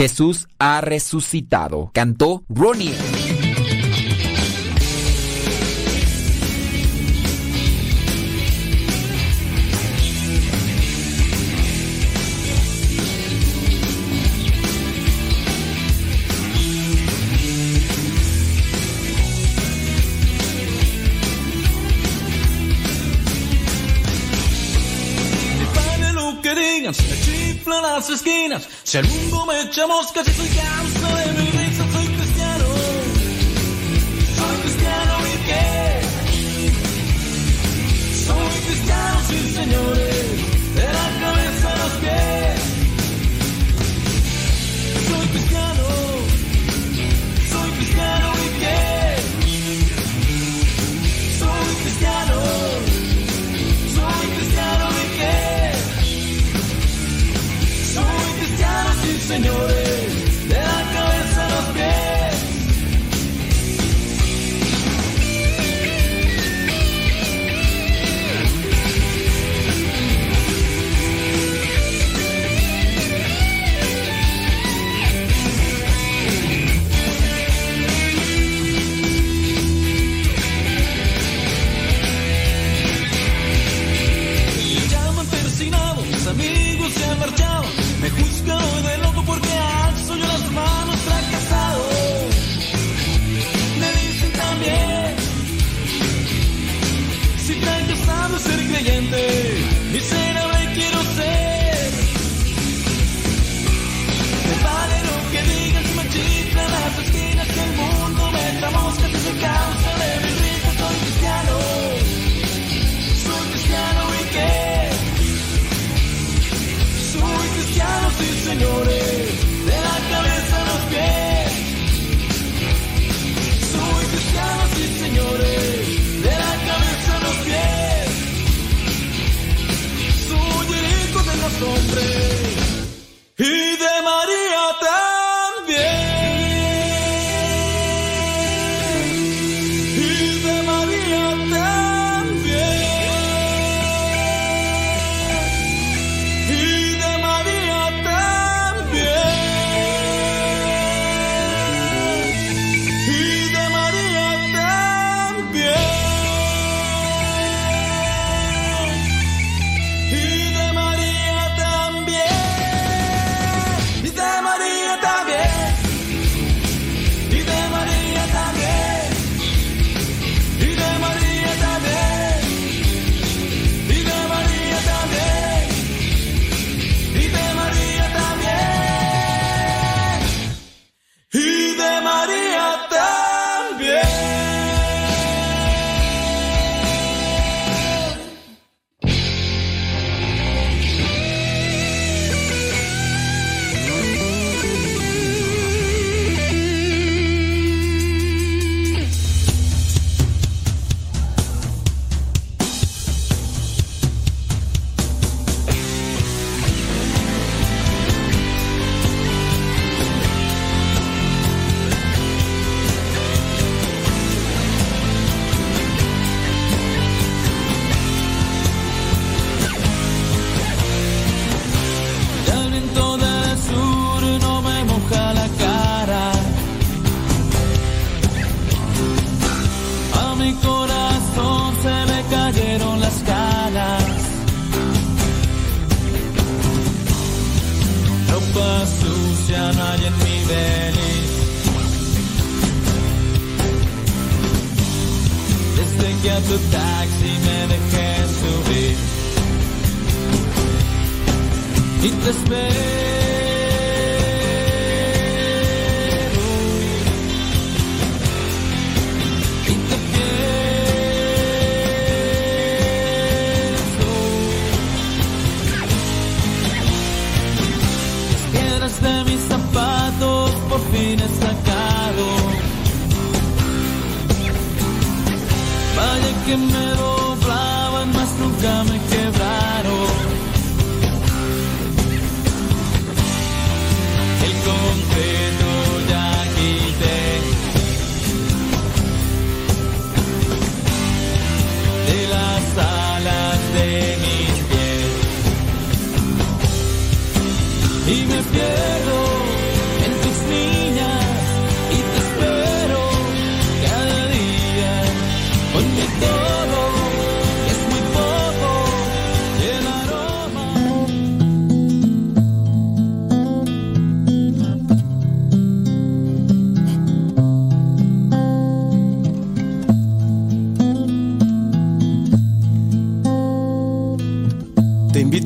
Jesús ha resucitado, cantó Ronnie. esquinas. Si al mundo me echamos casi soy causa de mi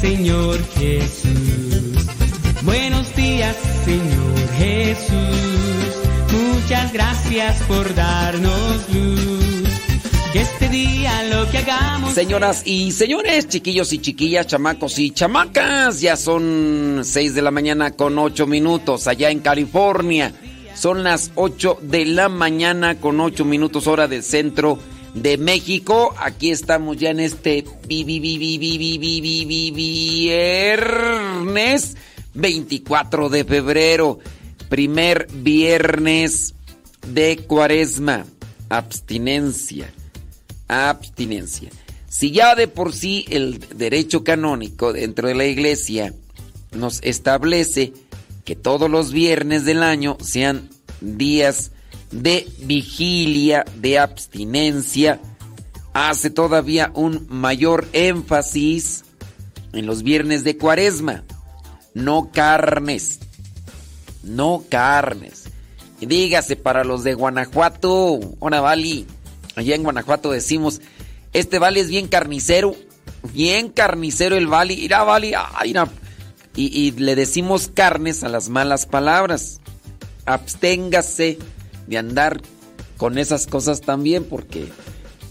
Señor Jesús. Buenos días, Señor Jesús. Muchas gracias por darnos luz. Que este día lo que hagamos. Señoras y señores, chiquillos y chiquillas, chamacos y chamacas, ya son 6 de la mañana con 8 minutos allá en California. Son las 8 de la mañana con 8 minutos hora del centro de México. Aquí estamos ya en este viernes 24 de febrero, primer viernes de cuaresma. Abstinencia, abstinencia. Si ya de por sí el derecho canónico dentro de la iglesia nos establece que todos los viernes del año sean días de vigilia, de abstinencia, hace todavía un mayor énfasis en los viernes de cuaresma. No carnes, no carnes. Y dígase para los de Guanajuato, ahora Vali, allá en Guanajuato decimos, este Vali es bien carnicero, bien carnicero el ay, irá. Y, y le decimos carnes a las malas palabras. Absténgase de andar con esas cosas también porque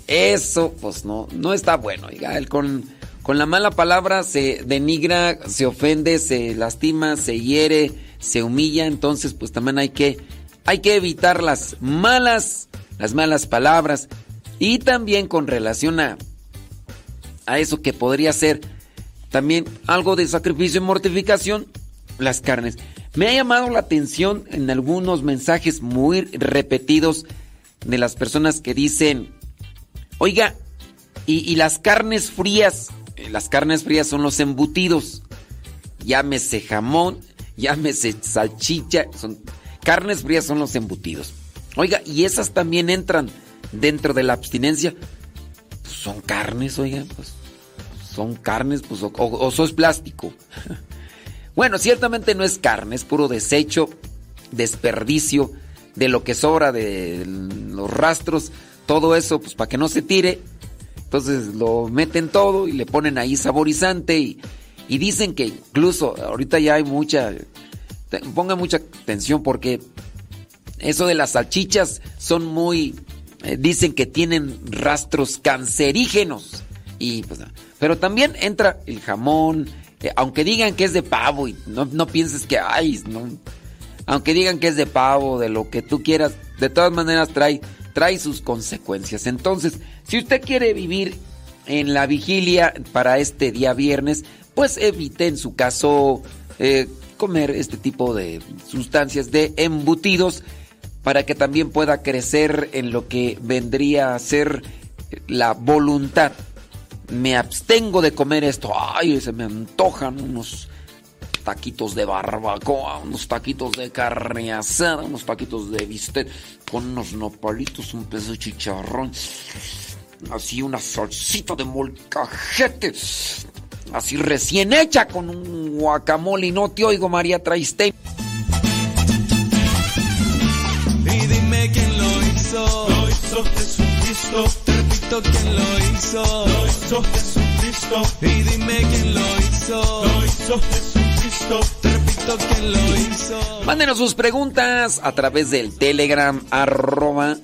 eso pues no, no está bueno. El con, con la mala palabra se denigra, se ofende, se lastima, se hiere, se humilla, entonces pues también hay que, hay que evitar las malas, las malas palabras y también con relación a, a eso que podría ser también algo de sacrificio y mortificación, las carnes. Me ha llamado la atención en algunos mensajes muy repetidos de las personas que dicen, oiga, y, las carnes frías, Eh, las carnes frías son los embutidos, llámese jamón, llámese salchicha, son, carnes frías son los embutidos. Oiga, y esas también entran dentro de la abstinencia. Pues son carnes, oiga, pues son carnes, pues, o, o, o sos plástico. bueno, ciertamente no es carne, es puro desecho, desperdicio de lo que sobra de los rastros, todo eso, pues para que no se tire. Entonces lo meten todo y le ponen ahí saborizante y, y dicen que incluso ahorita ya hay mucha, pongan mucha atención porque eso de las salchichas son muy, eh, dicen que tienen rastros cancerígenos. Y pues, pero también entra el jamón, eh, aunque digan que es de pavo y no, no pienses que, ay, no, aunque digan que es de pavo, de lo que tú quieras, de todas maneras trae, trae sus consecuencias. Entonces, si usted quiere vivir en la vigilia para este día viernes, pues evite en su caso eh, comer este tipo de sustancias de embutidos para que también pueda crecer en lo que vendría a ser la voluntad. Me abstengo de comer esto. Ay, se me antojan unos taquitos de barbacoa, unos taquitos de carne asada, unos taquitos de bistec con unos nopalitos, un pedazo de chicharrón, así una salsita de molcajete, así recién hecha con un guacamole. Y no te oigo, María Traiste. Y dime quién lo hizo. Lo hizo Jesucristo. Te repito quién lo hizo. Lo hizo Jesucristo. Y dime quién lo hizo. Lo hizo Jesucristo. Jesucristo, te repito que lo hizo. Mándenos sus preguntas a través del Telegram arroba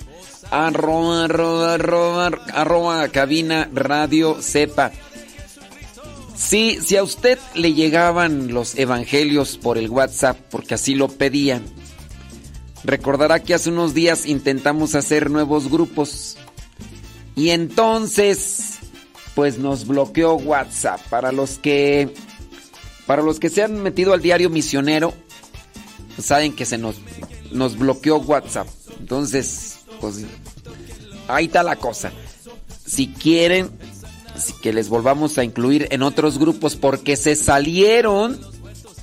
arroba arroba arroba, arroba cabina radio sepa. Sí, si a usted le llegaban los evangelios por el WhatsApp, porque así lo pedían, recordará que hace unos días intentamos hacer nuevos grupos y entonces, pues nos bloqueó WhatsApp. Para los que, para los que se han metido al diario misionero, saben que se nos, nos bloqueó WhatsApp. Entonces, pues ahí está la cosa. Si quieren que les volvamos a incluir en otros grupos porque se salieron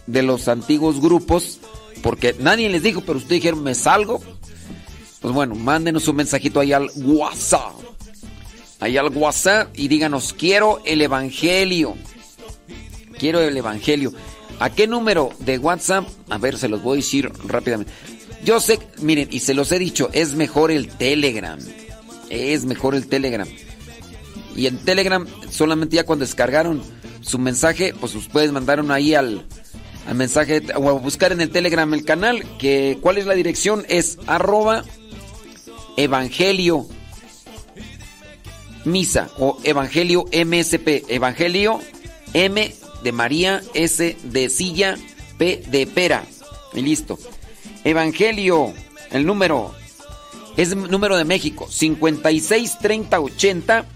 de los antiguos grupos, porque nadie les dijo, pero ustedes dijeron, me salgo. Pues bueno, mándenos un mensajito ahí al WhatsApp. Ahí al WhatsApp y díganos, quiero el Evangelio. Quiero el Evangelio. ¿A qué número de WhatsApp? A ver, se los voy a decir rápidamente. Yo sé, miren, y se los he dicho, es mejor el Telegram. Es mejor el Telegram. Y en Telegram, solamente ya cuando descargaron su mensaje, pues ustedes mandaron ahí al, al mensaje, o a buscar en el Telegram el canal, que cuál es la dirección, es arroba evangelio misa o evangelio MSP, evangelio M de María, S de silla, P de pera. Y listo. Evangelio, el número es el número de México, 56 30 80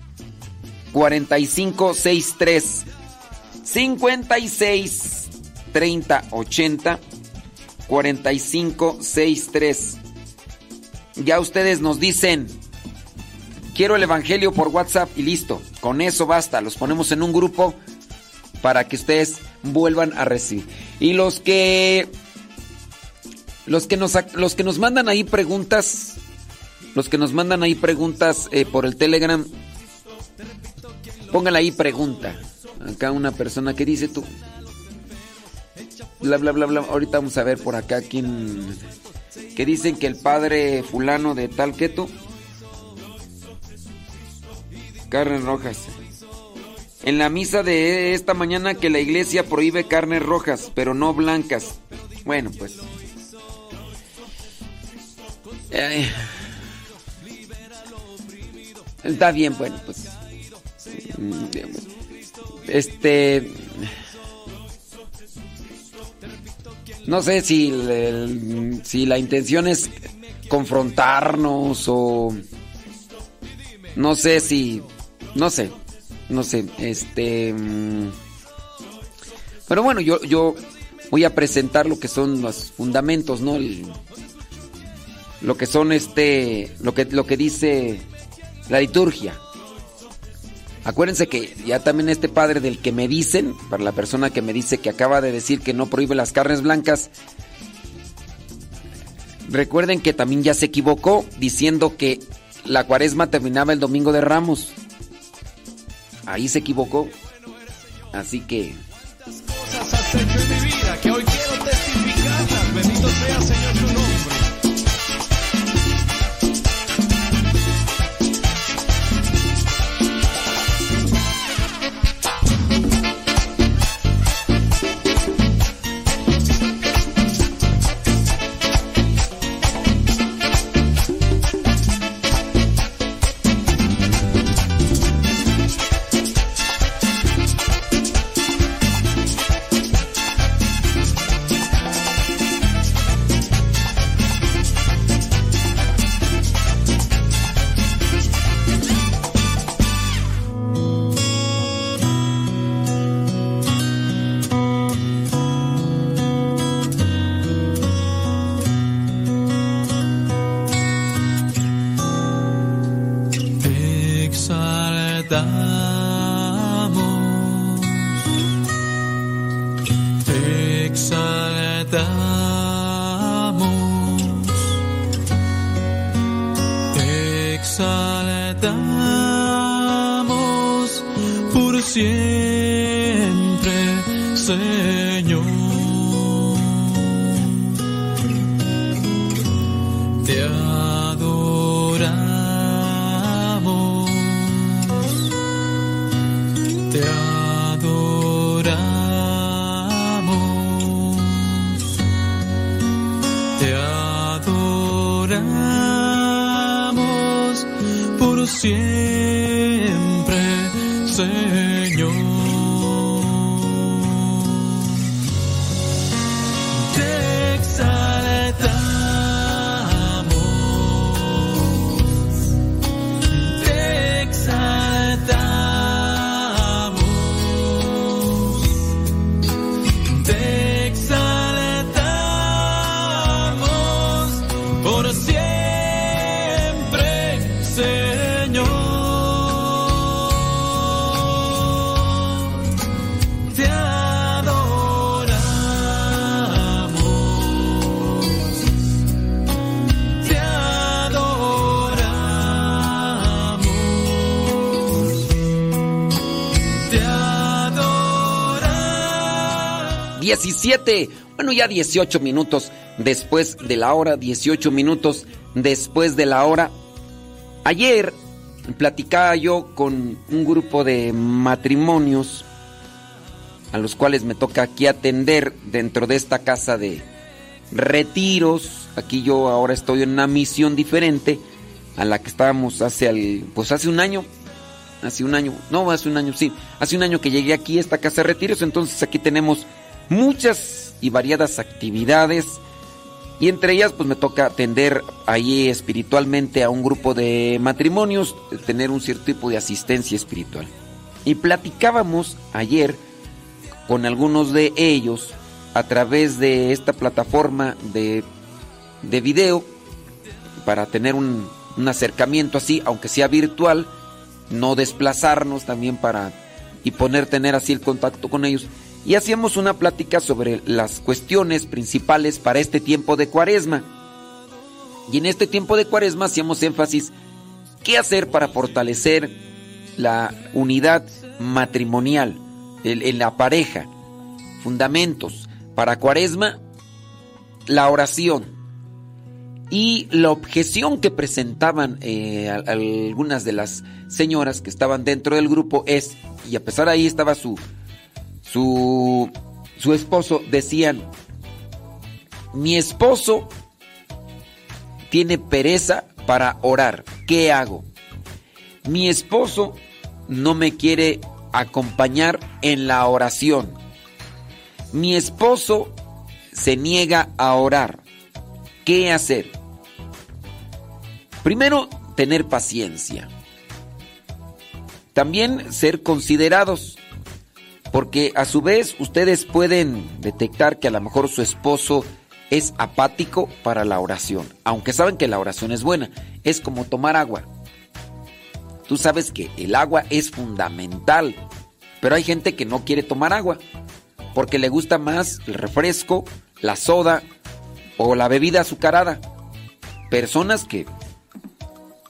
45 63. 56 30 80 45 63. Ya ustedes nos dicen, quiero el Evangelio por WhatsApp y listo. Con eso basta. Los ponemos en un grupo para que ustedes vuelvan a recibir. Y los que los que nos los que nos mandan ahí preguntas, los que nos mandan ahí preguntas eh, por el Telegram, póngale ahí pregunta. Acá una persona que dice tú. Bla bla bla bla. Ahorita vamos a ver por acá quién que dicen que el padre fulano de tal que tú carnes rojas. En la misa de esta mañana que la iglesia prohíbe carnes rojas, pero no blancas. Bueno, pues. Eh, está bien, bueno, pues. Este. No sé si, si la intención es confrontarnos o. No sé si. No sé. No sé. Este. mm, Pero bueno, yo, yo voy a presentar lo que son los fundamentos, ¿no? El- lo que son este. Lo que, lo que dice la liturgia. Acuérdense que ya también este padre del que me dicen, para la persona que me dice que acaba de decir que no prohíbe las carnes blancas, recuerden que también ya se equivocó diciendo que la cuaresma terminaba el domingo de Ramos. Ahí se equivocó. Así que Cosas has hecho en mi vida que hoy quiero testificarlas. Bendito sea, 17, bueno ya 18 minutos después de la hora, 18 minutos después de la hora. Ayer platicaba yo con un grupo de matrimonios a los cuales me toca aquí atender dentro de esta casa de retiros. Aquí yo ahora estoy en una misión diferente a la que estábamos hace al, pues hace un año. Hace un año, no, hace un año, sí. Hace un año que llegué aquí a esta casa de retiros, entonces aquí tenemos muchas y variadas actividades. Y entre ellas, pues me toca atender ahí espiritualmente a un grupo de matrimonios, tener un cierto tipo de asistencia espiritual. Y platicábamos ayer con algunos de ellos a través de esta plataforma de, de video para tener un, un acercamiento así, aunque sea virtual, no desplazarnos también para y poner tener así el contacto con ellos. Y hacíamos una plática sobre las cuestiones principales para este tiempo de cuaresma. Y en este tiempo de cuaresma hacíamos énfasis qué hacer para fortalecer la unidad matrimonial en la pareja. Fundamentos para cuaresma, la oración. Y la objeción que presentaban eh, algunas de las señoras que estaban dentro del grupo es, y a pesar de ahí estaba su, su, su esposo, decían, mi esposo tiene pereza para orar, ¿qué hago? Mi esposo no me quiere acompañar en la oración. Mi esposo se niega a orar. ¿Qué hacer? Primero, tener paciencia. También ser considerados. Porque a su vez ustedes pueden detectar que a lo mejor su esposo es apático para la oración. Aunque saben que la oración es buena. Es como tomar agua. Tú sabes que el agua es fundamental. Pero hay gente que no quiere tomar agua. Porque le gusta más el refresco, la soda o la bebida azucarada. Personas que,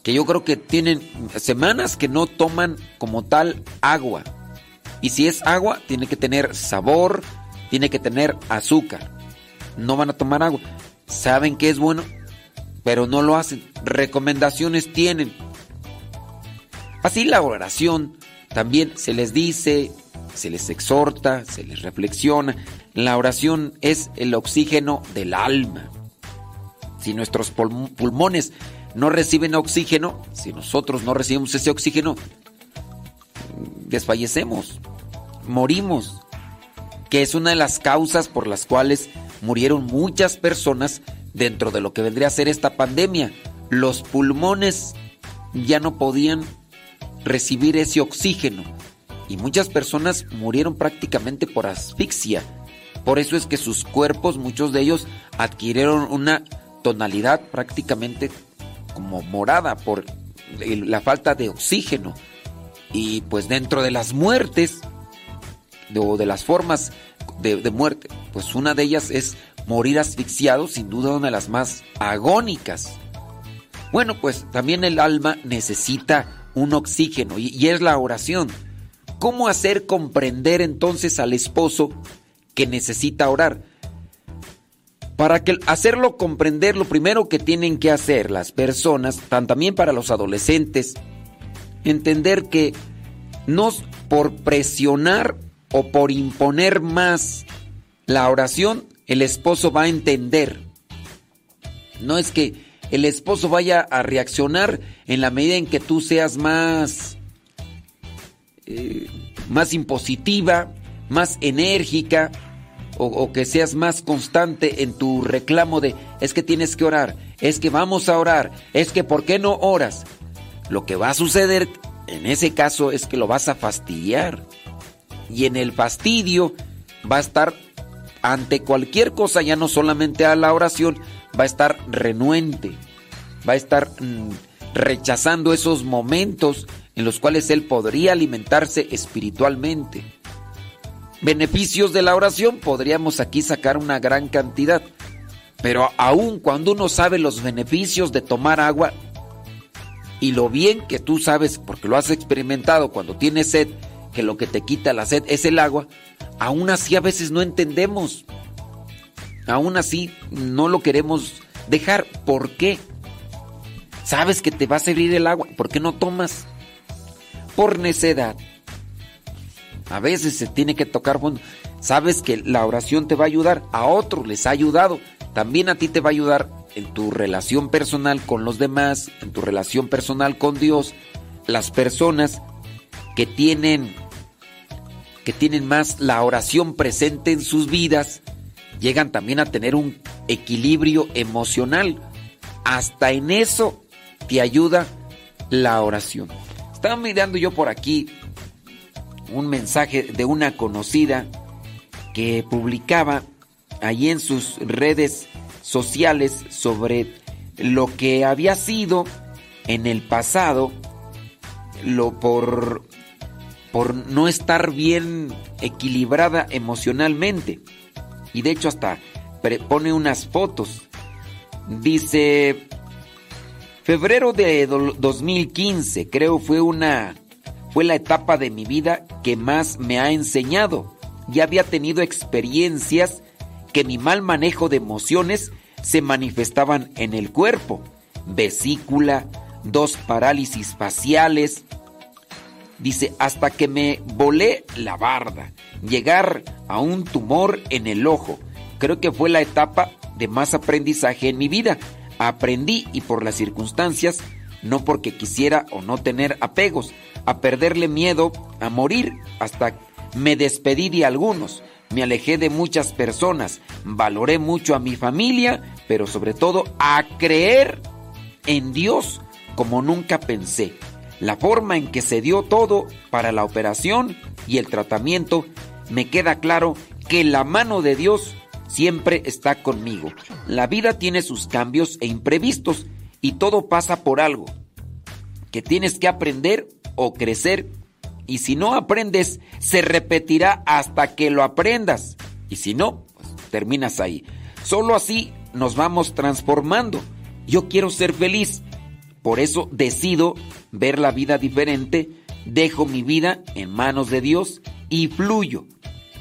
que yo creo que tienen semanas que no toman como tal agua. Y si es agua, tiene que tener sabor, tiene que tener azúcar. No van a tomar agua. Saben que es bueno, pero no lo hacen. Recomendaciones tienen. Así la oración también se les dice, se les exhorta, se les reflexiona. La oración es el oxígeno del alma. Si nuestros pulm- pulmones no reciben oxígeno, si nosotros no recibimos ese oxígeno, desfallecemos, morimos, que es una de las causas por las cuales murieron muchas personas dentro de lo que vendría a ser esta pandemia. Los pulmones ya no podían recibir ese oxígeno y muchas personas murieron prácticamente por asfixia. Por eso es que sus cuerpos, muchos de ellos, adquirieron una tonalidad prácticamente como morada por la falta de oxígeno. Y pues dentro de las muertes, de- o de las formas de, muerte, pues una de ellas es morir asfixiado, sin duda una de las más agónicas. Bueno, pues también el alma necesita un oxígeno y, y es la oración. ¿Cómo hacer comprender entonces al esposo que necesita orar? Para que hacerlo comprender, lo primero que tienen que hacer las personas, tan también para los adolescentes, entender que no por presionar o por imponer más la oración, el esposo va a entender. No es que el esposo vaya a reaccionar en la medida en que tú seas más, eh, más impositiva, más enérgica, o, que seas más constante en tu reclamo de es que tienes que orar, es que vamos a orar, es que ¿por qué no oras? Lo que va a suceder en ese caso es que lo vas a fastidiar. Y en el fastidio va a estar ante cualquier cosa, ya no solamente a la oración, va a estar renuente, va a estar mm, rechazando esos momentos en los cuales él podría alimentarse espiritualmente. Beneficios de la oración podríamos aquí sacar una gran cantidad, pero aun cuando uno sabe los beneficios de tomar agua y lo bien que tú sabes, porque lo has experimentado cuando tienes sed, que lo que te quita la sed es el agua, aún así a veces no entendemos. Aún así no lo queremos dejar. ¿Por qué? Sabes que te va a servir el agua. ¿Por qué no tomas? Por necedad. A veces se tiene que tocar fondo. Sabes que la oración te va a ayudar. A otros les ha ayudado. También a ti te va a ayudar en tu relación personal con los demás, en tu relación personal con Dios. Las personas que tienen que tienen más la oración presente en sus vidas, llegan también a tener un equilibrio emocional. Hasta en eso te ayuda la oración. Estaba mirando yo por aquí un mensaje de una conocida que publicaba allí en sus redes sociales sobre lo que había sido en el pasado lo por por no estar bien equilibrada emocionalmente. Y de hecho hasta pone unas fotos. Dice, febrero de 2015 creo fue una, fue la etapa de mi vida que más me ha enseñado. Ya había tenido experiencias que mi mal manejo de emociones se manifestaban en el cuerpo. Vesícula, dos parálisis faciales, Dice, hasta que me volé la barda, llegar a un tumor en el ojo. Creo que fue la etapa de más aprendizaje en mi vida. Aprendí y por las circunstancias, no porque quisiera o no tener apegos, a perderle miedo a morir hasta me despedí de algunos. Me alejé de muchas personas, valoré mucho a mi familia, pero sobre todo a creer en Dios como nunca pensé la forma en que se dio todo para la operación y el tratamiento, me queda claro que la mano de Dios siempre está conmigo. La vida tiene sus cambios e imprevistos y todo pasa por algo que tienes que aprender o crecer y si no aprendes se repetirá hasta que lo aprendas y si no, pues, terminas ahí. Solo así nos vamos transformando. Yo quiero ser feliz por eso decido ver la vida diferente, dejo mi vida en manos de Dios y fluyo.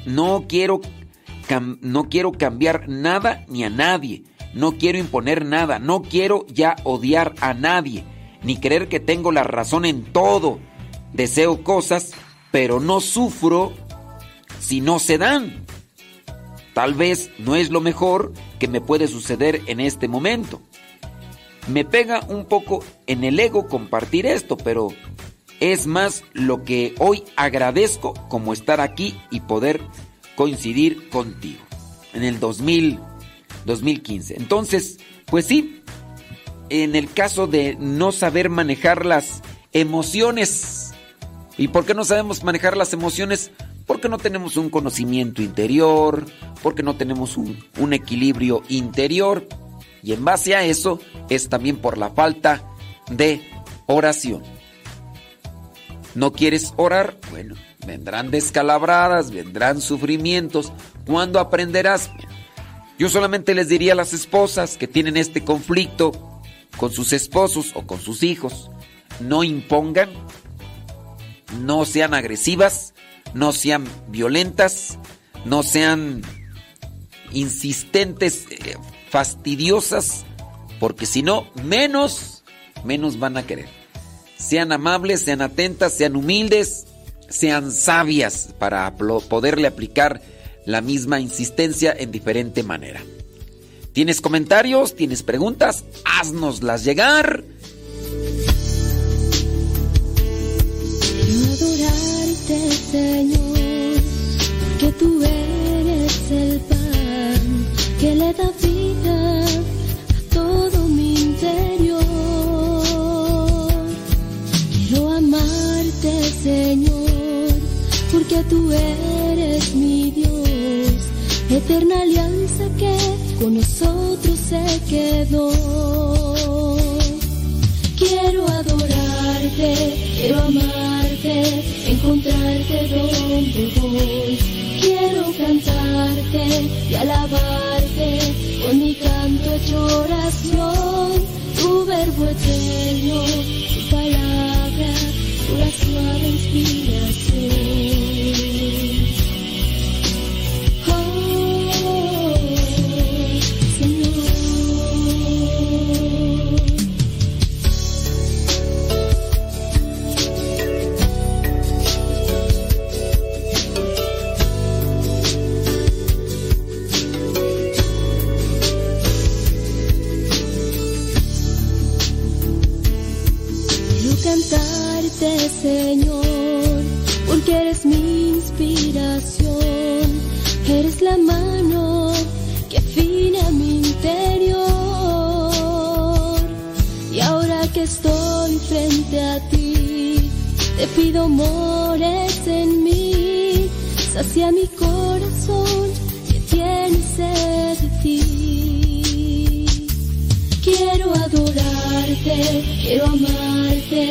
No quiero, no quiero cambiar nada ni a nadie. No quiero imponer nada. No quiero ya odiar a nadie. Ni creer que tengo la razón en todo. Deseo cosas, pero no sufro si no se dan. Tal vez no es lo mejor que me puede suceder en este momento. Me pega un poco en el ego compartir esto, pero es más lo que hoy agradezco como estar aquí y poder coincidir contigo en el 2000, 2015. Entonces, pues sí, en el caso de no saber manejar las emociones. ¿Y por qué no sabemos manejar las emociones? Porque no tenemos un conocimiento interior, porque no tenemos un, un equilibrio interior. Y en base a eso es también por la falta de oración. ¿No quieres orar? Bueno, vendrán descalabradas, vendrán sufrimientos. ¿Cuándo aprenderás? Yo solamente les diría a las esposas que tienen este conflicto con sus esposos o con sus hijos, no impongan, no sean agresivas, no sean violentas, no sean insistentes, eh, fastidiosas, porque si no, menos, menos van a querer. Sean amables, sean atentas, sean humildes, sean sabias para poderle aplicar la misma insistencia en diferente manera. ¿Tienes comentarios? ¿Tienes preguntas? Haznoslas llegar. Señor, que tú eres el pan que le da vida a todo mi interior. Quiero amarte, Señor, porque tú eres mi Dios, eterna alianza que con nosotros se quedó. Quiero adorarte, quiero amarte, encontrarte donde voy. Quiero cantarte y alabarte con mi canto hecho oración. Tu verbo eterno, tu palabra, pura suave inspiración. Señor, porque eres mi inspiración. Eres la mano que afina mi interior. Y ahora que estoy frente a ti, te pido mores en mí. Sacia mi corazón que tiene sed de ti. Quiero adorarte, quiero amarte,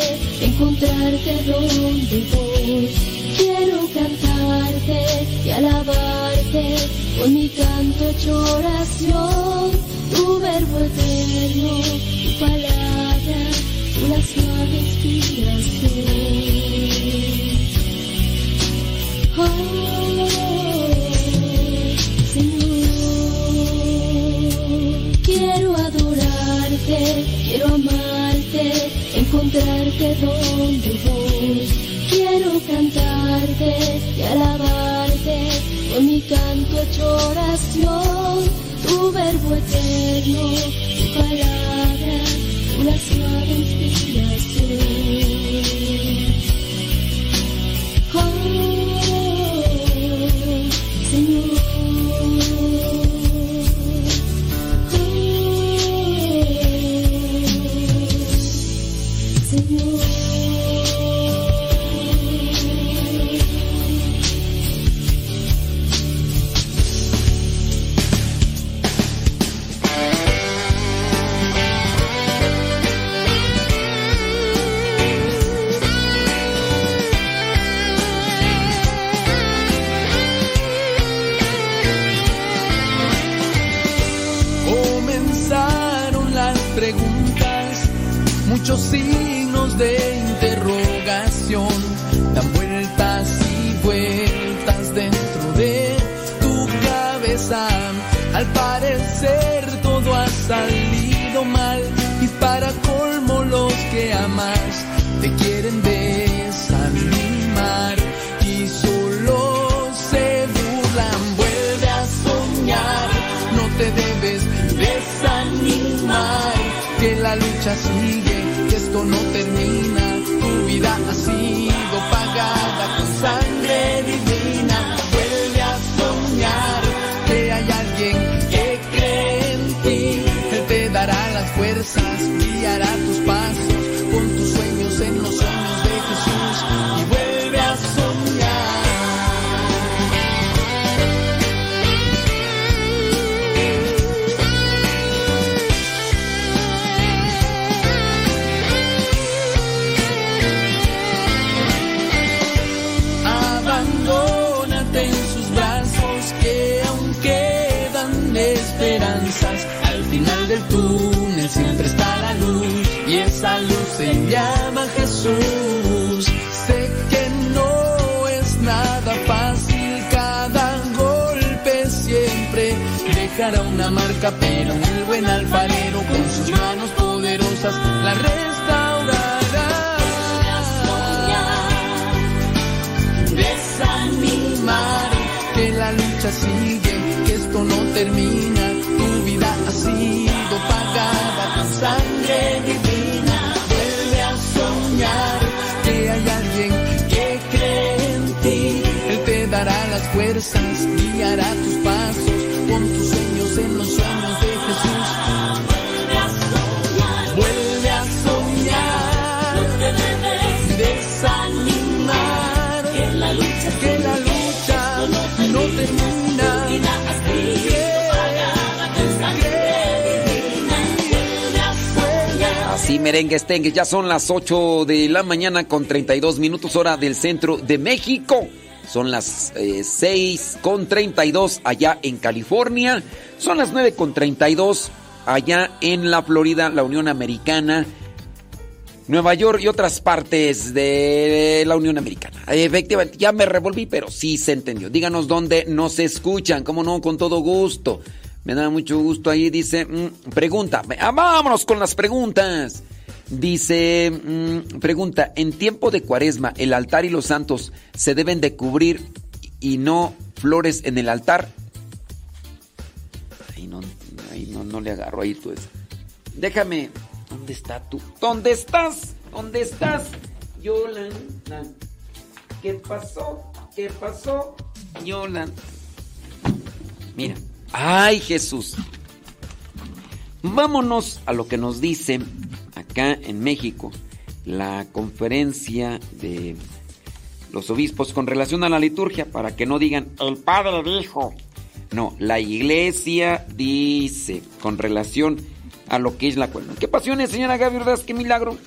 encontrarte donde voy. Quiero cantarte y alabarte con mi canto hecho oración. Tu verbo eterno, tu palabra, una suave inspiración. Oh, Señor, quiero adorarte, quiero amarte, encontrarte donde voy. Quiero cantarte y alabarte con mi canto hecho oración. Tu verbo eterno, tu palabra, una suave inspiración. Sigue, que esto no termina, tu vida ha sido pagada con sangre divina. Vuelve a soñar, que hay alguien que cree en ti, Él te dará las fuerzas, guiará tus pasos, se llama Jesús. Sé que no es nada fácil, cada golpe siempre dejará una marca, pero el buen alfarero con sus manos poderosas la restaurará. desanimar, que la lucha sigue, que esto no termina, fuerzas, guiará tus pasos, con tus sueños en los sueños de Jesús. Vuelve a soñar, vuelve a soñar, no te debes desanimar, que la lucha, que la lucha no termina. No termina. Así merengues tengues, ya son las 8 de la mañana con 32 minutos hora del centro de México. Son las eh, 6 con 32 allá en California. Son las 9 con 32 allá en la Florida, la Unión Americana, Nueva York y otras partes de la Unión Americana. Efectivamente, ya me revolví, pero sí se entendió. Díganos dónde nos escuchan, cómo no, con todo gusto. Me da mucho gusto ahí, dice, mm, pregunta, ah, vámonos con las preguntas. Dice, mm, pregunta, en tiempo de cuaresma, ¿el altar y los santos se deben de cubrir y no flores en el altar? Ahí no, no, no le agarro ahí tú eso. Déjame, ¿dónde está tú? ¿Dónde estás? ¿Dónde estás? Yolanda. ¿Qué pasó? ¿Qué pasó? Yolanda. Mira. Ay, Jesús. Vámonos a lo que nos dice acá en México la conferencia de los obispos con relación a la liturgia para que no digan el padre dijo. No, la iglesia dice con relación a lo que es la cuerda. ¿Qué pasiones, señora Gaby Ordaz? ¿Qué milagro?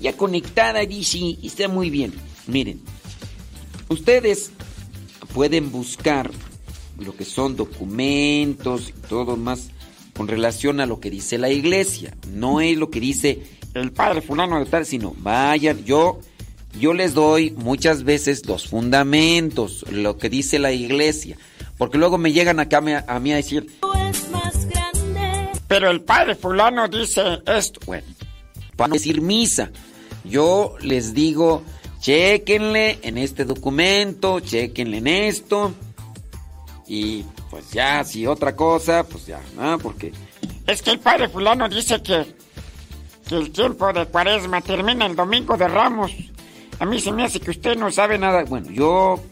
Ya conectada, dice, está muy bien. Miren, ustedes pueden buscar lo que son documentos y todo más con relación a lo que dice la iglesia. No es lo que dice el padre fulano de tal, sino vayan, yo, yo les doy muchas veces los fundamentos, lo que dice la iglesia. Porque luego me llegan acá a mí a decir, pero el padre fulano dice esto. Bueno, para decir misa, yo les digo, chequenle en este documento, chequenle en esto. Y pues ya, si otra cosa, pues ya, ¿no? Porque es que el padre fulano dice que, que el tiempo de cuaresma termina el domingo de Ramos. A mí se me hace que usted no sabe nada. Bueno, yo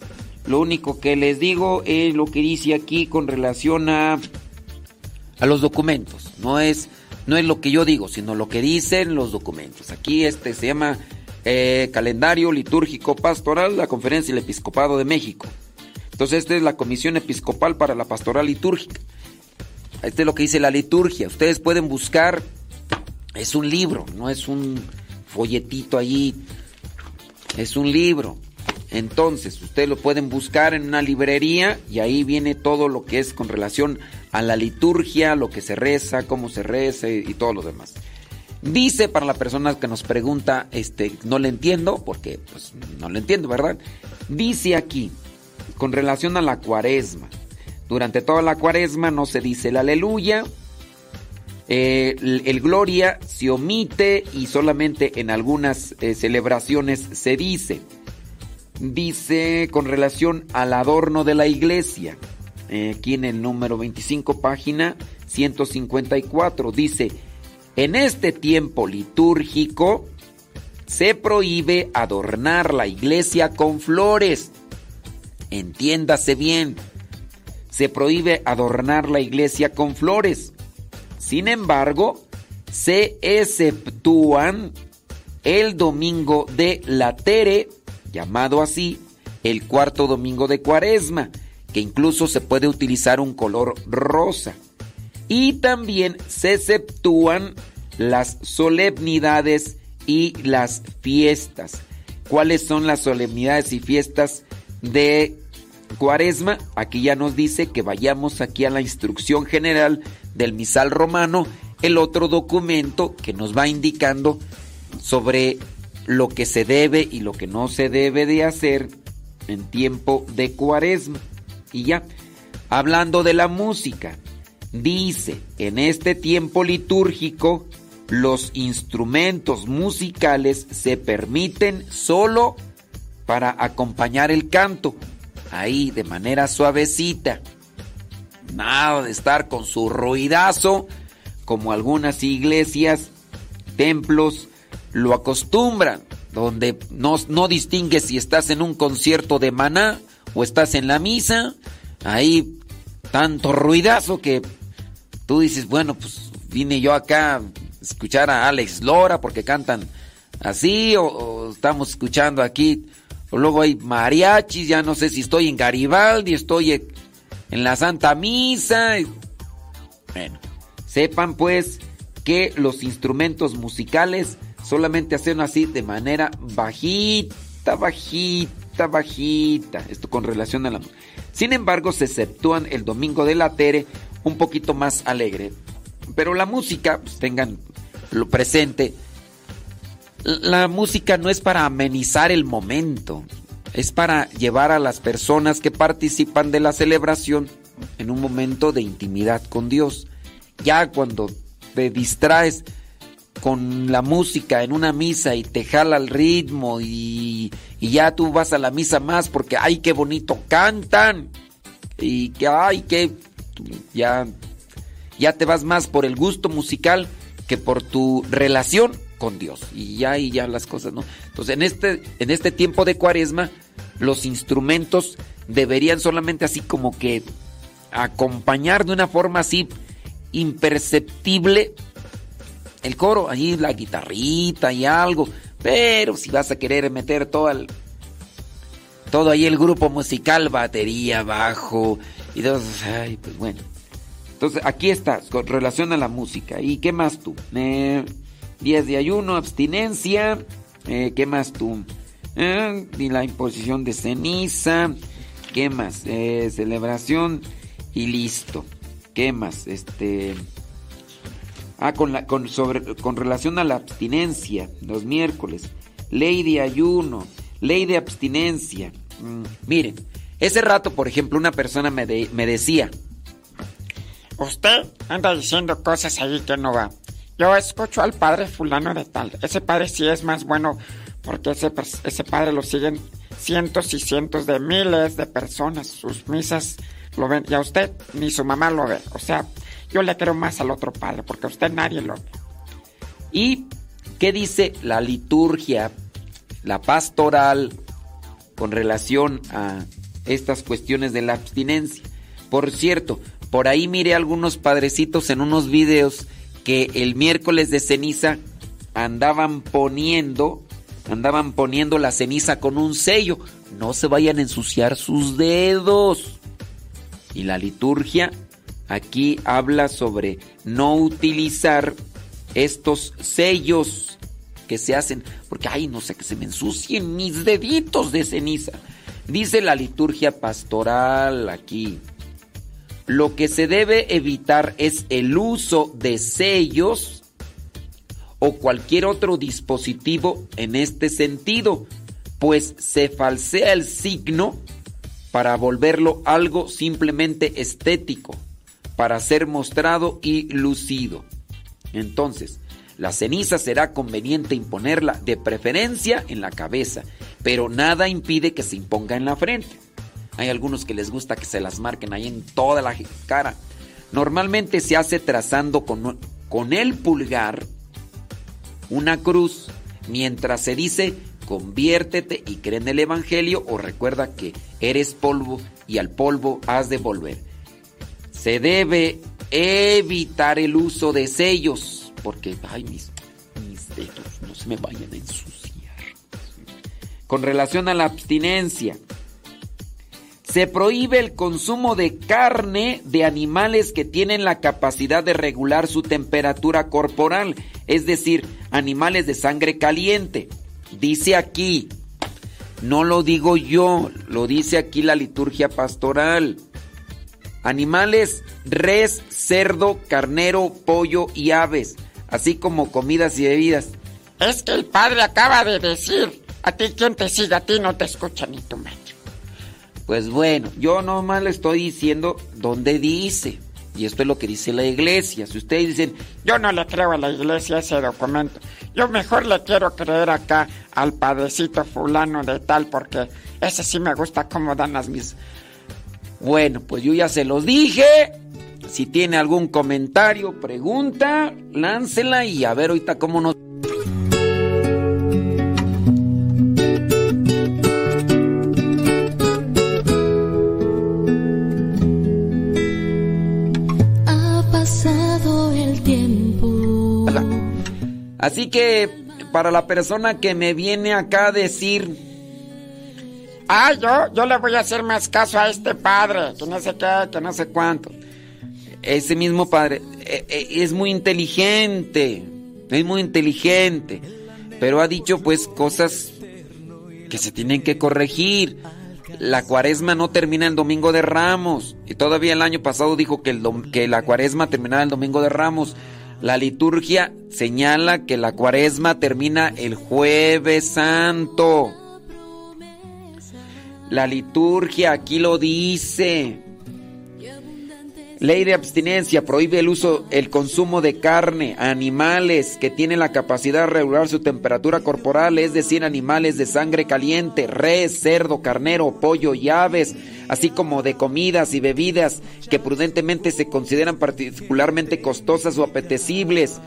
lo único que les digo es lo que dice aquí con relación a, a los documentos. No es, no es lo que yo digo, sino lo que dicen los documentos. Aquí este se llama eh, Calendario Litúrgico Pastoral, la Conferencia del Episcopado de México. Entonces, esta es la Comisión Episcopal para la Pastoral Litúrgica. Este es lo que dice la liturgia. Ustedes pueden buscar, es un libro, no es un folletito allí, es un libro. Entonces, ustedes lo pueden buscar en una librería y ahí viene todo lo que es con relación a la liturgia, lo que se reza, cómo se reza y todo lo demás. Dice para la persona que nos pregunta, este, no le entiendo, porque pues no le entiendo, ¿verdad? Dice aquí, con relación a la cuaresma. Durante toda la cuaresma no se dice el aleluya, eh, el, gloria se omite y solamente en algunas eh, celebraciones se dice. Dice con relación al adorno de la iglesia, eh, aquí en el número 25, página 154, dice, en este tiempo litúrgico se prohíbe adornar la iglesia con flores Entiéndase bien, se prohíbe adornar la iglesia con flores. Sin embargo, se exceptúan el domingo de la Tere, llamado así, el cuarto domingo de Cuaresma, que incluso se puede utilizar un color rosa. Y también se exceptúan las solemnidades y las fiestas. ¿Cuáles son las solemnidades y fiestas de Cuaresma, aquí ya nos dice que vayamos aquí a la instrucción general del misal romano, el otro documento que nos va indicando sobre lo que se debe y lo que no se debe de hacer en tiempo de cuaresma. Y ya, hablando de la música, dice, en este tiempo litúrgico, los instrumentos musicales se permiten solo para acompañar el canto ahí de manera suavecita. Nada de estar con su ruidazo, como algunas iglesias, templos lo acostumbran, donde no, no distingues si estás en un concierto de maná o estás en la misa. Ahí tanto ruidazo que tú dices, bueno, pues vine yo acá a escuchar a Alex Lora porque cantan así, o estamos escuchando aquí luego hay mariachis, ya no sé si estoy en Garibaldi, estoy en la Santa Misa. Bueno, sepan pues que los instrumentos musicales solamente hacen así de manera bajita, bajita, bajita. Esto con relación a la... Sin embargo, se exceptúan el domingo de la Tere un poquito más alegre. Pero la música, pues tengan lo presente, la música no es para amenizar el momento, es para llevar a las personas que participan de la celebración en un momento de intimidad con Dios. Ya cuando te distraes con la música en una misa y te jala el ritmo y, ya tú vas a la misa más porque ay qué bonito cantan y que ay que ya ya te vas más por el gusto musical que por tu relación con Dios y ya y ya las cosas no entonces en este en este tiempo de Cuaresma los instrumentos deberían solamente así como que acompañar de una forma así imperceptible el coro, ahí la guitarrita y algo, pero si vas a querer meter todo el, todo ahí el grupo musical, batería, bajo y dos, ay, pues bueno. Entonces, aquí está, con relación a la música. ¿Y qué más tú? Eh, días de ayuno, abstinencia. Eh, ¿Qué más tú? Eh, y la imposición de ceniza. ¿Qué más? Eh, celebración y listo. ¿Qué más? Este. Ah, con, la, con, sobre, con relación a la abstinencia, los miércoles. Ley de ayuno, ley de abstinencia. Mm, miren, ese rato, por ejemplo, una persona me, me decía: Usted anda diciendo cosas ahí que no va. Yo escucho al padre fulano de tal. Ese padre sí es más bueno porque ese, ese padre lo siguen cientos y cientos de miles de personas. Sus misas lo ven. Y a usted ni su mamá lo ve. O sea, yo le creo más al otro padre porque a usted nadie lo ve. ¿Y qué dice la liturgia, la pastoral, con relación a estas cuestiones de la abstinencia? Por cierto, por ahí miré algunos padrecitos en unos videos que el miércoles de ceniza andaban poniendo, andaban poniendo la ceniza con un sello. No se vayan a ensuciar sus dedos. Y la liturgia aquí habla sobre no utilizar estos sellos que se hacen, porque ay, no sé que se me ensucien mis deditos de ceniza. Dice la liturgia pastoral aquí. Lo que se debe evitar es el uso de sellos o cualquier otro dispositivo en este sentido, pues se falsea el signo para volverlo algo simplemente estético, para ser mostrado y lucido. Entonces, la ceniza será conveniente imponerla de preferencia en la cabeza, pero nada impide que se imponga en la frente. Hay algunos que les gusta que se las marquen ahí en toda la cara. Normalmente se hace trazando con, con el pulgar una cruz mientras se dice conviértete y cree en el Evangelio o recuerda que eres polvo y al polvo has de volver. Se debe evitar el uso de sellos porque, ay, mis, mis dedos no se me vayan a ensuciar. Con relación a la abstinencia, se prohíbe el consumo de carne de animales que tienen la capacidad de regular su temperatura corporal, es decir, animales de sangre caliente. Dice aquí, no lo digo yo, lo dice aquí la liturgia pastoral. Animales, res, cerdo, carnero, pollo y aves, así como comidas y bebidas. Es que el padre acaba de decir, a ti quien te siga, a ti no te escucha ni tu madre. Pues bueno, yo nomás le estoy diciendo dónde dice. Y esto es lo que dice la iglesia. Si ustedes dicen, yo no le creo a la iglesia ese documento, yo mejor le quiero creer acá al padecito fulano de tal, porque ese sí me gusta cómo dan las mis. Bueno, pues yo ya se los dije. Si tiene algún comentario, pregunta, láncela y a ver ahorita cómo nos... Así que para la persona que me viene acá a decir, ah, yo, yo le voy a hacer más caso a este padre, que no sé qué, que no sé cuánto. ese mismo padre eh, eh, es muy inteligente, es muy inteligente, pero ha dicho pues cosas que se tienen que corregir. La cuaresma no termina el domingo de Ramos. Y todavía el año pasado dijo que, el que la cuaresma terminaba el domingo de Ramos. La liturgia señala que la cuaresma termina el jueves santo. La liturgia aquí lo dice. Ley de abstinencia prohíbe el uso, el consumo de carne, animales que tienen la capacidad de regular su temperatura corporal, es decir, animales de sangre caliente, res, cerdo, carnero, pollo y aves, así como de comidas y bebidas que prudentemente se consideran particularmente costosas o apetecibles.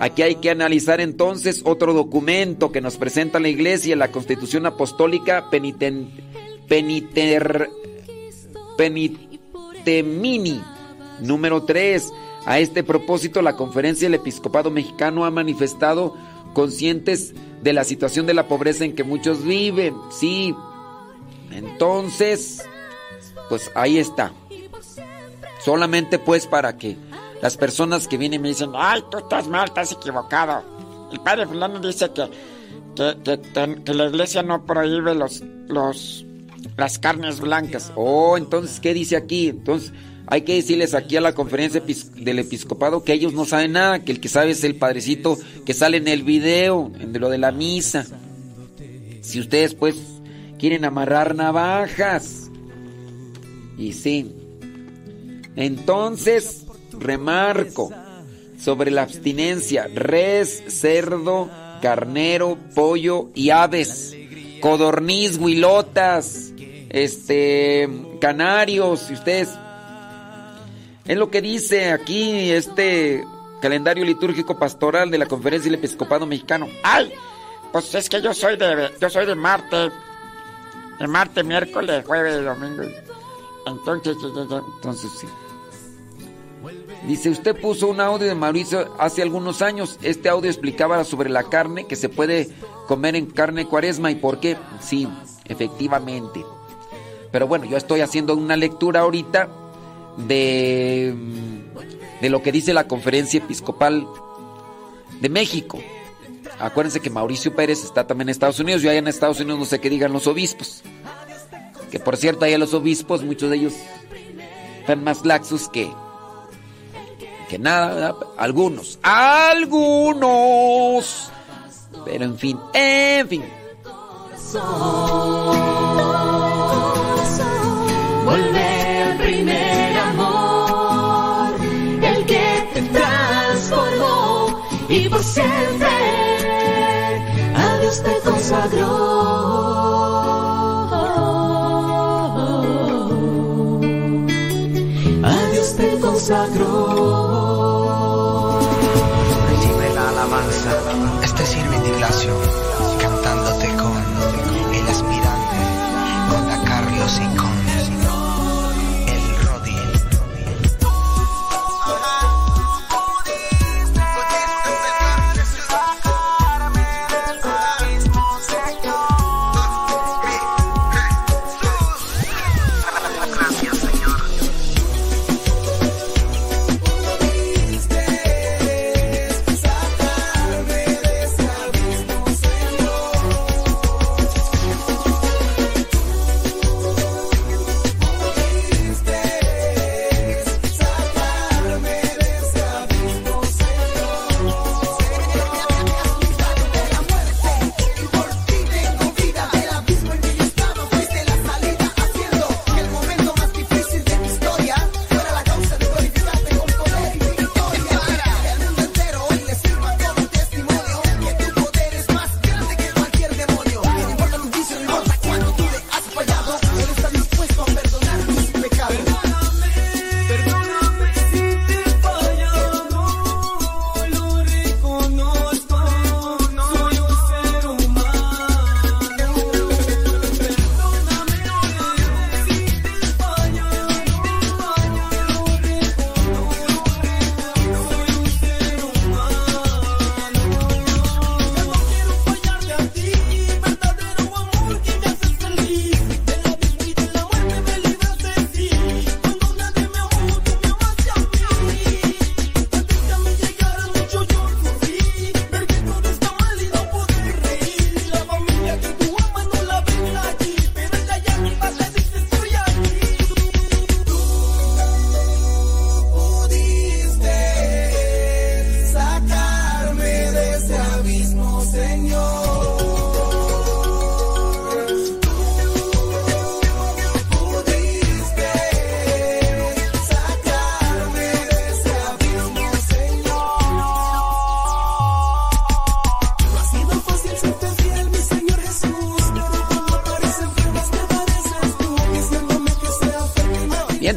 Aquí hay que analizar entonces otro documento que nos presenta la Iglesia, la Constitución Apostólica Peniter, Penitemini Número 3. A este propósito, la Conferencia del Episcopado Mexicano ha manifestado conscientes de la situación de la pobreza en que muchos viven. Sí. Entonces, pues ahí está. Solamente pues para que las personas que vienen me dicen, ay, tú estás mal, estás equivocado. El padre fulano dice que, que, la iglesia no prohíbe los, los, las carnes blancas. Oh, entonces, ¿qué dice aquí? Entonces, hay que decirles aquí a la conferencia del episcopado que ellos no saben nada, que el que sabe es el padrecito que sale en el video, en lo de la misa. Si ustedes pues quieren amarrar navajas. Y sí. Entonces, remarco sobre la abstinencia, res, cerdo, carnero, pollo y aves, codorniz, huilotas, este, canarios, si ustedes es lo que dice aquí este calendario litúrgico pastoral de la Conferencia del Episcopado Mexicano. ¡Ay! Pues es que yo soy de yo soy de Marte. De Marte, miércoles, jueves, domingo. Entonces, entonces sí. Dice, usted puso un audio de Mauricio hace algunos años. Este audio explicaba sobre la carne que se puede comer en carne cuaresma y por qué. Sí, efectivamente. Pero bueno, yo estoy haciendo una lectura ahorita de, de lo que dice la conferencia episcopal de México. Acuérdense que Mauricio Pérez está también en Estados Unidos. Yo allá en Estados Unidos no sé qué digan los obispos. Que por cierto, allá los obispos, muchos de ellos están más laxos que, que nada. Algunos, algunos. Pero en fin, en fin. Te consagró. A Dios te consagró.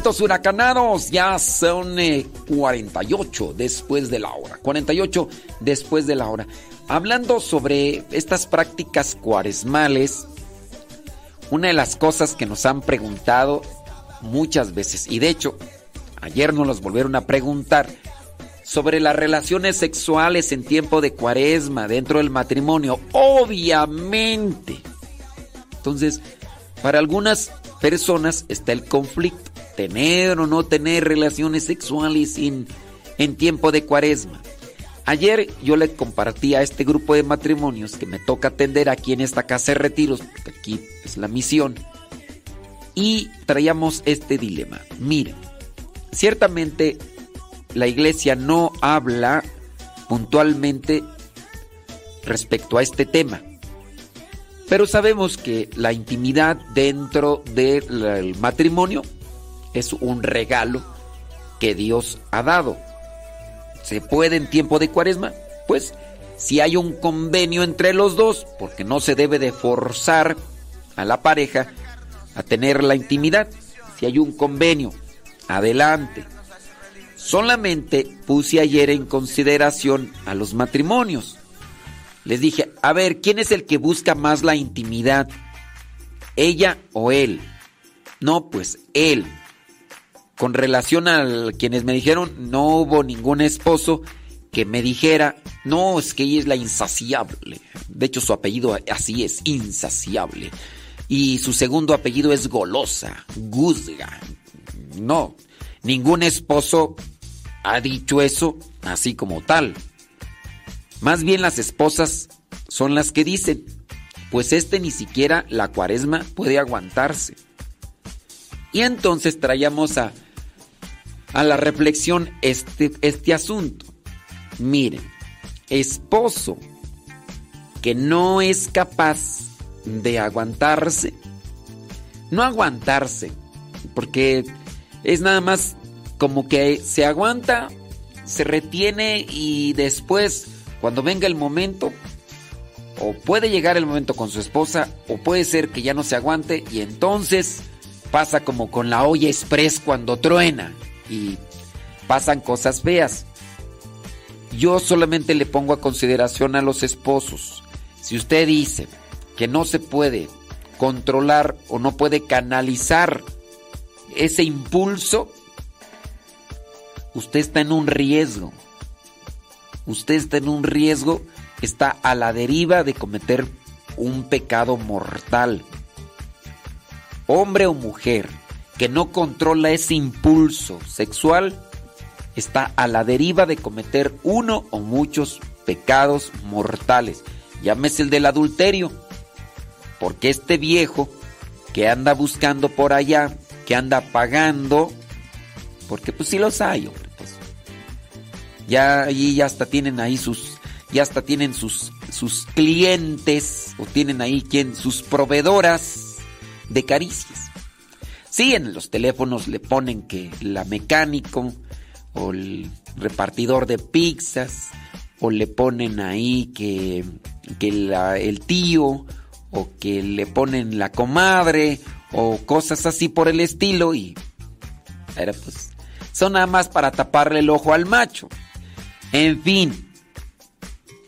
Vientos huracanados, ya son 48 eh, después de la hora. 48 después de la hora. Hablando sobre estas prácticas cuaresmales, una de las cosas que nos han preguntado muchas veces, y de hecho, ayer nos los volvieron a preguntar, sobre las relaciones sexuales en tiempo de cuaresma dentro del matrimonio. Obviamente. Entonces, para algunas personas está el conflicto, tener o no tener relaciones sexuales en, en tiempo de cuaresma. Ayer yo le compartí a este grupo de matrimonios que me toca atender aquí en esta casa de retiros, porque aquí es la misión, y traíamos este dilema. Miren, ciertamente la iglesia no habla puntualmente respecto a este tema. Pero sabemos que la intimidad dentro del matrimonio es un regalo que Dios ha dado. ¿Se puede en tiempo de cuaresma? Pues si hay un convenio entre los dos, porque no se debe de forzar a la pareja a tener la intimidad. Si hay un convenio, adelante. Solamente puse ayer en consideración a los matrimonios. Les dije, a ver, ¿quién es el que busca más la intimidad? ¿Ella o él? No, pues él. Con relación a quienes me dijeron, no hubo ningún esposo que me dijera, no, es que ella es la insaciable. De hecho, su apellido así es, insaciable. Y su segundo apellido es golosa, guzga. No, ningún esposo ha dicho eso así como tal. Más bien las esposas son las que dicen, pues este ni siquiera la cuaresma puede aguantarse. Y entonces traíamos a, a la reflexión este, este asunto. Miren, esposo que no es capaz de aguantarse, no aguantarse, porque es nada más como que se aguanta, se retiene y después, cuando venga el momento, o puede llegar el momento con su esposa, o puede ser que ya no se aguante y entonces pasa como con la olla express cuando truena y pasan cosas feas. Yo solamente le pongo a consideración a los esposos. Si usted dice que no se puede controlar o no puede canalizar ese impulso, usted está en un riesgo. Usted está en un riesgo, está a la deriva de cometer un pecado mortal. Hombre o mujer que no controla ese impulso sexual está a la deriva de cometer uno o muchos pecados mortales. Llámese el del adulterio. Porque este viejo que anda buscando por allá, que anda pagando, porque pues sí los hay, hombre. Ya ahí ya hasta tienen ahí sus ya hasta tienen sus sus clientes o tienen ahí quien sus proveedoras de caricias. Sí, en los teléfonos le ponen que la mecánico o el repartidor de pizzas o le ponen ahí que, que el tío o que le ponen la comadre o cosas así por el estilo y era pues son nada más para taparle el ojo al macho. En fin,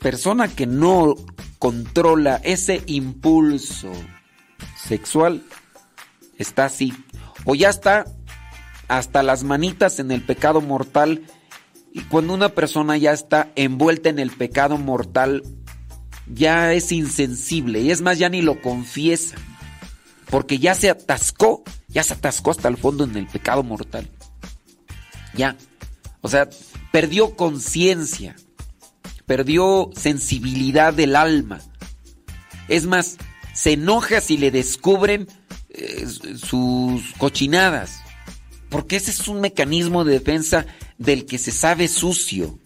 persona que no controla ese impulso sexual está así. O ya está hasta las manitas en el pecado mortal. Y cuando una persona ya está envuelta en el pecado mortal, ya es insensible. Y es más, ya ni lo confiesa. Porque ya se atascó, ya se atascó hasta el fondo en el pecado mortal. Ya. O sea, perdió conciencia, perdió sensibilidad del alma. Es más, se enoja si le descubren eh, sus cochinadas. Porque ese es un mecanismo de defensa del que se sabe sucio,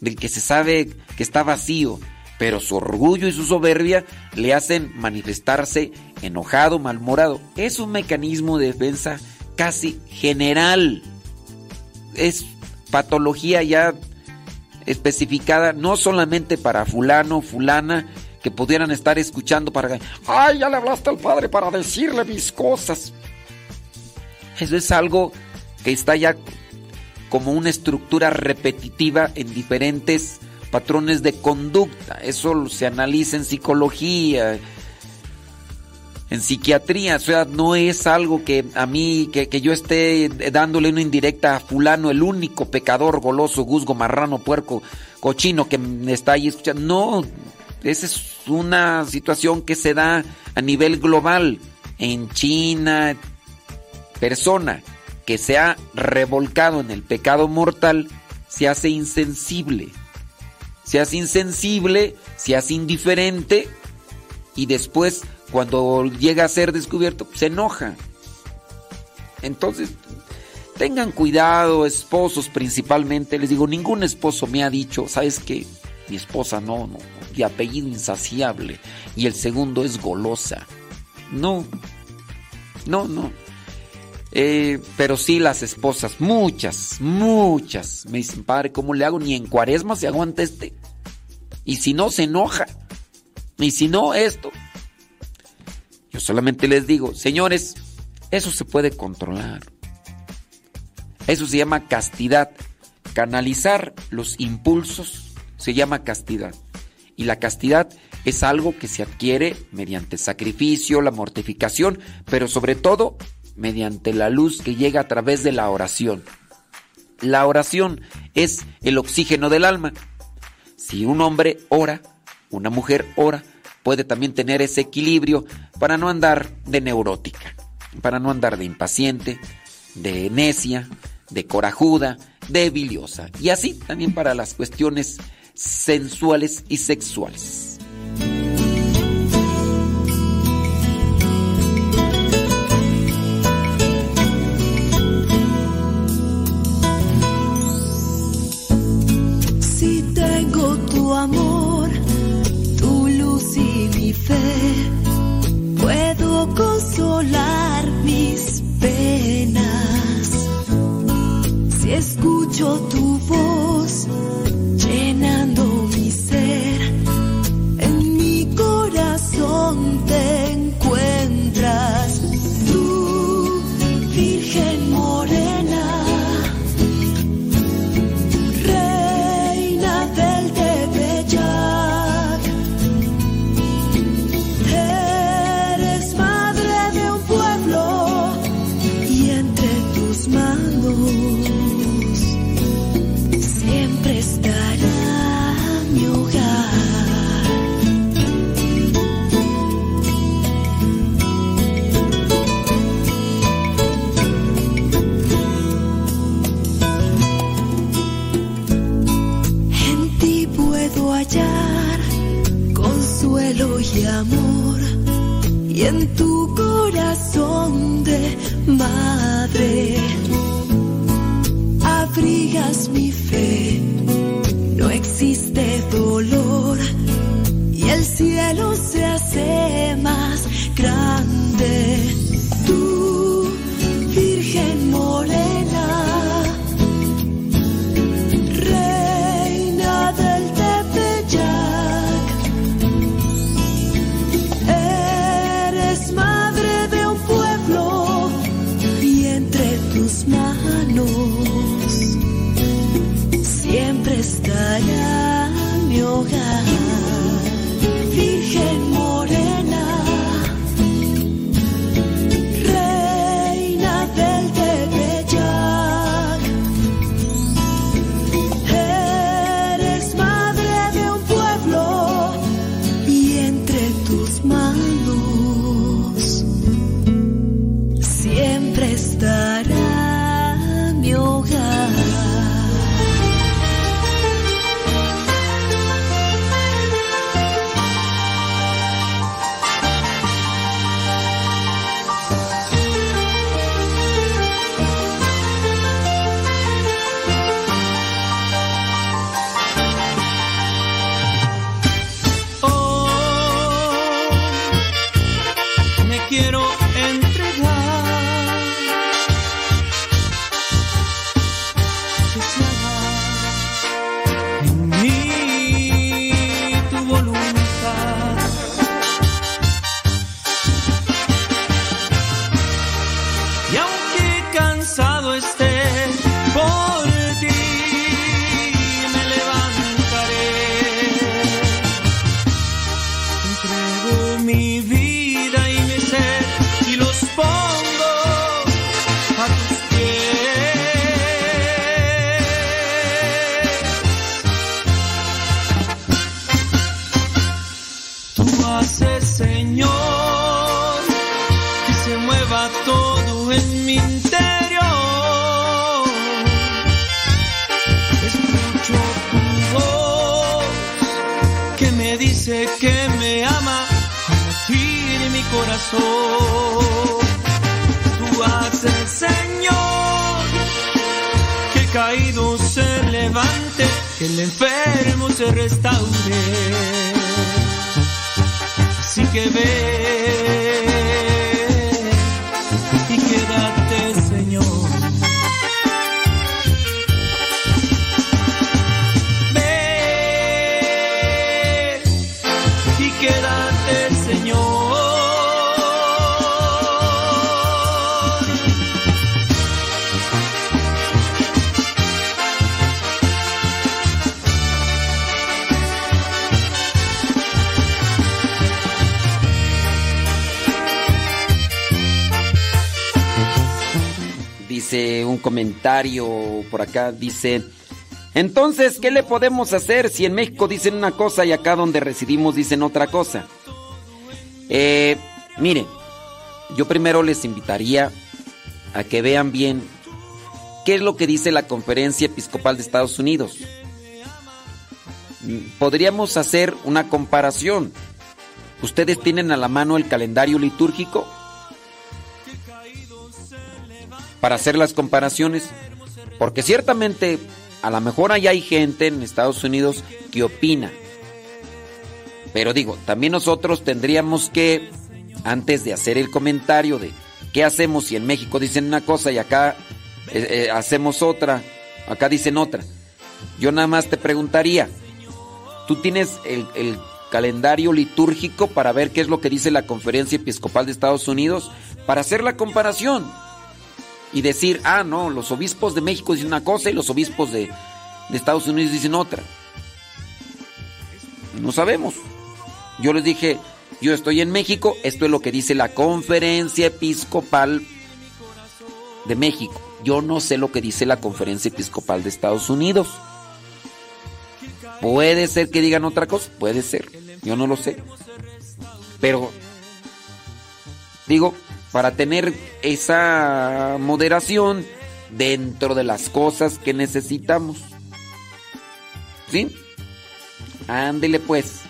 del que se sabe que está vacío. Pero su orgullo y su soberbia le hacen manifestarse enojado, malmorado. Es un mecanismo de defensa casi general. Es patología ya especificada, no solamente para fulano, fulana, pudieran estar escuchando para... ¡Ay, ya le hablaste al padre para decirle mis cosas! Eso es algo que está ya como una estructura repetitiva en diferentes patrones de conducta. Eso se analiza en psicología, en psiquiatría. O sea, no es algo que a mí, que, que yo esté dándole una indirecta a fulano, el único pecador, goloso, guzgo, marrano, puerco, cochino que me está ahí escuchando. No, esa es una situación que se da a nivel global. En China, persona que se ha revolcado en el pecado mortal se hace insensible. Se hace insensible, se hace indiferente y después cuando llega a ser descubierto se enoja. Entonces, tengan cuidado, esposos principalmente. Les digo, ningún esposo me ha dicho, ¿sabes qué? Mi esposa no, no, de apellido insaciable. Y el segundo es golosa. No, no, no. Eh, pero sí las esposas, muchas, muchas, me dicen, padre, ¿cómo le hago? Ni en cuaresma se aguanta este. Y si no, se enoja. Y si no, esto. Yo solamente les digo, señores, eso se puede controlar. Eso se llama castidad. Canalizar los impulsos se llama castidad. Y la castidad es algo que se adquiere mediante sacrificio, la mortificación, pero sobre todo mediante la luz que llega a través de la oración. La oración es el oxígeno del alma. Si un hombre ora, una mujer ora, puede también tener ese equilibrio para no andar de neurótica, para no andar de impaciente, de necia, de corajuda, de biliosa. Y así también para las cuestiones sensuales y sexuales. Por acá, dice, entonces, ¿qué le podemos hacer si en México dicen una cosa y acá donde residimos dicen otra cosa? Eh, mire, yo primero les invitaría a que vean bien qué es lo que dice la Conferencia Episcopal de Estados Unidos. Mm, Podríamos hacer una comparación. ¿Ustedes tienen a la mano el calendario litúrgico? Para hacer las comparaciones, porque ciertamente a lo mejor ahí hay gente en Estados Unidos que opina. Pero digo, también nosotros tendríamos que, antes de hacer el comentario de qué hacemos si en México dicen una cosa y acá eh, eh, hacemos otra, acá dicen otra, yo nada más te preguntaría, ¿tú tienes el calendario litúrgico para ver qué es lo que dice la Conferencia Episcopal de Estados Unidos? Para hacer la comparación y decir, ah, no, los obispos de México dicen una cosa y los obispos de, de Estados Unidos dicen otra. No sabemos. Yo les dije, yo estoy en México, esto es lo que dice la Conferencia Episcopal de México. Yo no sé lo que dice la Conferencia Episcopal de Estados Unidos. Puede ser que digan otra cosa, puede ser. Yo no lo sé. Pero digo, para tener esa moderación dentro de las cosas que necesitamos. ¿Sí? Ándele pues.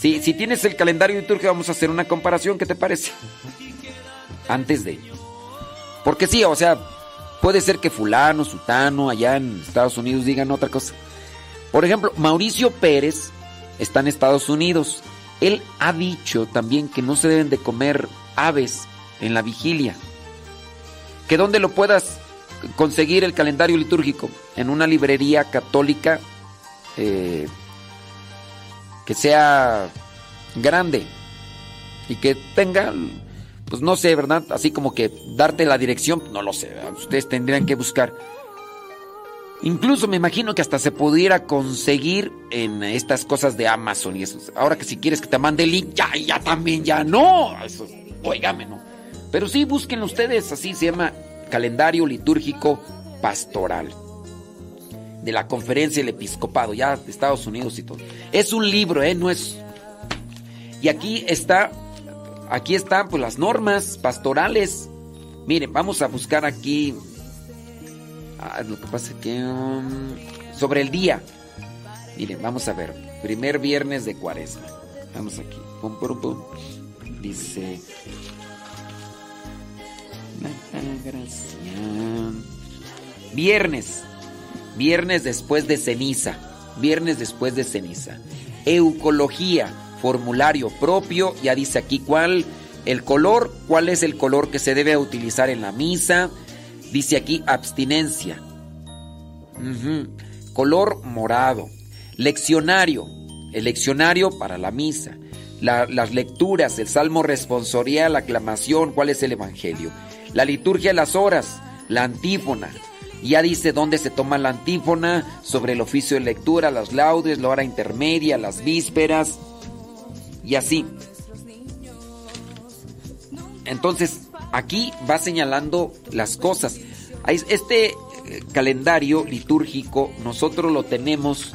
Si, si tienes el calendario litúrgico, vamos a hacer una comparación, ¿qué te parece? Antes de. Porque sí, o sea, puede ser que fulano, sutano, allá en Estados Unidos digan otra cosa. Por ejemplo, Mauricio Pérez está en Estados Unidos. Él ha dicho también que no se deben de comer aves en la vigilia. Que donde lo puedas conseguir el calendario litúrgico en una librería católica eh, que sea grande y que tenga, pues no sé, ¿verdad? Así como que darte la dirección, no lo sé, ustedes tendrían que buscar. Incluso me imagino que hasta se pudiera conseguir en estas cosas de Amazon y eso. Ahora que si quieres que te mande el link, ya, ya también, ya no. Eso, no. Pero sí, busquen ustedes, así se llama calendario litúrgico pastoral. De la conferencia del episcopado, ya de Estados Unidos y todo. Es un libro, ¿eh? No es... Y aquí está, aquí están pues las normas pastorales. Miren, vamos a buscar aquí... Ah, lo que pasa es que... um, sobre el día. Miren, vamos a ver. Primer viernes de cuaresma. Vamos aquí. Pum, pum, pum. Dice... Viernes. Viernes después de ceniza. Viernes después de ceniza. Eucología. Formulario propio. Ya dice aquí cuál. El color. ¿Cuál es el color que se debe utilizar en la misa? Dice aquí abstinencia. Color morado. Leccionario. El leccionario para la misa. La- las lecturas, el salmo responsorial, la aclamación, cuál es el evangelio. La liturgia de las horas, la antífona. Ya dice dónde se toma la antífona, sobre el oficio de lectura, las laudes, la hora intermedia, las vísperas y así. Entonces, aquí va señalando las cosas. Este eh, calendario litúrgico nosotros lo tenemos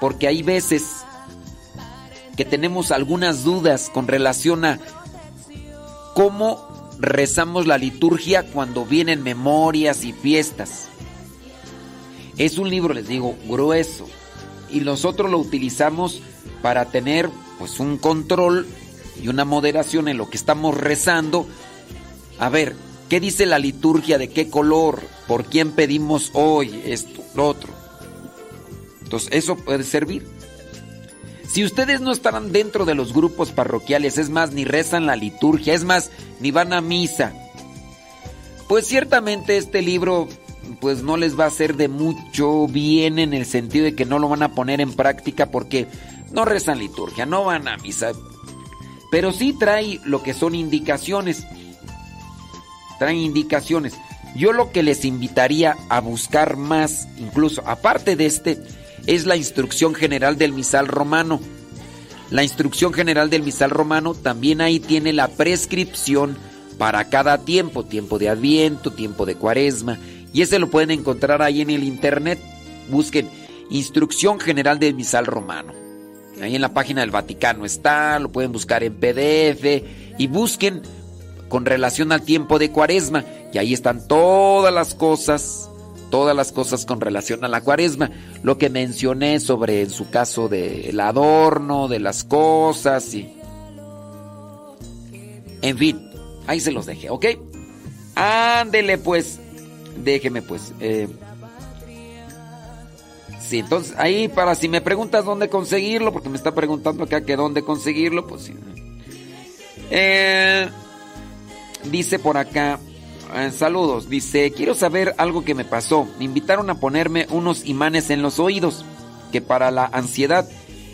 porque hay veces que tenemos algunas dudas con relación a cómo rezamos la liturgia cuando vienen memorias y fiestas. Es un libro, les digo, grueso. Y nosotros lo utilizamos para tener pues un control y una moderación en lo que estamos rezando. A ver, ¿qué dice la liturgia? ¿De qué color? ¿Por quién pedimos hoy esto, lo otro? Entonces, eso puede servir. Si ustedes no estarán dentro de los grupos parroquiales, es más, ni rezan la liturgia, es más, ni van a misa, pues ciertamente este libro pues no les va a hacer de mucho bien en el sentido de que no lo van a poner en práctica porque no rezan liturgia, no van a misa. Pero sí trae lo que son indicaciones. Trae indicaciones. Yo lo que les invitaría a buscar más, incluso aparte de este, es la instrucción general del misal romano. La instrucción general del misal romano también ahí tiene la prescripción para cada tiempo, tiempo de adviento, tiempo de cuaresma, y ese lo pueden encontrar ahí en el internet. Busquen Instrucción General del Misal Romano. Ahí en la página del Vaticano está, lo pueden buscar en PDF y busquen con relación al tiempo de cuaresma. Y ahí están todas las cosas, todas las cosas con relación a la cuaresma. Lo que mencioné sobre en su caso del adorno, de las cosas y... En fin, ahí se los dejé, ¿ok? Ándele pues, déjeme pues. Eh, Sí, entonces ahí para si me preguntas dónde conseguirlo, porque me está preguntando acá que dónde conseguirlo, pues sí. Eh, dice por acá, eh, saludos, dice, quiero saber algo que me pasó. Me invitaron a ponerme unos imanes en los oídos, que para la ansiedad,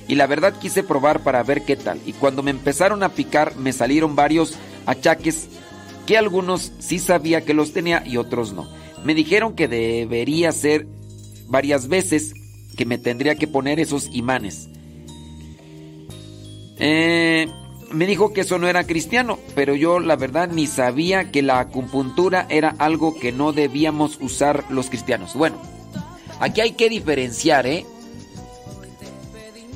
y la verdad quise probar para ver qué tal. Y cuando me empezaron a picar me salieron varios achaques que algunos sí sabía que los tenía y otros no. Me dijeron que debería ser varias veces que me tendría que poner esos imanes. Eh, me dijo que eso no era cristiano, pero yo la verdad ni sabía que la acupuntura era algo que no debíamos usar los cristianos. Bueno, aquí hay que diferenciar, ¿eh?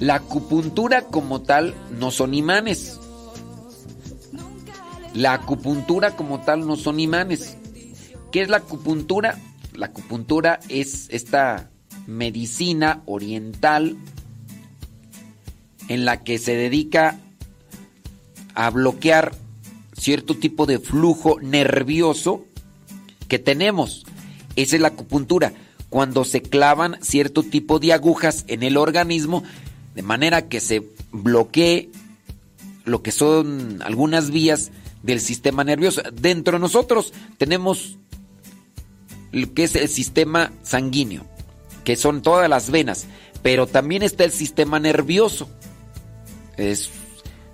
La acupuntura como tal no son imanes. La acupuntura como tal no son imanes. ¿Qué es la acupuntura? La acupuntura es esta medicina oriental en la que se dedica a bloquear cierto tipo de flujo nervioso que tenemos. Esa es la acupuntura. Cuando se clavan cierto tipo de agujas en el organismo, de manera que se bloquee lo que son algunas vías del sistema nervioso. Dentro de nosotros tenemos lo que es el sistema sanguíneo que son todas las venas, pero también está el sistema nervioso. Es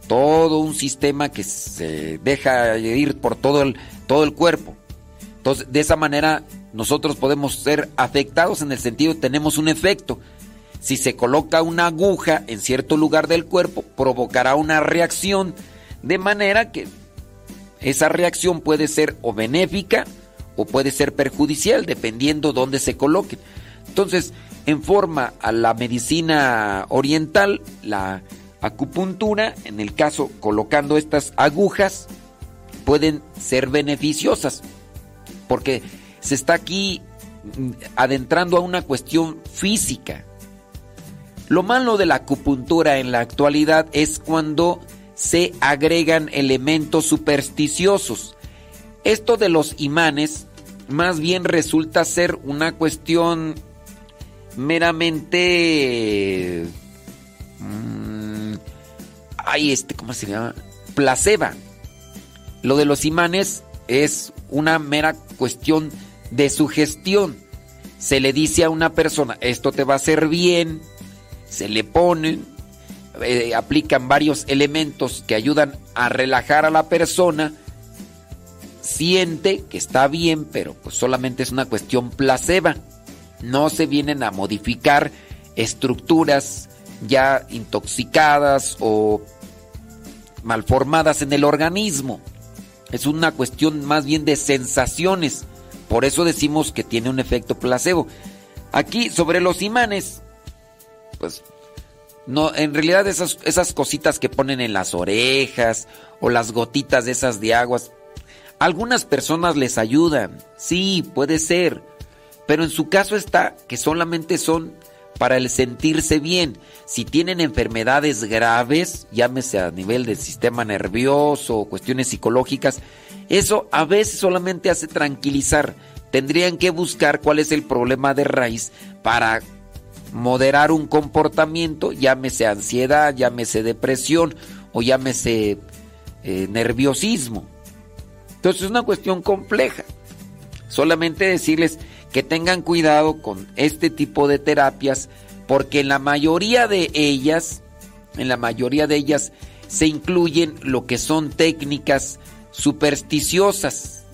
todo un sistema que se deja ir por todo el, todo el cuerpo. Entonces, de esa manera nosotros podemos ser afectados en el sentido de tenemos un efecto. Si se coloca una aguja en cierto lugar del cuerpo, provocará una reacción, de manera que esa reacción puede ser o benéfica o puede ser perjudicial, dependiendo dónde se coloque. Entonces, en forma a la medicina oriental, la acupuntura, en el caso colocando estas agujas, pueden ser beneficiosas, porque se está aquí mm, adentrando a una cuestión física. Lo malo de la acupuntura en la actualidad es cuando se agregan elementos supersticiosos. Esto de los imanes más bien resulta ser una cuestión meramente... Mmm, ay, este, ¿cómo se llama? Placeba. Lo de los imanes es una mera cuestión de sugestión. Se le dice a una persona, esto te va a hacer bien, se le ponen, eh, aplican varios elementos que ayudan a relajar a la persona, siente que está bien, pero pues solamente es una cuestión placeba no se vienen a modificar estructuras ya intoxicadas o malformadas en el organismo. Es una cuestión más bien de sensaciones. Por eso decimos que tiene un efecto placebo. Aquí sobre los imanes, pues No, en realidad esas, esas cositas que ponen en las orejas o las gotitas de esas de aguas, algunas personas les ayudan, sí, puede ser, pero en su caso está que solamente son para el sentirse bien. Si tienen enfermedades graves, llámese a nivel del sistema nervioso o cuestiones psicológicas, eso a veces solamente hace tranquilizar. Tendrían que buscar cuál es el problema de raíz para moderar un comportamiento, llámese ansiedad, llámese depresión o llámese eh, nerviosismo. Entonces es una cuestión compleja. Solamente decirles que tengan cuidado con este tipo de terapias porque en la mayoría de ellas, en la mayoría de ellas se incluyen lo que son técnicas supersticiosas,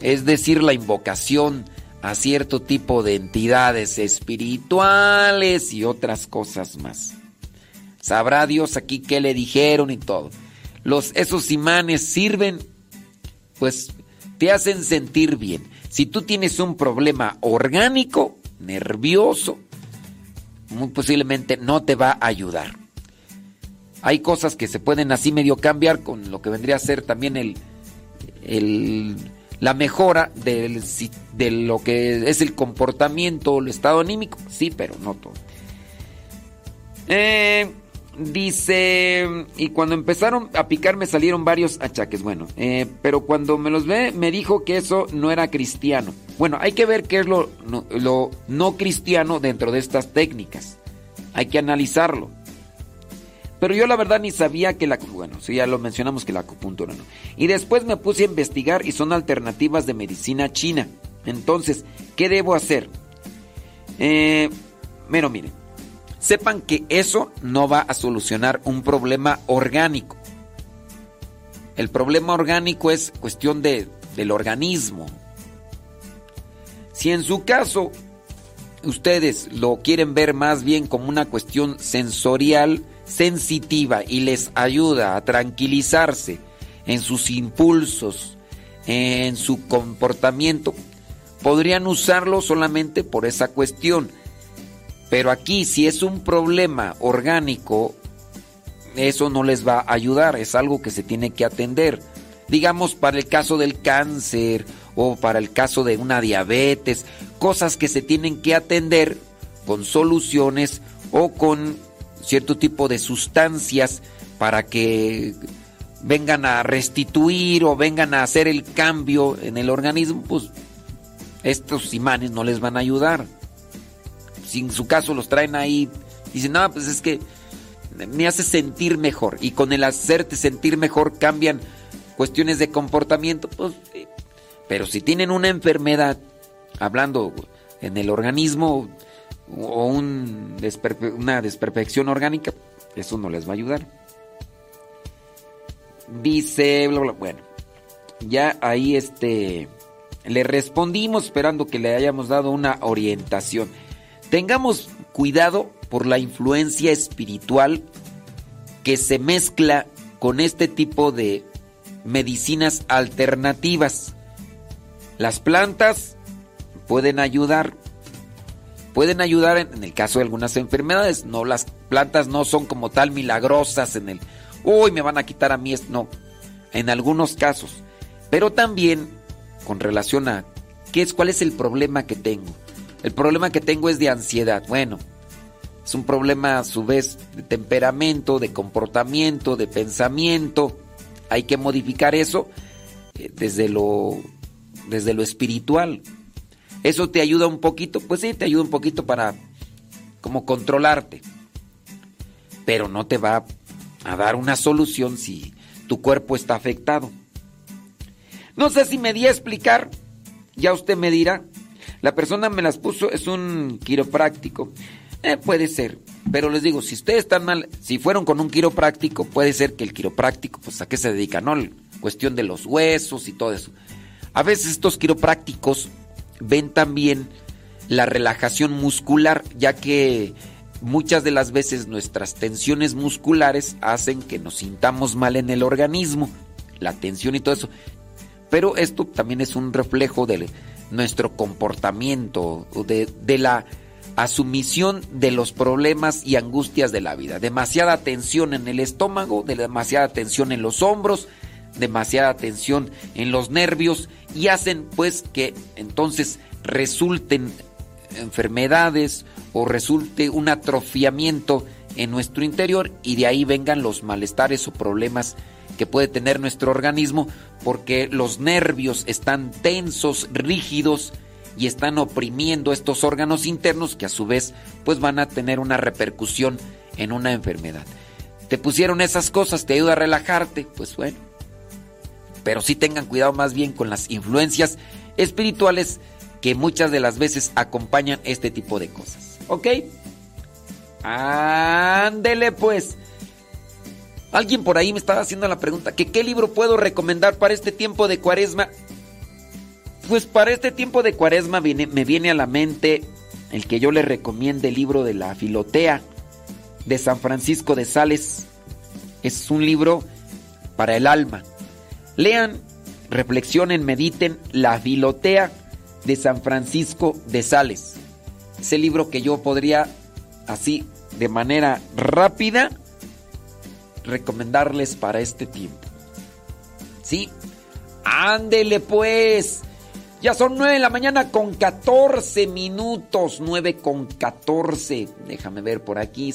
es decir, la invocación a cierto tipo de entidades espirituales y otras cosas más. Sabrá Dios aquí qué le dijeron y todo. Los, esos imanes sirven, pues te hacen sentir bien. Si tú tienes un problema orgánico, nervioso, muy posiblemente no te va a ayudar. Hay cosas que se pueden así medio cambiar con lo que vendría a ser también el, la mejora de lo que es el comportamiento, el estado anímico, sí, pero no todo. Eh, dice, y cuando empezaron a picar me salieron varios achaques, bueno, eh, pero cuando me los ve me dijo que eso no era cristiano. Bueno, hay que ver qué es lo lo no cristiano dentro de estas técnicas. Hay que analizarlo. Pero yo la verdad ni sabía que la... Bueno, sí, ya lo mencionamos que la acupuntura no. Y después me puse a investigar y son alternativas de medicina china. Entonces, ¿qué debo hacer? Eh, pero miren, sepan que eso no va a solucionar un problema orgánico. El problema orgánico es cuestión de, del organismo. Si en su caso ustedes lo quieren ver más bien como una cuestión sensorial, sensitiva y les ayuda a tranquilizarse en sus impulsos, en su comportamiento, podrían usarlo solamente por esa cuestión. Pero aquí, si es un problema orgánico, eso no les va a ayudar, es algo que se tiene que atender. Digamos, para el caso del cáncer o para el caso de una diabetes, cosas que se tienen que atender con soluciones o con cierto tipo de sustancias para que vengan a restituir o vengan a hacer el cambio en el organismo, pues estos imanes no les van a ayudar. Si en su caso los traen ahí, dicen, no, pues es que me hace sentir mejor. Y con el hacerte sentir mejor cambian cuestiones de comportamiento, pues, pero si tienen una enfermedad, hablando en el organismo, o un una desperfección orgánica, eso no les va a ayudar. Dice, bueno, ya ahí este, le respondimos esperando que le hayamos dado una orientación. Tengamos cuidado por la influencia espiritual que se mezcla con este tipo de medicinas alternativas. Las plantas pueden ayudar, pueden ayudar en, el caso de algunas enfermedades. No, las plantas no son como tal milagrosas en el, uy, me van a quitar a mí, no, en algunos casos. Pero también con relación a qué es, cuál es el problema que tengo. El problema que tengo es de ansiedad. Bueno, es un problema a su vez de temperamento, de comportamiento, de pensamiento. Hay que modificar eso eh, desde lo desde lo espiritual. ¿Eso te ayuda un poquito? Pues sí, te ayuda un poquito para como controlarte. Pero no te va a dar una solución si tu cuerpo está afectado. No sé si me di a explicar, ya usted me dirá. La persona me las puso, es un quiropráctico. Eh, puede ser, pero les digo, si ustedes están mal, si fueron con un quiropráctico, puede ser que el quiropráctico, pues a qué se dedica, ¿no? Cuestión de los huesos y todo eso. A veces estos quiroprácticos ven también la relajación muscular, ya que muchas de las veces nuestras tensiones musculares hacen que nos sintamos mal en el organismo, la tensión y todo eso. Pero esto también es un reflejo de nuestro comportamiento, de, de la a su misión de los problemas y angustias de la vida. Demasiada tensión en el estómago, demasiada tensión en los hombros, demasiada tensión en los nervios y hacen pues que entonces resulten enfermedades o resulte un atrofiamiento en nuestro interior y de ahí vengan los malestares o problemas que puede tener nuestro organismo porque los nervios están tensos, rígidos y están oprimiendo estos órganos internos que a su vez pues van a tener una repercusión en una enfermedad. Te pusieron esas cosas, te ayuda a relajarte, pues bueno. Pero sí tengan cuidado más bien con las influencias espirituales que muchas de las veces acompañan este tipo de cosas. ¿Ok? Ándele pues. Alguien por ahí me estaba haciendo la pregunta, que qué libro puedo recomendar para este tiempo de cuaresma. Pues para este tiempo de cuaresma me viene a la mente el que yo le recomiende el libro de la Filotea de San Francisco de Sales. Es un libro para el alma. Lean, reflexionen, mediten la Filotea de San Francisco de Sales. Ese libro que yo podría así de manera rápida recomendarles para este tiempo. ¿Sí? Ándele pues. Ya son 9 de la mañana con 14 minutos. 9 con 14. Déjame ver por aquí.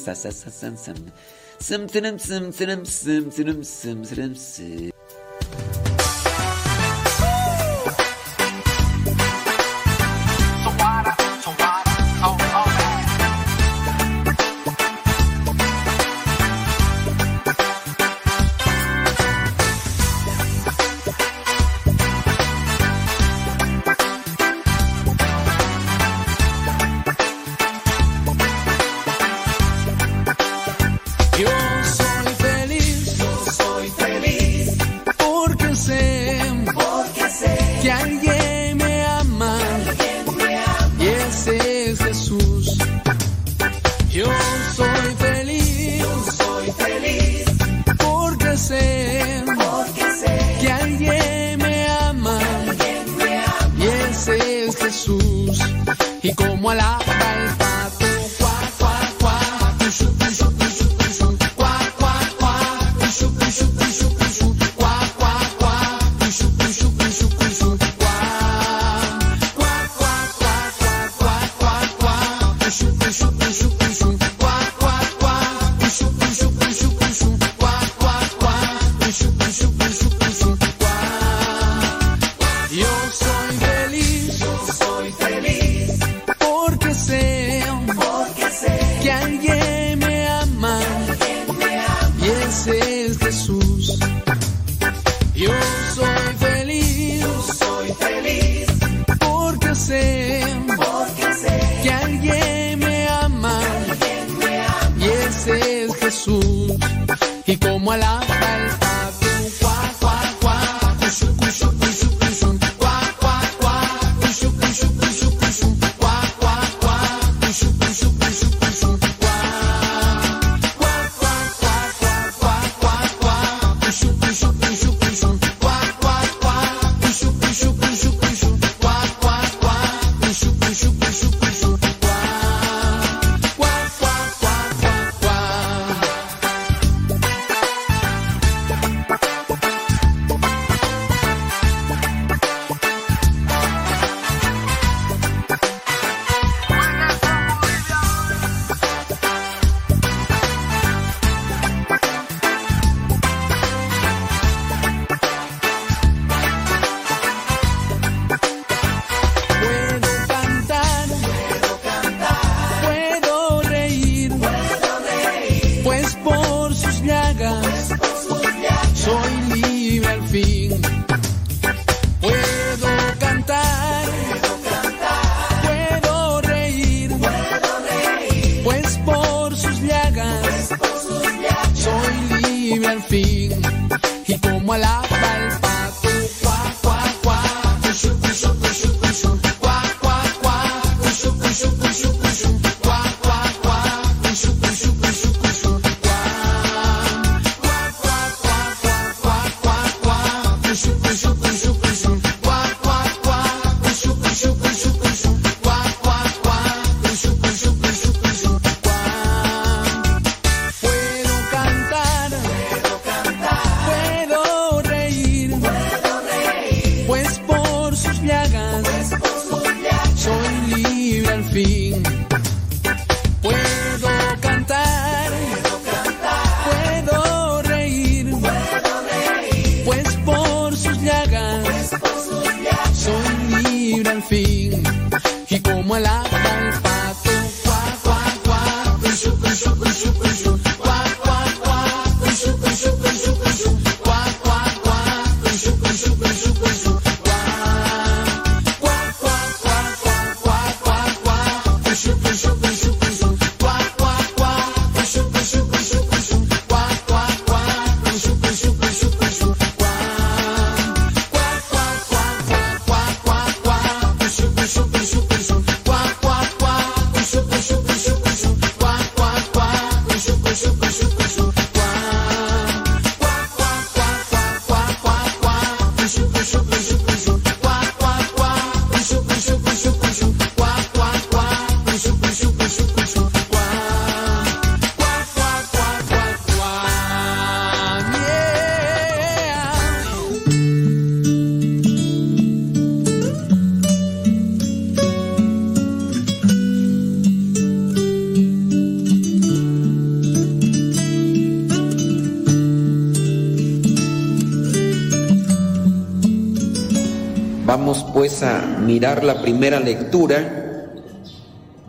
Mirar la primera lectura,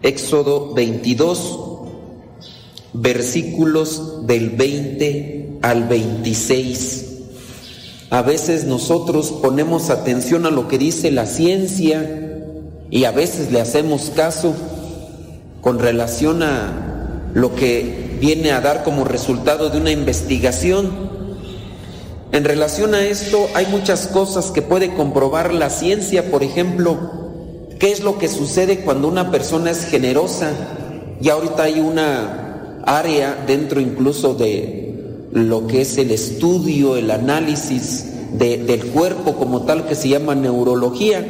Éxodo 22, versículos del 20 al 26. A veces nosotros ponemos atención a lo que dice la ciencia y a veces le hacemos caso con relación a lo que viene a dar como resultado de una investigación. En relación a esto hay muchas cosas que puede comprobar la ciencia, por ejemplo, qué es lo que sucede cuando una persona es generosa. Y ahorita hay una área dentro incluso de lo que es el estudio, el análisis de, del cuerpo como tal que se llama neurología.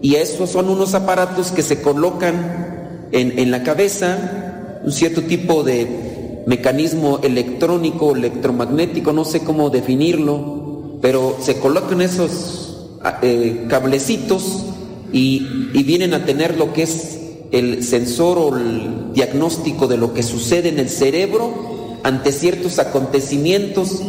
Y esos son unos aparatos que se colocan en, en la cabeza, un cierto tipo de mecanismo electrónico, electromagnético, no sé cómo definirlo, pero se colocan esos eh, cablecitos y, vienen a tener lo que es el sensor o el diagnóstico de lo que sucede en el cerebro ante ciertos acontecimientos.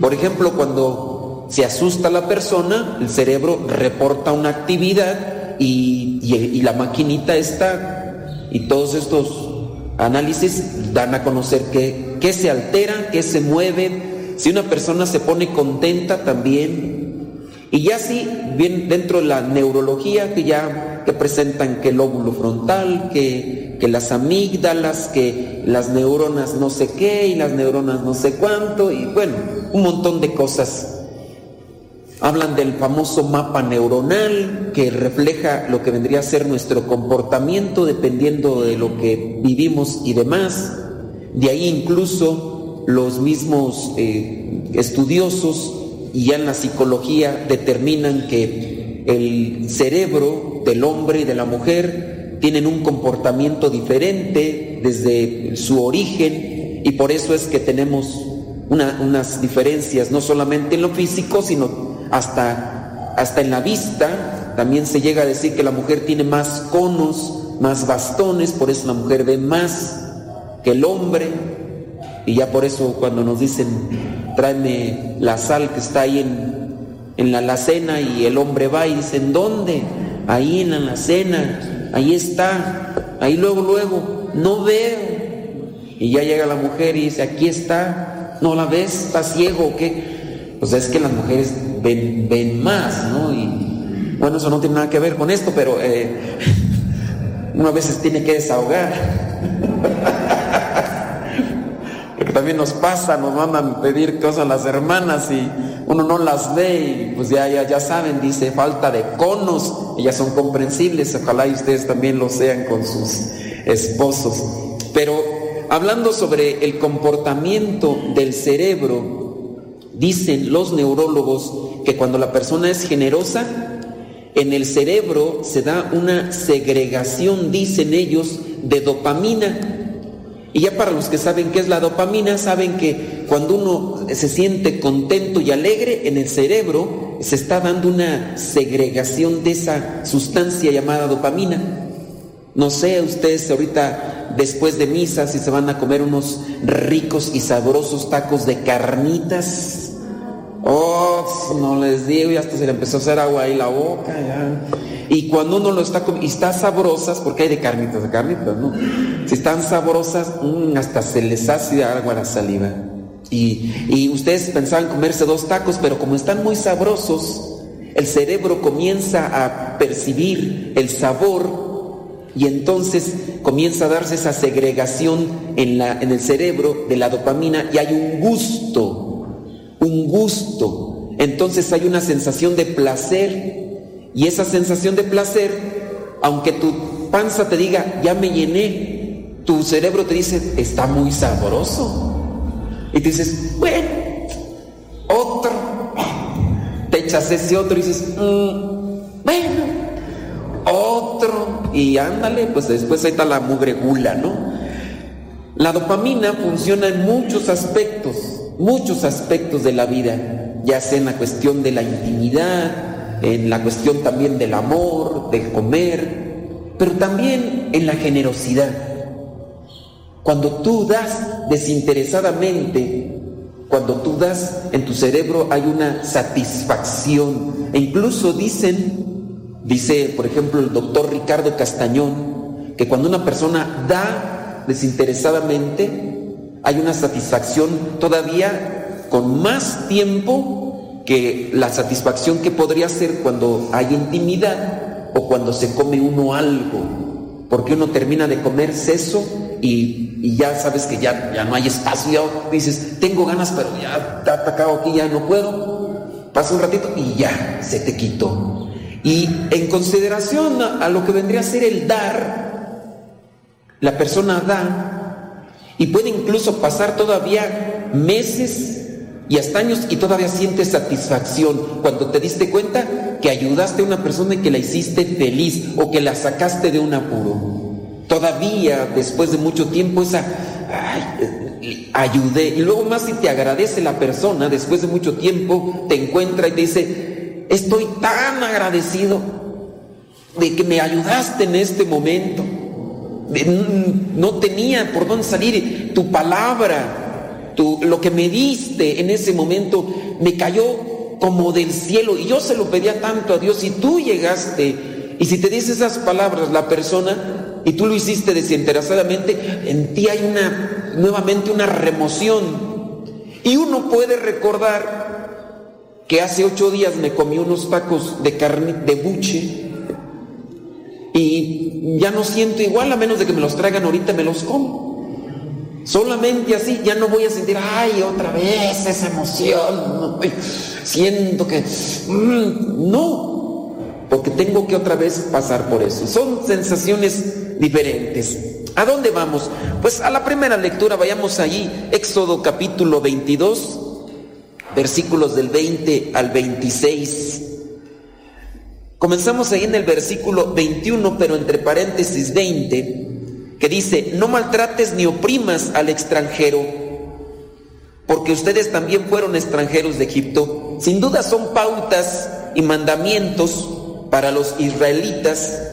Por ejemplo, cuando se asusta la persona, el cerebro reporta una actividad y, y la maquinita está, y todos estos análisis dan a conocer que, que se altera, que se mueve, si una persona se pone contenta también. Y ya sí, bien dentro de la neurología que ya que presentan que el óvulo frontal, que, que las amígdalas, que las neuronas no sé qué y las neuronas no sé cuánto, y bueno, un montón de cosas. Hablan del famoso mapa neuronal que refleja lo que vendría a ser nuestro comportamiento dependiendo de lo que vivimos y demás. De ahí incluso los mismos eh, estudiosos y ya en la psicología determinan que el cerebro del hombre y de la mujer tienen un comportamiento diferente desde su origen y por eso es que tenemos una, unas diferencias no solamente en lo físico, sino hasta, hasta en la vista, también se llega a decir que la mujer tiene más conos, más bastones, por eso la mujer ve más que el hombre. Y ya por eso cuando nos dicen, tráeme la sal que está ahí en, en la alacena y el hombre va y dicen, ¿dónde? Ahí en la alacena, ahí está, ahí luego, luego, no veo. Y ya llega la mujer y dice, aquí está, ¿no la ves? ¿Está ciego qué? Pues es que las mujeres ven, más, ¿no? Y bueno, eso no tiene nada que ver con esto, pero eh, uno a veces tiene que desahogar. Porque también nos pasa, nos mandan pedir cosas las hermanas y uno no las ve y pues ya, ya, ya saben, dice falta de conos, ellas son comprensibles, ojalá y ustedes también lo sean con sus esposos. Pero hablando sobre el comportamiento del cerebro, dicen los neurólogos que cuando la persona es generosa, en el cerebro se da una segregación, dicen ellos, de dopamina. Y ya para los que saben qué es la dopamina, saben que cuando uno se siente contento y alegre, en el cerebro se está dando una segregación de esa sustancia llamada dopamina. No sé, ustedes ahorita después de misa si se van a comer unos ricos y sabrosos tacos de carnitas, Oh, no les digo, y hasta se le empezó a hacer agua ahí la boca. Y cuando uno lo está comiendo, y está sabrosas, porque hay de carnitas, de carnitas, ¿no? Si están sabrosas, mmm, hasta se les hace agua la saliva. Y, y ustedes pensaban comerse dos tacos, pero como están muy sabrosos, el cerebro comienza a percibir el sabor y entonces comienza a darse esa segregación en, la, en el cerebro de la dopamina y hay un gusto, un gusto. Entonces hay una sensación de placer y esa sensación de placer, aunque tu panza te diga, ya me llené, tu cerebro te dice, está muy sabroso. Y dices, bueno, otro. Te echas ese otro y dices, mm, bueno. Y ándale, pues después ahí está la mugre gula, ¿no? La dopamina funciona en muchos aspectos, muchos aspectos de la vida, ya sea en la cuestión de la intimidad, en la cuestión también del amor, del comer, pero también en la generosidad. Cuando tú das desinteresadamente, cuando tú das en tu cerebro hay una satisfacción. E incluso dicen, dice por ejemplo el doctor Ricardo Castañón, que cuando una persona da desinteresadamente, hay una satisfacción todavía con más tiempo que la satisfacción que podría ser cuando hay intimidad o cuando se come uno algo, porque uno termina de comer seso y, ya sabes que ya, ya no hay espacio, ya dices, tengo ganas, pero ya está atacado aquí, ya no puedo. Pasa un ratito y ya se te quitó. Y en consideración a, lo que vendría a ser el dar, la persona da y puede incluso pasar todavía meses y hasta años y todavía siente satisfacción cuando te diste cuenta que ayudaste a una persona y que la hiciste feliz o que la sacaste de un apuro. Todavía después de mucho tiempo esa, ay, ayudé. Y luego más si te agradece la persona, después de mucho tiempo te encuentra y te dice, estoy tan agradecido de que me ayudaste en este momento. No tenía por dónde salir tu palabra, lo que me diste en ese momento me cayó como del cielo y yo se lo pedía tanto a Dios y tú llegaste y si te dice esas palabras la persona y tú lo hiciste desinteresadamente, en ti hay una, nuevamente una remoción. Y uno puede recordar que hace ocho días me comí unos tacos de carne de buche y ya no siento igual a menos de que me los traigan ahorita me los como. Solamente así ya no voy a sentir, ay, otra vez esa emoción. Siento que... Mm, no, porque tengo que otra vez pasar por eso. Son sensaciones diferentes. ¿A dónde vamos? Pues a la primera lectura, vayamos allí, Éxodo capítulo 22, versículos del 20 al 26. Comenzamos ahí en el versículo 21, pero entre paréntesis 20, que dice, no maltrates ni oprimas al extranjero, porque ustedes también fueron extranjeros de Egipto. Sin duda son pautas y mandamientos para los israelitas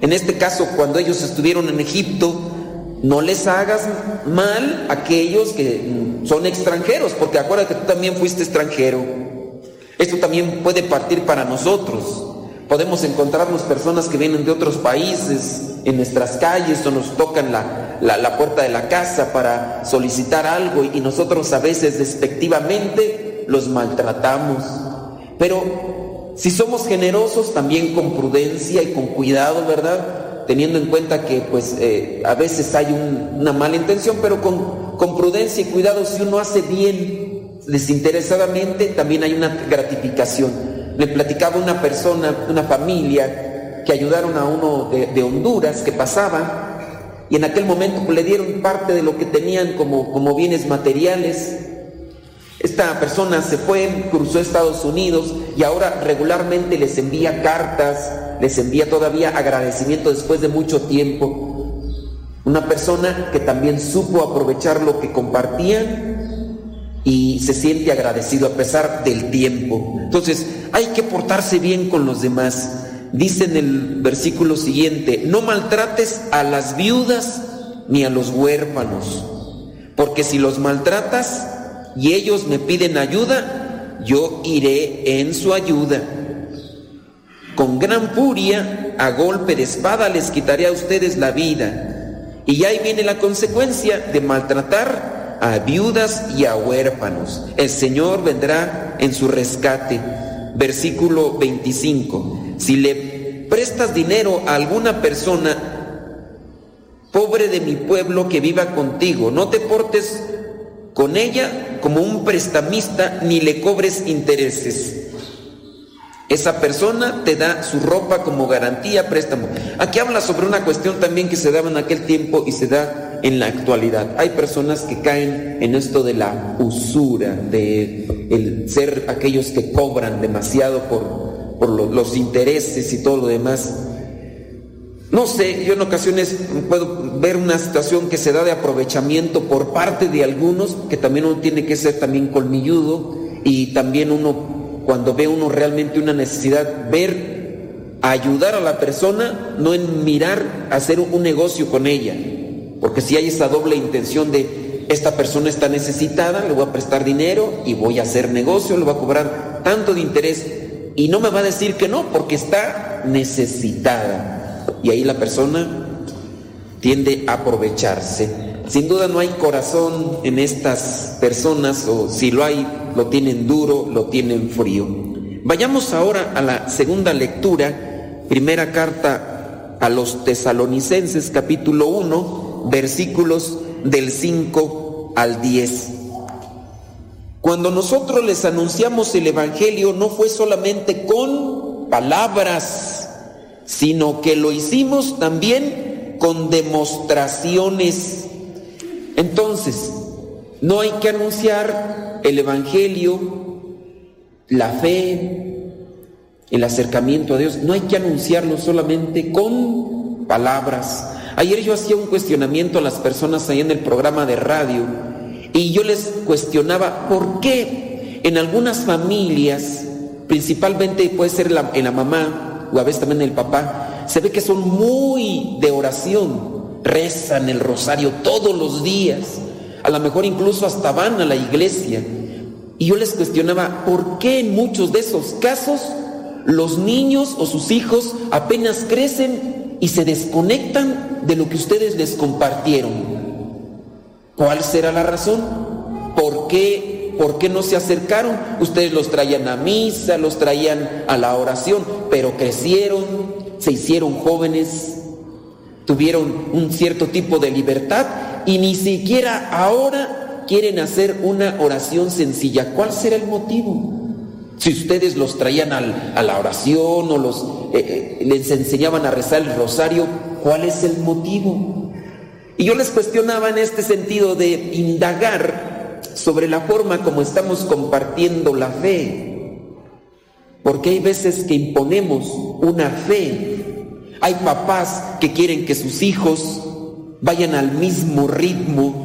en este caso, cuando ellos estuvieron en Egipto, no les hagas mal a aquellos que son extranjeros, porque acuérdate que tú también fuiste extranjero. Esto también puede partir para nosotros. Podemos encontrarnos personas que vienen de otros países en nuestras calles o nos tocan la, la puerta de la casa para solicitar algo y nosotros a veces despectivamente los maltratamos. Pero si somos generosos, también con prudencia y con cuidado, ¿verdad? Teniendo en cuenta que pues eh, a veces hay una mala intención, pero con, prudencia y cuidado, si uno hace bien desinteresadamente, también hay una gratificación. Me platicaba una persona, una familia, que ayudaron a uno de, de Honduras que pasaba y en aquel momento pues, le dieron parte de lo que tenían como, como bienes materiales esta persona se fue, cruzó Estados Unidos y ahora regularmente les envía cartas, les envía todavía agradecimiento después de mucho tiempo. Una persona que también supo aprovechar lo que compartían y se siente agradecido a pesar del tiempo. Entonces, hay que portarse bien con los demás. Dice en el versículo siguiente, no maltrates a las viudas ni a los huérfanos, porque si los maltratas, y ellos me piden ayuda, yo iré en su ayuda. Con gran furia, a golpe de espada, les quitaré a ustedes la vida. Y ahí viene la consecuencia de maltratar a viudas y a huérfanos. El Señor vendrá en su rescate. Versículo 25. Si le prestas dinero a alguna persona pobre de mi pueblo que viva contigo, no te portes con ella como un prestamista ni le cobres intereses. Esa persona te da su ropa como garantía, préstamo. Aquí habla sobre una cuestión también que se daba en aquel tiempo y se da en la actualidad. Hay personas que caen en esto de la usura, de el ser aquellos que cobran demasiado por, por lo- los intereses y todo lo demás. No sé, yo en ocasiones puedo ver una situación que se da de aprovechamiento por parte de algunos, que también uno tiene que ser también colmilludo y también uno, cuando ve uno realmente una necesidad, ver, ayudar a la persona, no en mirar, hacer un negocio con ella. Porque si hay esa doble intención de, esta persona está necesitada, le voy a prestar dinero y voy a hacer negocio, le voy a cobrar tanto de interés y no me va a decir que no, porque está necesitada. Y ahí la persona tiende a aprovecharse. Sin duda no hay corazón en estas personas, o si lo hay, lo tienen duro, lo tienen frío. Vayamos ahora a la segunda lectura, primera carta a los tesalonicenses, capítulo 1, versículos del 5 al 10. Cuando nosotros les anunciamos el Evangelio no fue solamente con palabras, sino que lo hicimos también con demostraciones. Entonces, no hay que anunciar el Evangelio, la fe, el acercamiento a Dios, no hay que anunciarlo solamente con palabras. Ayer yo hacía un cuestionamiento a las personas ahí en el programa de radio y yo les cuestionaba por qué en algunas familias, principalmente puede ser en la mamá o a veces también en el papá, se ve que son muy de oración, rezan el rosario todos los días, a lo mejor incluso hasta van a la iglesia. Y yo les cuestionaba, ¿por qué en muchos de esos casos los niños o sus hijos apenas crecen y se desconectan de lo que ustedes les compartieron? ¿Cuál será la razón? ¿Por qué, ¿Por qué no se acercaron? Ustedes los traían a misa, los traían a la oración, pero crecieron, se hicieron jóvenes, tuvieron un cierto tipo de libertad y ni siquiera ahora quieren hacer una oración sencilla. ¿Cuál será el motivo? Si ustedes los traían a la oración o los eh, eh, les enseñaban a rezar el rosario, ¿cuál es el motivo? Y yo les cuestionaba en este sentido de indagar sobre la forma como estamos compartiendo la fe. Porque hay veces que imponemos una fe. Hay papás que quieren que sus hijos vayan al mismo ritmo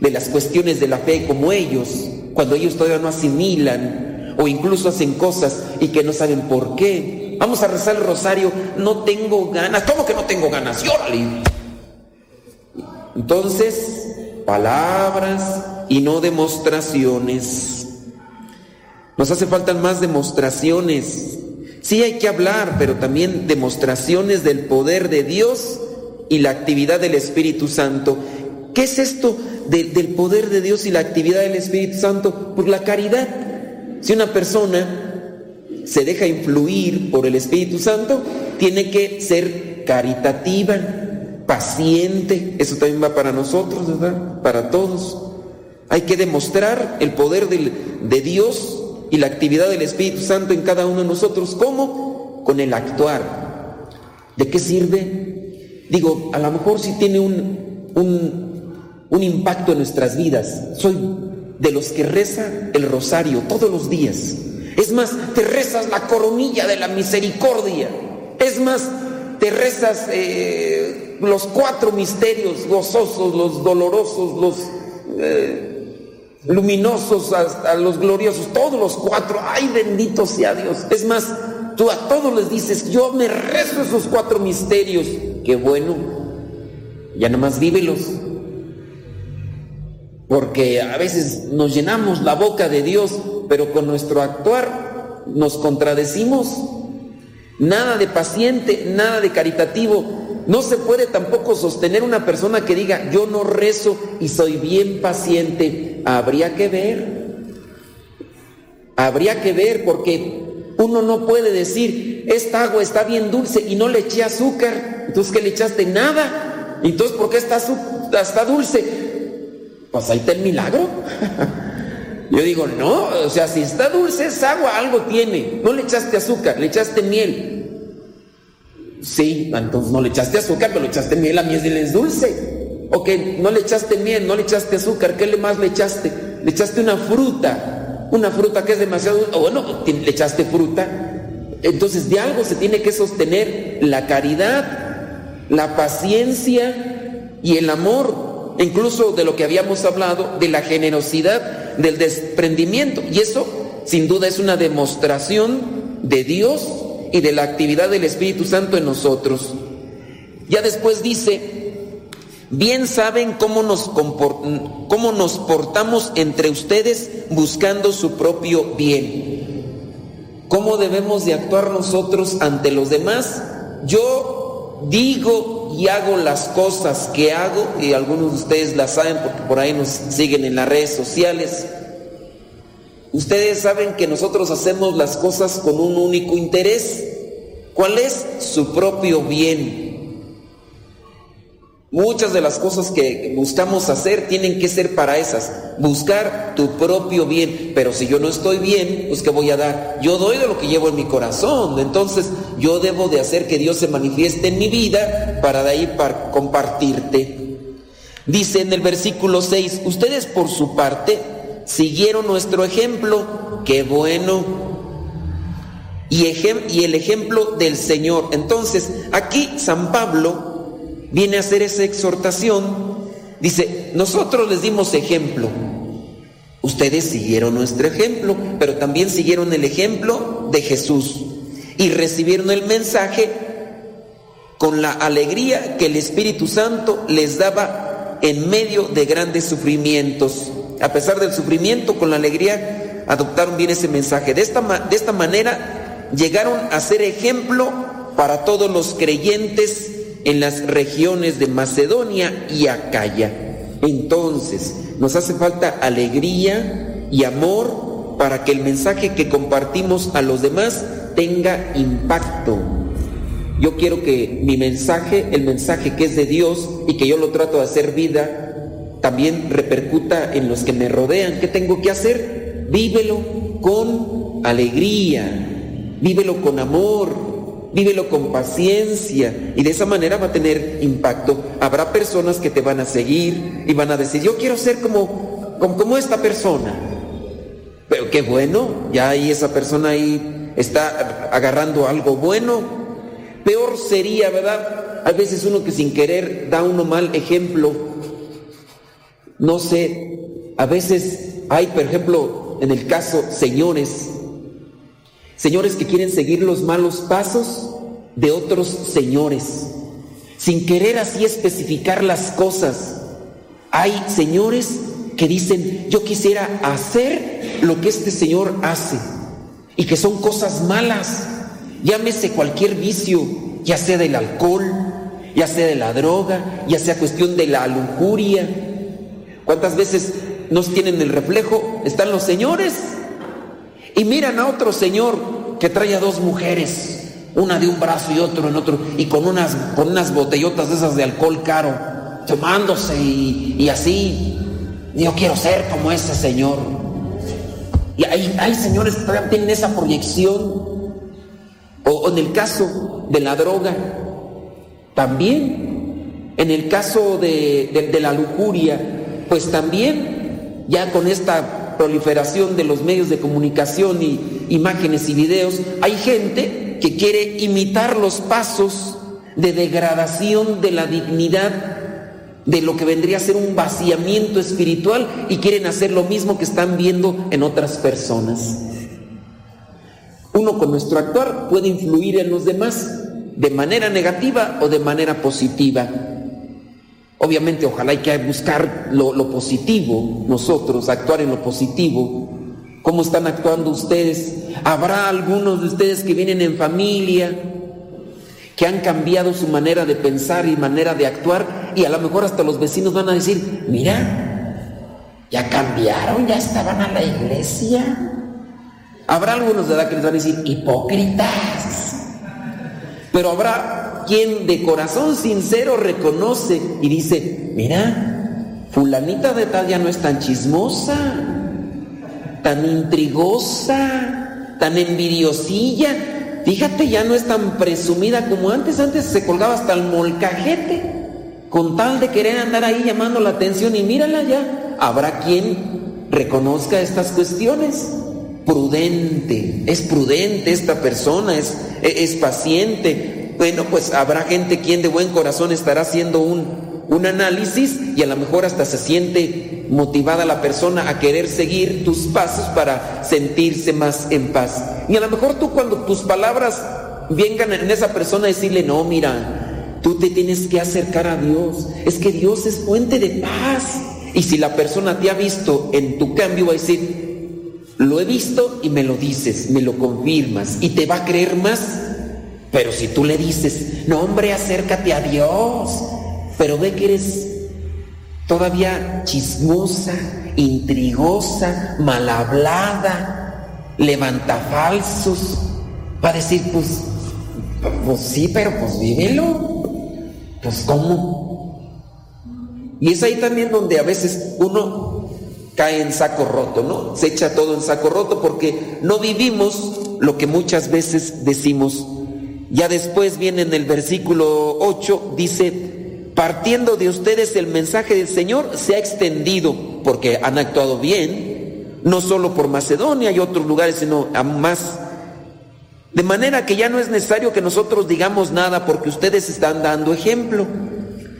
de las cuestiones de la fe como ellos, cuando ellos todavía no asimilan o incluso hacen cosas y que no saben por qué. Vamos a rezar el rosario, no tengo ganas. ¿Cómo que no tengo ganas? Y órale. Entonces, palabras y no demostraciones. Nos hace falta más demostraciones. Sí hay que hablar, pero también demostraciones del poder de Dios y la actividad del Espíritu Santo. ¿Qué es esto de- del poder de Dios y la actividad del Espíritu Santo? Pues la caridad. Si una persona se deja influir por el Espíritu Santo, tiene que ser caritativa, paciente. Eso también va para nosotros, ¿verdad? Para todos. Hay que demostrar el poder de Dios y la actividad del Espíritu Santo en cada uno de nosotros. ¿Cómo? Con el actuar. ¿De qué sirve? Digo, a lo mejor sí tiene un, un, impacto en nuestras vidas. Soy de los que reza el rosario todos los días. Es más, te rezas la coronilla de la misericordia. Es más, te rezas eh, los cuatro misterios gozosos, los dolorosos, los eh, luminosos, hasta los gloriosos, todos los cuatro. ¡Ay, bendito sea Dios! Es más, tú a todos les dices, yo me rezo esos cuatro misterios. ¡Qué bueno! Ya nada más vívelos. Porque a veces nos llenamos la boca de Dios, pero con nuestro actuar nos contradecimos. Nada de paciente, nada de caritativo. No se puede tampoco sostener una persona que diga, yo no rezo y soy bien paciente. Habría que ver. Habría que ver porque uno no puede decir, esta agua está bien dulce y no le eché azúcar. Entonces, ¿qué le echaste? Nada. Entonces, ¿por qué está, está dulce? Pues ahí está el milagro. Yo digo, no, o sea, si está dulce es agua, algo tiene. No le echaste azúcar, le echaste miel. Sí, entonces no le echaste azúcar, pero le echaste miel, la miel es dulce. Ok, no le echaste miel, no le echaste azúcar, ¿qué más le echaste? Le echaste una fruta, una fruta que es demasiado dulce. bueno, le echaste fruta. Entonces de algo se tiene que sostener la caridad, la paciencia y el amor, incluso de lo que habíamos hablado, de la generosidad, del desprendimiento. Y eso, sin duda, es una demostración de Dios y de la actividad del Espíritu Santo en nosotros. Ya después dice, bien saben cómo nos, cómo nos portamos entre ustedes buscando su propio bien. ¿Cómo debemos de actuar nosotros ante los demás? Yo digo y hago las cosas que hago, y algunos de ustedes las saben porque por ahí nos siguen en las redes sociales, Ustedes saben que nosotros hacemos las cosas con un único interés. ¿Cuál es? Su propio bien. Muchas de las cosas que buscamos hacer tienen que ser para esas, buscar tu propio bien. Pero si yo no estoy bien, pues ¿qué voy a dar? Yo doy de lo que llevo en mi corazón. Entonces yo debo de hacer que Dios se manifieste en mi vida para de ahí para compartirte. Dice en el versículo 6, ustedes por su parte siguieron nuestro ejemplo, qué bueno. Y, y, el ejemplo del Señor. Entonces, aquí San Pablo viene a hacer esa exhortación. Dice, nosotros les dimos ejemplo. Ustedes siguieron nuestro ejemplo, pero también siguieron el ejemplo de Jesús y recibieron el mensaje con la alegría que el Espíritu Santo les daba en medio de grandes sufrimientos a pesar del sufrimiento, con la alegría, adoptaron bien ese mensaje. De esta, de esta manera llegaron a ser ejemplo para todos los creyentes en las regiones de Macedonia y Acaya. Entonces, nos hace falta alegría y amor para que el mensaje que compartimos a los demás tenga impacto. Yo quiero que mi mensaje, el mensaje que es de Dios y que yo lo trato de hacer vida, también repercuta en los que me rodean. ¿Qué tengo que hacer? Vívelo con alegría, vívelo con amor, vívelo con paciencia y de esa manera va a tener impacto. Habrá personas que te van a seguir y van a decir, yo quiero ser como, como, esta persona. Pero qué bueno, ya ahí esa persona ahí está agarrando algo bueno. Peor sería, ¿verdad? A veces uno que sin querer da uno mal ejemplo no sé, a veces hay, por ejemplo, en el caso, señores, señores que quieren seguir los malos pasos de otros señores, sin querer así especificar las cosas. Hay señores que dicen, yo quisiera hacer lo que este señor hace, y que son cosas malas, llámese cualquier vicio, ya sea del alcohol, ya sea de la droga, ya sea cuestión de la lujuria, ¿Cuántas veces nos tienen el reflejo? Están los señores y miran a otro señor que trae a dos mujeres, una de un brazo y otro en otro, y con unas, con unas botellotas de esas de alcohol caro, tomándose y, así. Yo quiero ser como ese señor. Y hay, hay señores que tienen esa proyección. O, en el caso de la droga, también. En el caso de, de la lujuria, pues también ya con esta proliferación de los medios de comunicación y imágenes y videos, hay gente que quiere imitar los pasos de degradación de la dignidad de lo que vendría a ser un vaciamiento espiritual y quieren hacer lo mismo que están viendo en otras personas. Uno con nuestro actuar puede influir en los demás de manera negativa o de manera positiva. Obviamente, ojalá hay que buscar lo, positivo, nosotros, actuar en lo positivo. ¿Cómo están actuando ustedes? Habrá algunos de ustedes que vienen en familia, que han cambiado su manera de pensar y manera de actuar, y a lo mejor hasta los vecinos van a decir, mira, ya cambiaron, ya estaban a la iglesia. Habrá algunos de edad que les van a decir, hipócritas, Pero habrá quien de corazón sincero reconoce y dice, mira, fulanita de tal ya no es tan chismosa, tan intrigosa, tan envidiosilla. Fíjate, ya no es tan presumida como antes. Antes se colgaba hasta el molcajete con tal de querer andar ahí llamando la atención y mírala ya. Habrá quien reconozca estas cuestiones. Prudente, es prudente esta persona, es, es paciente. Bueno, pues habrá gente quien de buen corazón estará haciendo un, un análisis y a lo mejor hasta se siente motivada la persona a querer seguir tus pasos para sentirse más en paz. Y a lo mejor tú cuando tus palabras vengan en esa persona decirle, no, mira, tú te tienes que acercar a Dios. Es que Dios es fuente de paz. Y si la persona te ha visto en tu cambio, va a decir, lo he visto y me lo dices, me lo confirmas y te va a creer más. Pero si tú le dices, no hombre, acércate a Dios, pero ve que eres todavía chismosa, intrigosa, mal hablada, levanta falsos, va a decir, pues, pues sí, pero pues vívelo. Pues cómo. Y es ahí también donde a veces uno cae en saco roto, ¿no? Se echa todo en saco roto porque no vivimos lo que muchas veces decimos. Ya después viene en el versículo 8, dice, partiendo de ustedes el mensaje del Señor se ha extendido porque han actuado bien, no solo por Macedonia y otros lugares, sino a más. De manera que ya no es necesario que nosotros digamos nada porque ustedes están dando ejemplo.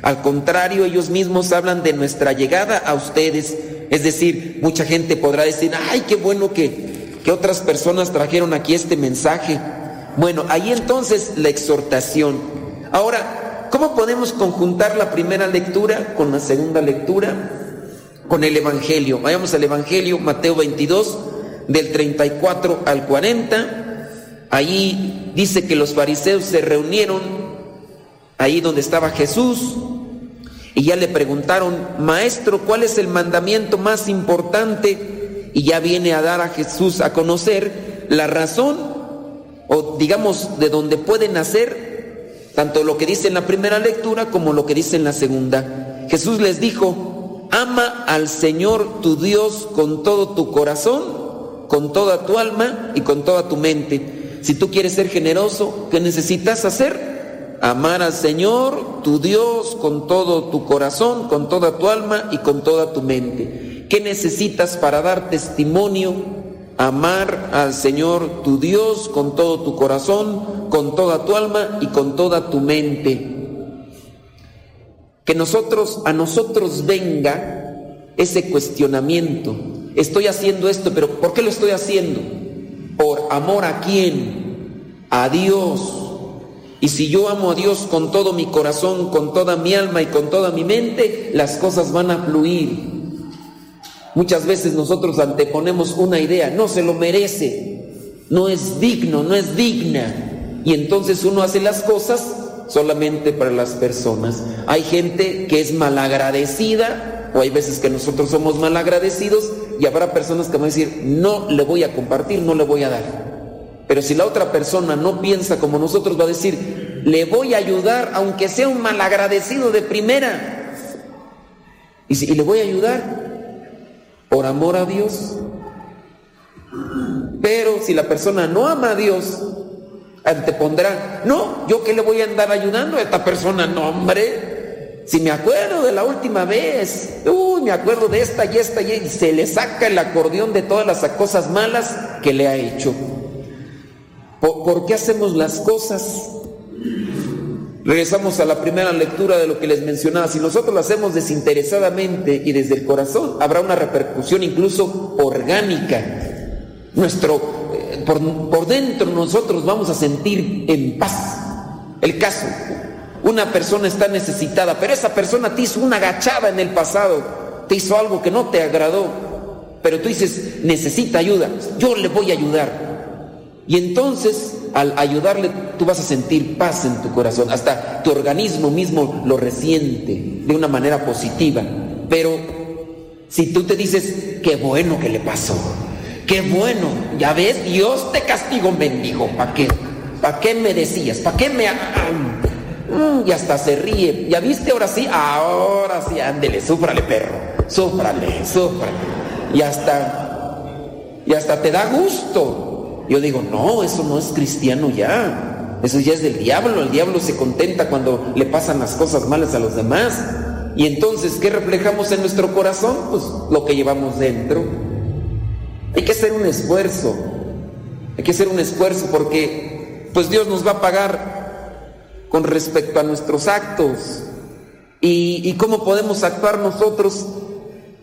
Al contrario, ellos mismos hablan de nuestra llegada a ustedes. Es decir, mucha gente podrá decir, ay, qué bueno que, que otras personas trajeron aquí este mensaje. Bueno, ahí entonces la exhortación. Ahora, ¿cómo podemos conjuntar la primera lectura con la segunda lectura? Con el Evangelio. Vayamos al Evangelio, Mateo 22, del 34 al 40. Ahí dice que los fariseos se reunieron ahí donde estaba Jesús y ya le preguntaron, maestro, ¿cuál es el mandamiento más importante? Y ya viene a dar a Jesús a conocer la razón o digamos de donde puede nacer tanto lo que dice en la primera lectura como lo que dice en la segunda. Jesús les dijo, ama al Señor tu Dios con todo tu corazón, con toda tu alma y con toda tu mente. Si tú quieres ser generoso, ¿qué necesitas hacer? Amar al Señor, tu Dios, con todo tu corazón, con toda tu alma y con toda tu mente. ¿Qué necesitas para dar testimonio? Amar al Señor, tu Dios, con todo tu corazón, con toda tu alma y con toda tu mente. Que nosotros, a nosotros venga ese cuestionamiento. Estoy haciendo esto, pero ¿por qué lo estoy haciendo? ¿Por amor a quién? A Dios. Y si yo amo a Dios con todo mi corazón, con toda mi alma y con toda mi mente, las cosas van a fluir. Muchas veces nosotros anteponemos una idea, no se lo merece, no es digno, no es digna. Y entonces uno hace las cosas solamente para las personas. Hay gente que es malagradecida, o hay veces que nosotros somos malagradecidos, y habrá personas que van a decir, no le voy a compartir, no le voy a dar. Pero si la otra persona no piensa como nosotros, va a decir, le voy a ayudar, aunque sea un malagradecido de primera. Y, si, le voy a ayudar por amor a Dios. Pero si la persona no ama a Dios, antepondrá, no, yo que le voy a andar ayudando a esta persona, no, hombre. Si me acuerdo de la última vez, uy, me acuerdo de esta y esta y se le saca el acordeón de todas las cosas malas que le ha hecho. ¿Por, ¿por qué hacemos las cosas? Regresamos a la primera lectura de lo que les mencionaba. Si nosotros lo hacemos desinteresadamente y desde el corazón, habrá una repercusión incluso orgánica. Nuestro, eh, por, por dentro nosotros vamos a sentir en paz. El caso, una persona está necesitada, pero esa persona te hizo una agachada en el pasado, te hizo algo que no te agradó, pero tú dices, necesita ayuda, yo le voy a ayudar. Y entonces, al ayudarle, tú vas a sentir paz en tu corazón. Hasta tu organismo mismo lo resiente de una manera positiva. Pero si tú te dices, qué bueno que le pasó, qué bueno, ya ves, Dios te castigó, mendigo, ¿para qué? ¿para qué me decías? ¿Para qué me... Mm, y hasta se ríe. ¿Ya viste ahora sí? Ahora sí, ándele, súfrale, perro. Súfrale, súfrale. Y hasta... Y hasta te da gusto. Yo digo, no, eso no es cristiano ya. Eso ya es del diablo. El diablo se contenta cuando le pasan las cosas malas a los demás. Y entonces, ¿qué reflejamos en nuestro corazón? Pues lo que llevamos dentro. Hay que hacer un esfuerzo. Hay que hacer un esfuerzo porque pues Dios nos va a pagar con respecto a nuestros actos. ¿Y, y cómo podemos actuar nosotros?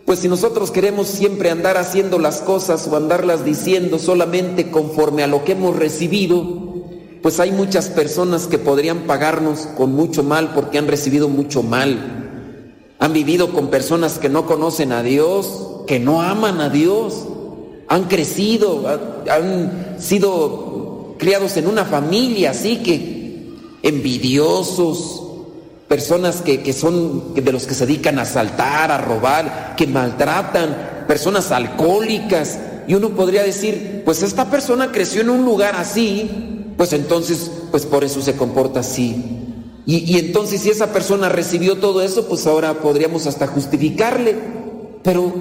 Pues si nosotros queremos siempre andar haciendo las cosas o andarlas diciendo solamente conforme a lo que hemos recibido, pues hay muchas personas que podrían pagarnos con mucho mal porque han recibido mucho mal. Han vivido con personas que no conocen a Dios, que no aman a Dios, han crecido, han sido criados en una familia así que envidiosos, personas que, que, son de los que se dedican a asaltar, a robar, que maltratan, personas alcohólicas. Y uno podría decir, pues esta persona creció en un lugar así, pues entonces, pues por eso se comporta así. Y, y entonces si esa persona recibió todo eso, pues ahora podríamos hasta justificarle. Pero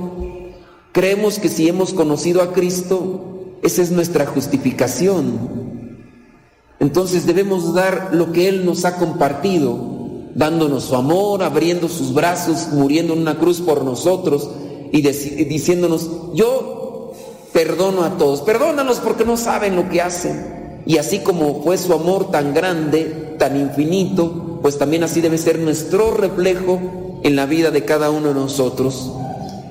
creemos que si hemos conocido a Cristo, esa es nuestra justificación. Entonces debemos dar lo que Él nos ha compartido dándonos su amor, abriendo sus brazos, muriendo en una cruz por nosotros y diciéndonos, yo perdono a todos, perdónalos porque no saben lo que hacen. Y así como fue su amor tan grande, tan infinito, pues también así debe ser nuestro reflejo en la vida de cada uno de nosotros.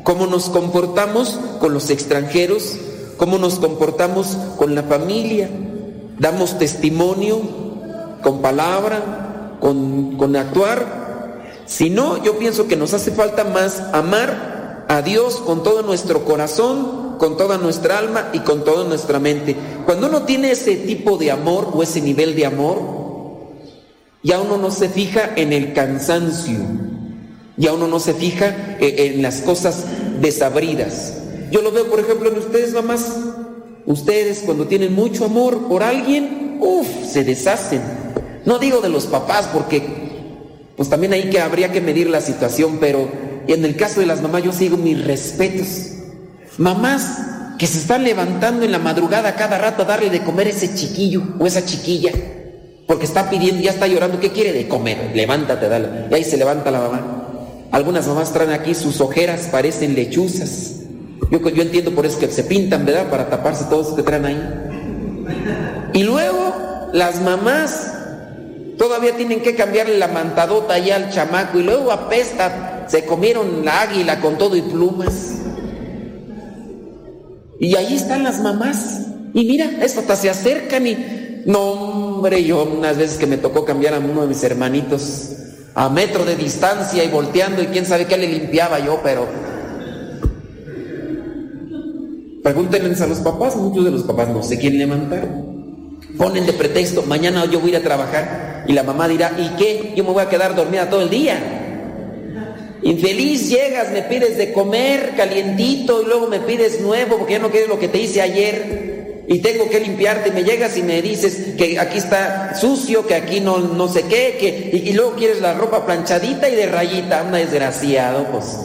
¿Cómo nos comportamos con los extranjeros? ¿Cómo nos comportamos con la familia? ¿Damos testimonio con palabra, con, con actuar? Si no, yo pienso que nos hace falta más amar a Dios con todo nuestro corazón, con toda nuestra alma y con toda nuestra mente. Cuando uno tiene ese tipo de amor o ese nivel de amor, ya uno no se fija en el cansancio, ya uno no se fija en las cosas desabridas. Yo lo veo, por ejemplo, en ustedes, mamás. Ustedes cuando tienen mucho amor por alguien, uff, se deshacen. No digo de los papás porque pues también ahí que habría que medir la situación, pero en el caso de las mamás yo sigo mis respetos. Mamás que se están levantando en la madrugada cada rato a darle de comer a ese chiquillo o esa chiquilla, porque está pidiendo, ya está llorando, ¿qué quiere de comer? Levántate, dale. Y ahí se levanta la mamá. Algunas mamás traen aquí sus ojeras, parecen lechuzas. Yo, yo entiendo por eso que se pintan, ¿verdad? Para taparse todo eso que traen ahí. Y luego las mamás todavía tienen que cambiarle la mantadota allá al chamaco y luego apesta, se comieron la águila con todo y plumas. Y ahí están las mamás. Y mira, esto hasta se acercan y... No, hombre, yo unas veces que me tocó cambiar a uno de mis hermanitos a metro de distancia y volteando y quién sabe qué le limpiaba yo, pero... Pregúntenles a los papás, muchos de los papás no sé quién levantar. Ponen de pretexto, mañana yo voy a ir a trabajar y la mamá dirá, ¿y qué? Yo me voy a quedar dormida todo el día. Infeliz llegas, me pides de comer calientito y luego me pides nuevo porque ya no quieres lo que te hice ayer y tengo que limpiarte. Me llegas y me dices que aquí está sucio, que aquí no, no sé qué, que, y, luego quieres la ropa planchadita y de rayita. Un desgraciado, pues.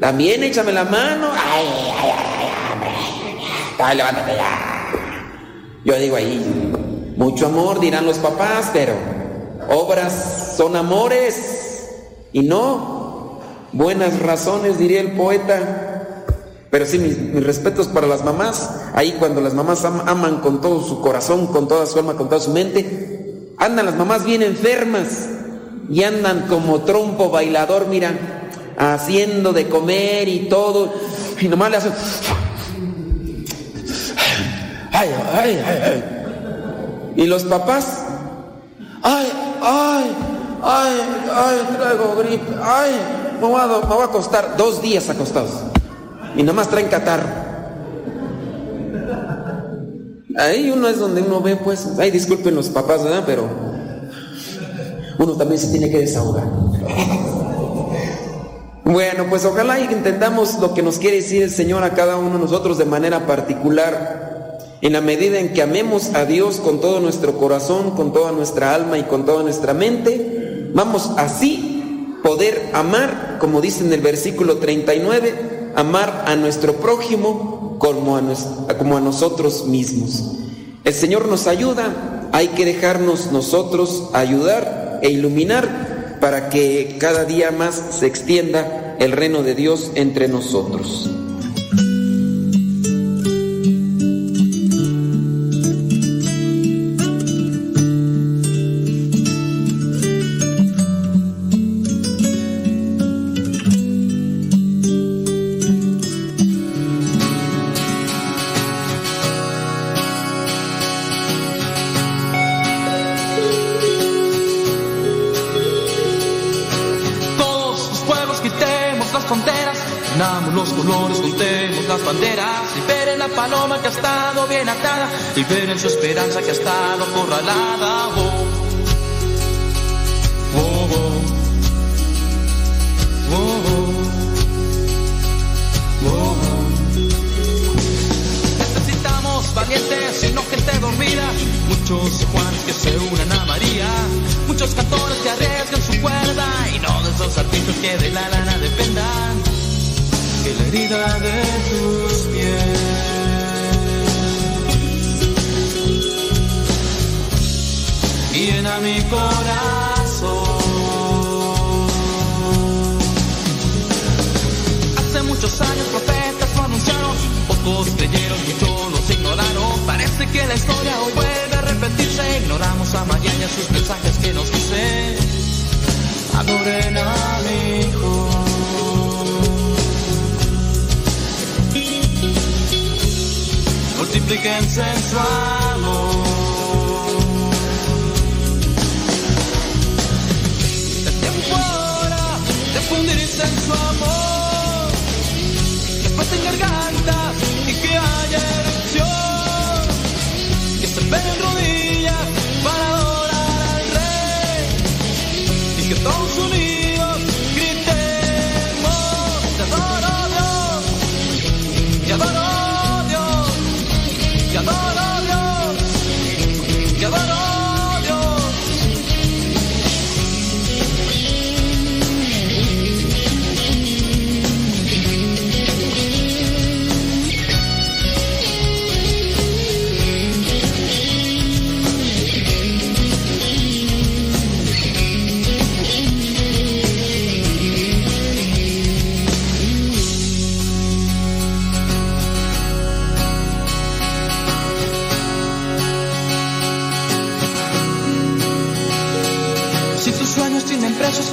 También échame la mano. Ay, ay. Ay, levántate ya. Yo digo ahí, mucho amor dirán los papás, pero obras son amores y no buenas razones, diría el poeta. Pero sí, mis, mis, respetos para las mamás. Ahí cuando las mamás am, aman con todo su corazón, con toda su alma, con toda su mente, andan las mamás bien enfermas y andan como trompo bailador, mira, haciendo de comer y todo. Y nomás le hacen... Ay, ay, ay, ay. Y los papás, ay, ay, ay, ay, traigo gripe, ay, me voy a, me voy a acostar dos días acostados y nada más traen catarro. Ahí uno es donde uno ve, pues, ay, disculpen los papás, ¿verdad? Pero uno también se tiene que desahogar. Bueno, pues ojalá y entendamos lo que nos quiere decir el Señor a cada uno de nosotros de manera particular. En la medida en que amemos a Dios con todo nuestro corazón, con toda nuestra alma y con toda nuestra mente, vamos así poder amar, como dice en el versículo 39, amar a nuestro prójimo como a, como a nosotros mismos. El Señor nos ayuda, hay que dejarnos nosotros ayudar e iluminar para que cada día más se extienda el reino de Dios entre nosotros. Paloma que ha estado bien atada, liberen su esperanza que ha estado acorralada. Oh, oh, oh. Oh, oh. Oh, oh. Necesitamos valientes y no gente dormida, muchos Juanes que se unan a María, muchos cantores que arriesgan su cuerda y no de esos artistas que de la lana dependan, que la herida de tus pies. Llena mi corazón. Hace muchos años profetas lo anunciaron, pocos creyeron, muchos los ignoraron. Parece que la historia hoy vuelve a repetirse. Ignoramos a María y a sus mensajes que nos dicen: Adoren a mi hijo. Multiplíquense en su amor. Es tiempo ahora de fundirse en su amor. Después en gargantas y que haya erupción. Que se peguen rodillas para adorar al rey. Y que todos unidos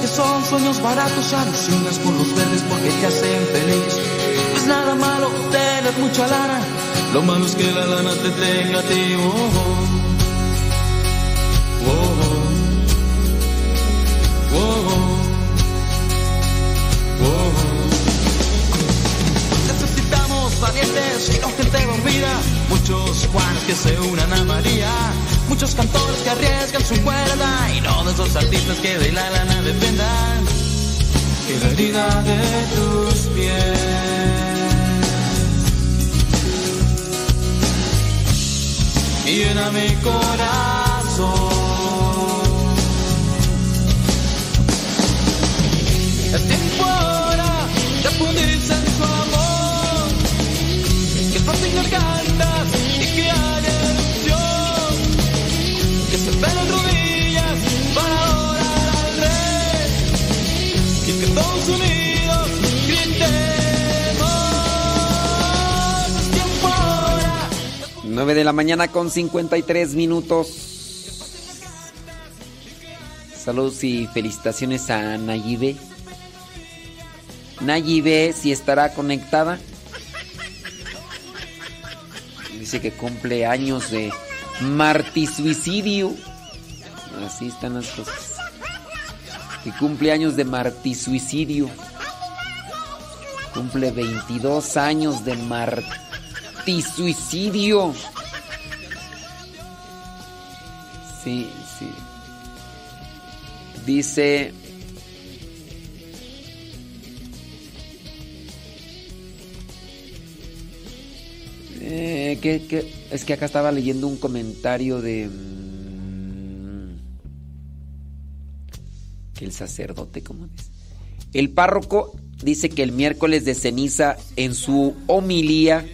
que son sueños baratos, alucinas con los verdes porque te hacen feliz. No es nada malo tener mucha lana, lo malo es que la lana te tenga a ti. Oh, oh. Que arriesgan su cuerda y no de esos artistas que de la lana dependan. Que la herida de tus pies llena mi corazón. Es tiempo ahora de fundirse en su amor. Que pasen gargantas y que. Rodillas que unidos gritemos. Es tiempo ahora 9 de la mañana con 53 minutos. Saludos y felicitaciones a Nayibe. Nayibe, si estará conectada. Dice que cumple años de martisuicidio. Así están las cosas. Que cumple años de martisuicidio. Cumple 22 años de martisuicidio. Sí, sí. Dice... Eh. Es que acá estaba leyendo un comentario de... mm, Que el sacerdote, ¿cómo dice? El párroco dice que el miércoles de ceniza en su homilía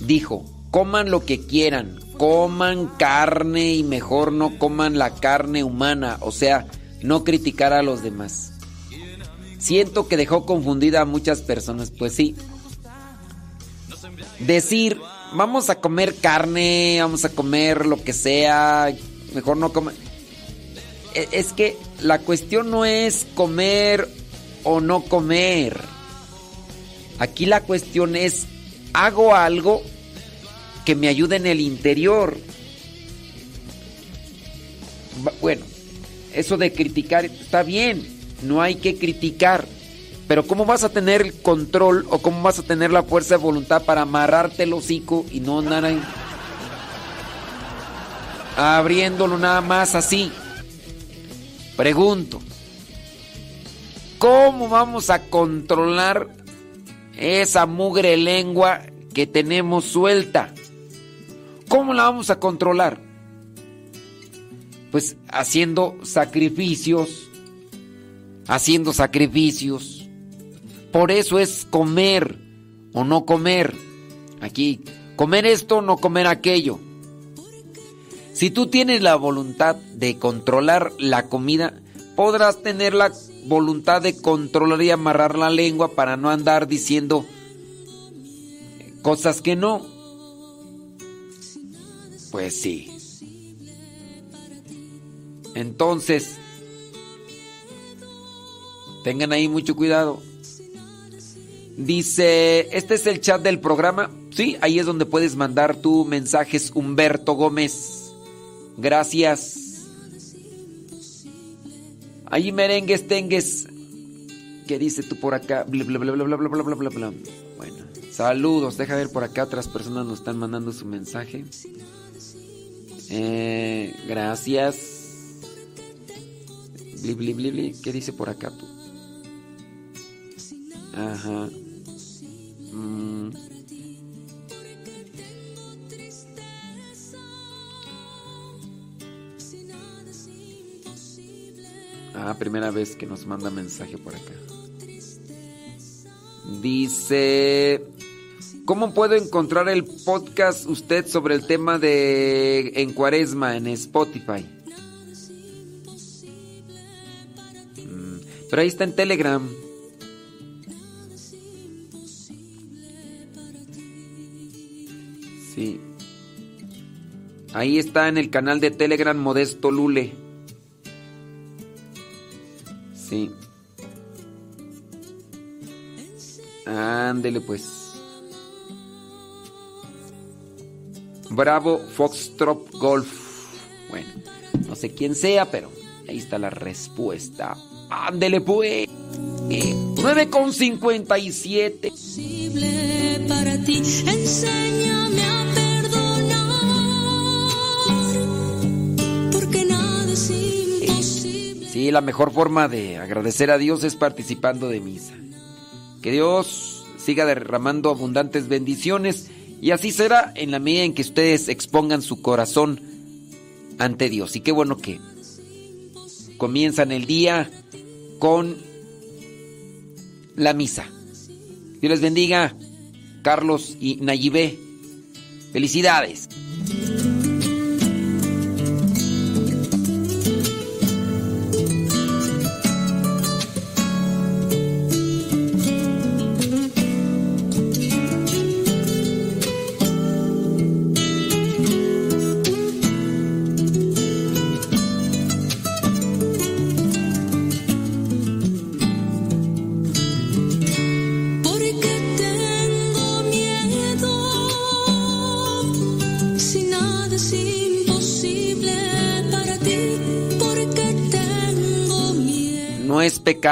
dijo, coman lo que quieran, coman carne y mejor no coman la carne humana, o sea, no criticar a los demás. Siento que dejó confundida a muchas personas, pues sí. Decir, vamos a comer carne, vamos a comer lo que sea, mejor no comer. E- Es que la cuestión no es comer o no comer. Aquí la cuestión es, hago algo que me ayude en el interior. Bueno, eso de criticar está bien, no hay que criticar. Pero ¿cómo vas a tener el control o cómo vas a tener la fuerza de voluntad para amarrarte el hocico y no andar ahí abriéndolo nada más así? Pregunto, ¿cómo vamos a controlar esa mugre lengua que tenemos suelta? ¿Cómo la vamos a controlar? Pues haciendo sacrificios, haciendo sacrificios. Por eso es comer o no comer. Aquí, comer esto, no comer aquello. Si tú tienes la voluntad de controlar la comida, podrás tener la voluntad de controlar y amarrar la lengua para no andar diciendo cosas que no. Pues sí. Entonces, tengan ahí mucho cuidado. Dice, este es el chat del programa. Sí, ahí es donde puedes mandar tu mensajes Humberto Gómez. Gracias. Ahí merengues tengues. ¿Qué dice tú por acá? Bla, bla, bla, bla, bla, bla, bla, bla, bla. Bueno, saludos. Deja ver por acá. Otras personas nos están mandando su mensaje. Eh, gracias. Bli, bli, bli. ¿Qué dice por acá tú? Ajá. Mm. Ah, primera vez que nos manda mensaje por acá. Dice, ¿cómo puedo encontrar el podcast usted sobre el tema de en cuaresma en Spotify? Mm, Pero ahí está en Telegram. Sí. Ahí está en el canal de Telegram Modesto Lule. Sí. Ándele pues. Bravo Foxtrot Golf. Bueno, no sé quién sea, pero ahí está la respuesta. Ándele pues. 9 con 57. Posible para ti, enséñame a perdonar, porque nada es imposible. Sí, la mejor forma de agradecer a Dios es participando de misa. Que Dios siga derramando abundantes bendiciones y así será en la medida en que ustedes expongan su corazón ante Dios. Y qué bueno que comienzan el día con la misa. Dios les bendiga, Carlos y Nayibé. Felicidades.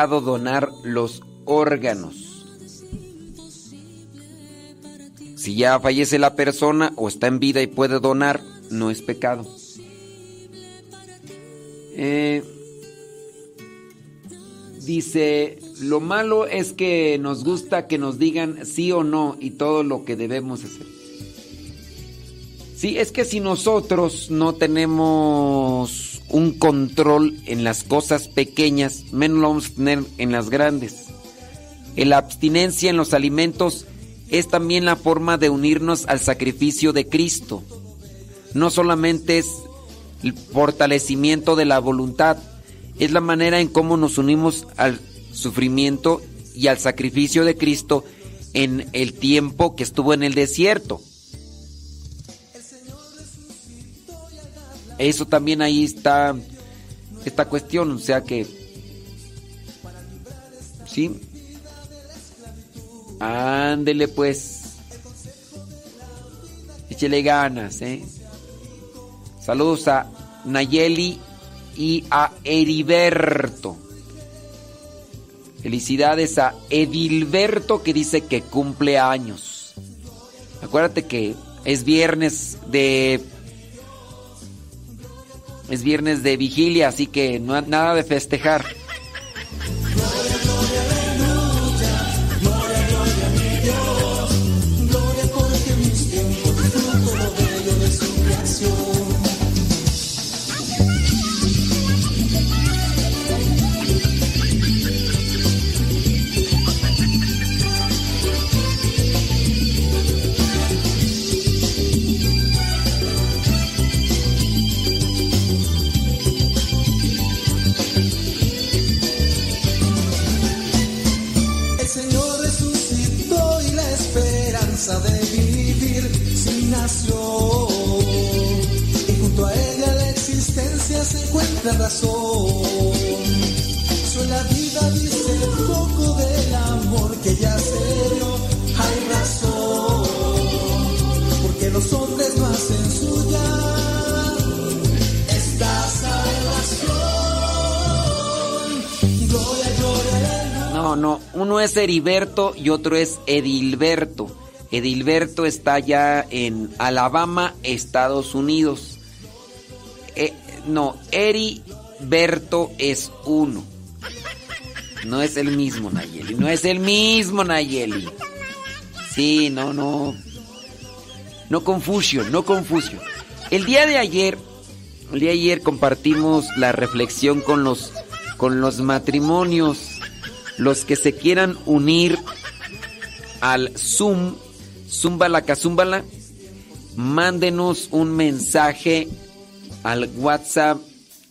Donar los órganos. Si ya fallece la persona o está en vida y puede donar, no es pecado. Eh, dice, lo malo es que nos gusta que nos digan sí o no y todo lo que debemos hacer. Sí, es que si nosotros no tenemos un control en las cosas pequeñas, menos lo vamos a tener en las grandes. La abstinencia en los alimentos es también la forma de unirnos al sacrificio de Cristo. No solamente es el fortalecimiento de la voluntad, es la manera en cómo nos unimos al sufrimiento y al sacrificio de Cristo en el tiempo que estuvo en el desierto. Eso también ahí está esta cuestión, o sea que sí. Ándele pues. Échele ganas, ¿eh? Saludos a Nayeli y a Heriberto. Felicidades a Edilberto que dice que cumple años. Acuérdate que es viernes de es viernes de vigilia, así que no nada de festejar. Heriberto y otro es Edilberto. Edilberto está ya en Alabama, Estados Unidos. Eh, no, Heriberto es uno. No es el mismo Nayeli, no es el mismo Nayeli. Sí, no, no. No confusión, no confusión. El día de ayer, el día de ayer compartimos la reflexión con los con los matrimonios, los que se quieran unir al Zoom, Zúmbala Cazúmbala, mándenos un mensaje al WhatsApp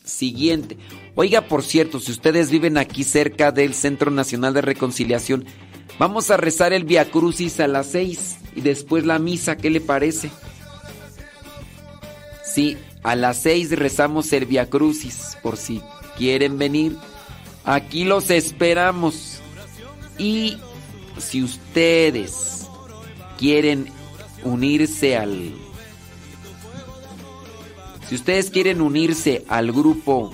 siguiente. Oiga, por cierto, si ustedes viven aquí cerca del Centro Nacional de Reconciliación, vamos a rezar el Via Crucis a las seis y después la misa, ¿qué le parece? Sí, a las seis rezamos el Via Crucis, por si quieren venir. Aquí los esperamos. Y si ustedes quieren unirse al... Si ustedes quieren unirse al grupo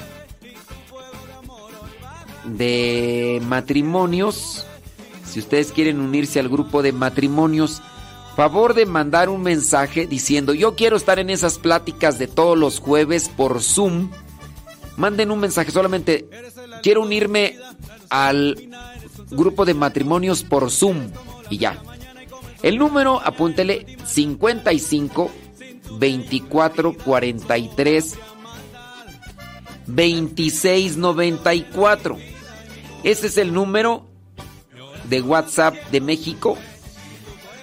de matrimonios, si ustedes quieren unirse al grupo de matrimonios, favor de mandar un mensaje diciendo yo quiero estar en esas pláticas de todos los jueves por Zoom. Manden un mensaje solamente quiero unirme al grupo de matrimonios por Zoom y ya. El número, apúntele 55 24 43 26 94. Ese es el número de WhatsApp de México.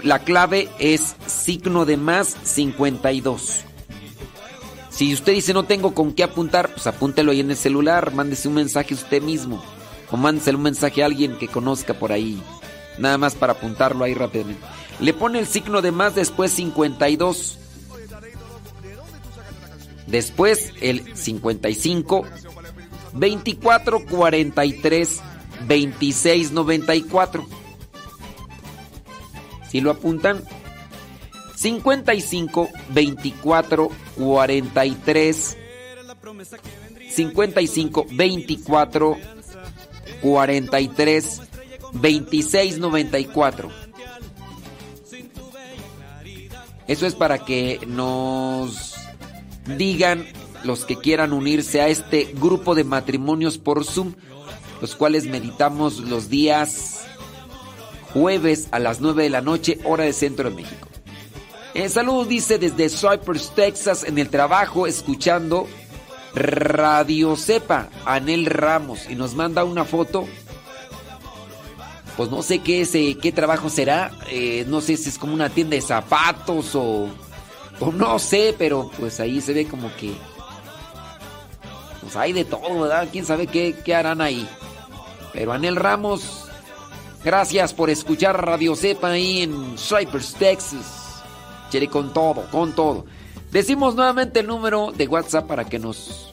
La clave es signo de más 52. Si usted dice no tengo con qué apuntar, pues apúntelo ahí en el celular, mándese un mensaje usted mismo. O mándese un mensaje a alguien que conozca por ahí. Nada más para apuntarlo ahí rápidamente. Le pone el signo de más después 52. Después el 55 24 43 26 94. Si lo apuntan, 55 24 43 55 24 43 26 94. Eso es para que nos digan los que quieran unirse a este grupo de matrimonios por Zoom, los cuales meditamos los días jueves a las 9 de la noche, hora de Centro de México. Eh, saludos, dice desde Cypress, Texas, en el trabajo, escuchando Radio Cepa, Anel Ramos, y nos manda una foto. Pues no sé qué, ese, qué trabajo será. eh, no sé si es como una tienda de zapatos o, no sé, pero pues ahí se ve como que. Pues hay de todo, ¿verdad? Quién sabe qué, qué harán ahí. Pero Anel Ramos, gracias por escuchar Radio Cepa ahí en Cypress, Texas. Chere con todo, con todo. Decimos nuevamente el número de WhatsApp para que nos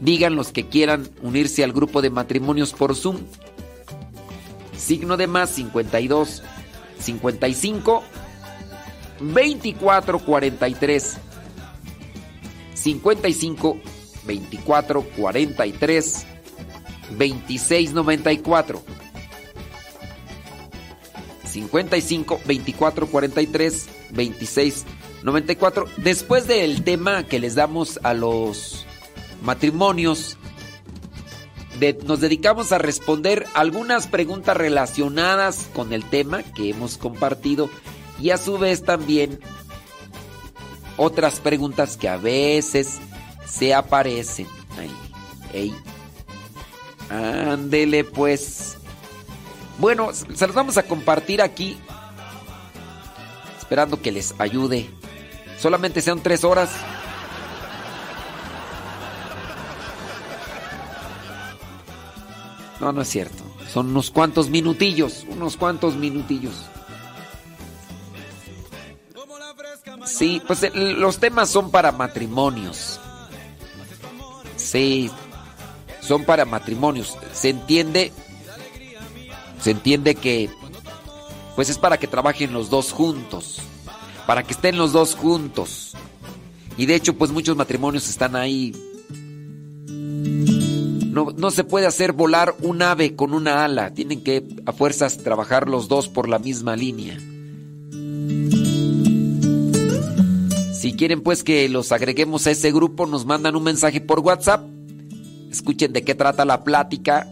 digan los que quieran unirse al grupo de matrimonios por Zoom. Signo de más 52 55 24 43 55 24 43 26 94 55 24 43 26 94 después del tema que les damos a los matrimonios nos dedicamos a responder algunas preguntas relacionadas con el tema que hemos compartido y a su vez también otras preguntas que a veces se aparecen ahí. Ey. Ándele pues. Bueno, se los vamos a compartir aquí. Esperando que les ayude. Solamente sean tres horas. No, no es cierto. Son unos cuantos minutillos. Unos cuantos minutillos. Sí, pues el- los temas son para matrimonios. Sí, son para matrimonios. Se entiende, se entiende que, pues es para que trabajen los dos juntos, para que estén los dos juntos. Y de hecho, pues muchos matrimonios están ahí. No, no se puede hacer volar un ave con una ala. Tienen que a fuerzas trabajar los dos por la misma línea. Si quieren pues que los agreguemos a ese grupo, nos mandan un mensaje por WhatsApp. Escuchen de qué trata la plática.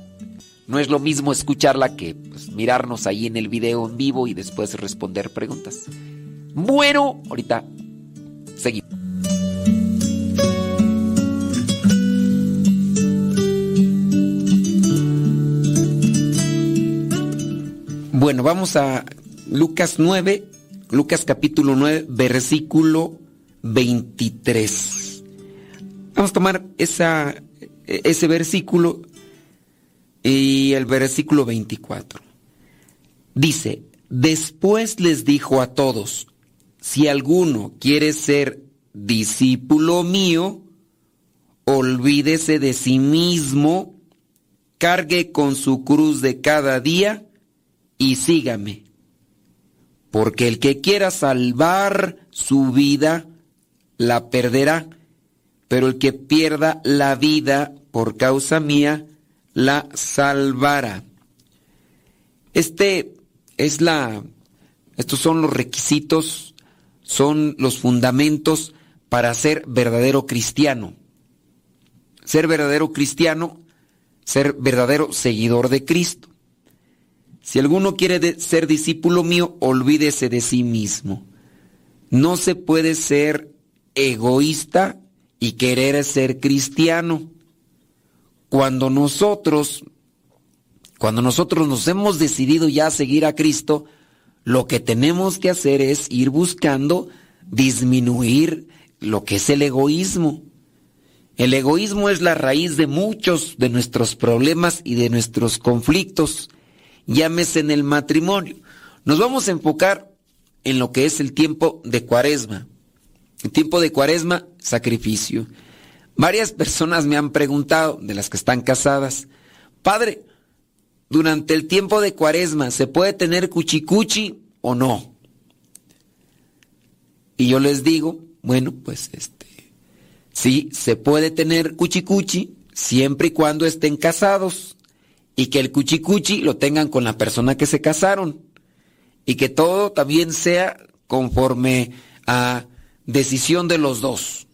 No es lo mismo escucharla que mirarnos ahí en el video en vivo y después responder preguntas. Bueno, ahorita seguimos. Bueno, vamos a Lucas 9, Lucas capítulo 9, versículo 23. Vamos a tomar ese versículo y el versículo 24. Dice, después les dijo a todos, si alguno quiere ser discípulo mío, olvídese de sí mismo, cargue con su cruz de cada día y sígame. Porque el que quiera salvar su vida, la perderá, pero el que pierda la vida por causa mía, la salvará. Este es la, estos son los requisitos, son los fundamentos para ser verdadero cristiano. Ser verdadero cristiano, ser verdadero seguidor de Cristo. Si alguno quiere ser discípulo mío, olvídese de sí mismo. No se puede ser egoísta y querer ser cristiano. Cuando nosotros, cuando nosotros nos hemos decidido ya a seguir a Cristo, lo que tenemos que hacer es ir buscando disminuir lo que es el egoísmo. El egoísmo es la raíz de muchos de nuestros problemas y de nuestros conflictos llámese en el matrimonio. Nos vamos a enfocar en lo que es el tiempo de cuaresma. El tiempo de cuaresma, sacrificio. Varias personas me han preguntado, de las que están casadas, Padre, durante el tiempo de cuaresma, ¿se puede tener cuchicuchi o no? Y yo les digo, bueno, pues este, sí, se puede tener cuchicuchi siempre y cuando estén casados y que el cuchicuchi lo tengan con la persona que se casaron y que todo también sea conforme a decisión de los dos,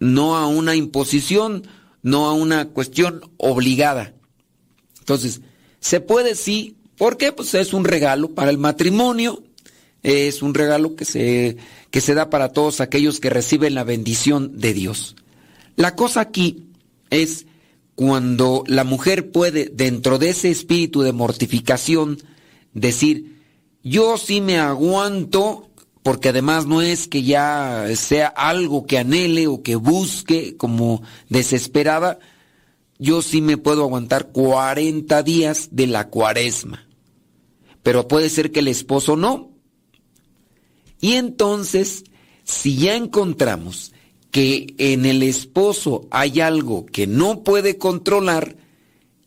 no a una imposición, no a una cuestión obligada. Entonces, se puede sí, porque pues es un regalo para el matrimonio, es un regalo que se, que se da para todos aquellos que reciben la bendición de Dios. La cosa aquí es cuando la mujer puede, dentro de ese espíritu de mortificación, decir, yo sí me aguanto, porque además no es que ya sea algo que anhele o que busque como desesperada, yo sí me puedo aguantar 40 días de la cuaresma. Pero puede ser que el esposo no. Y entonces, si ya encontramos que en el esposo hay algo que no puede controlar,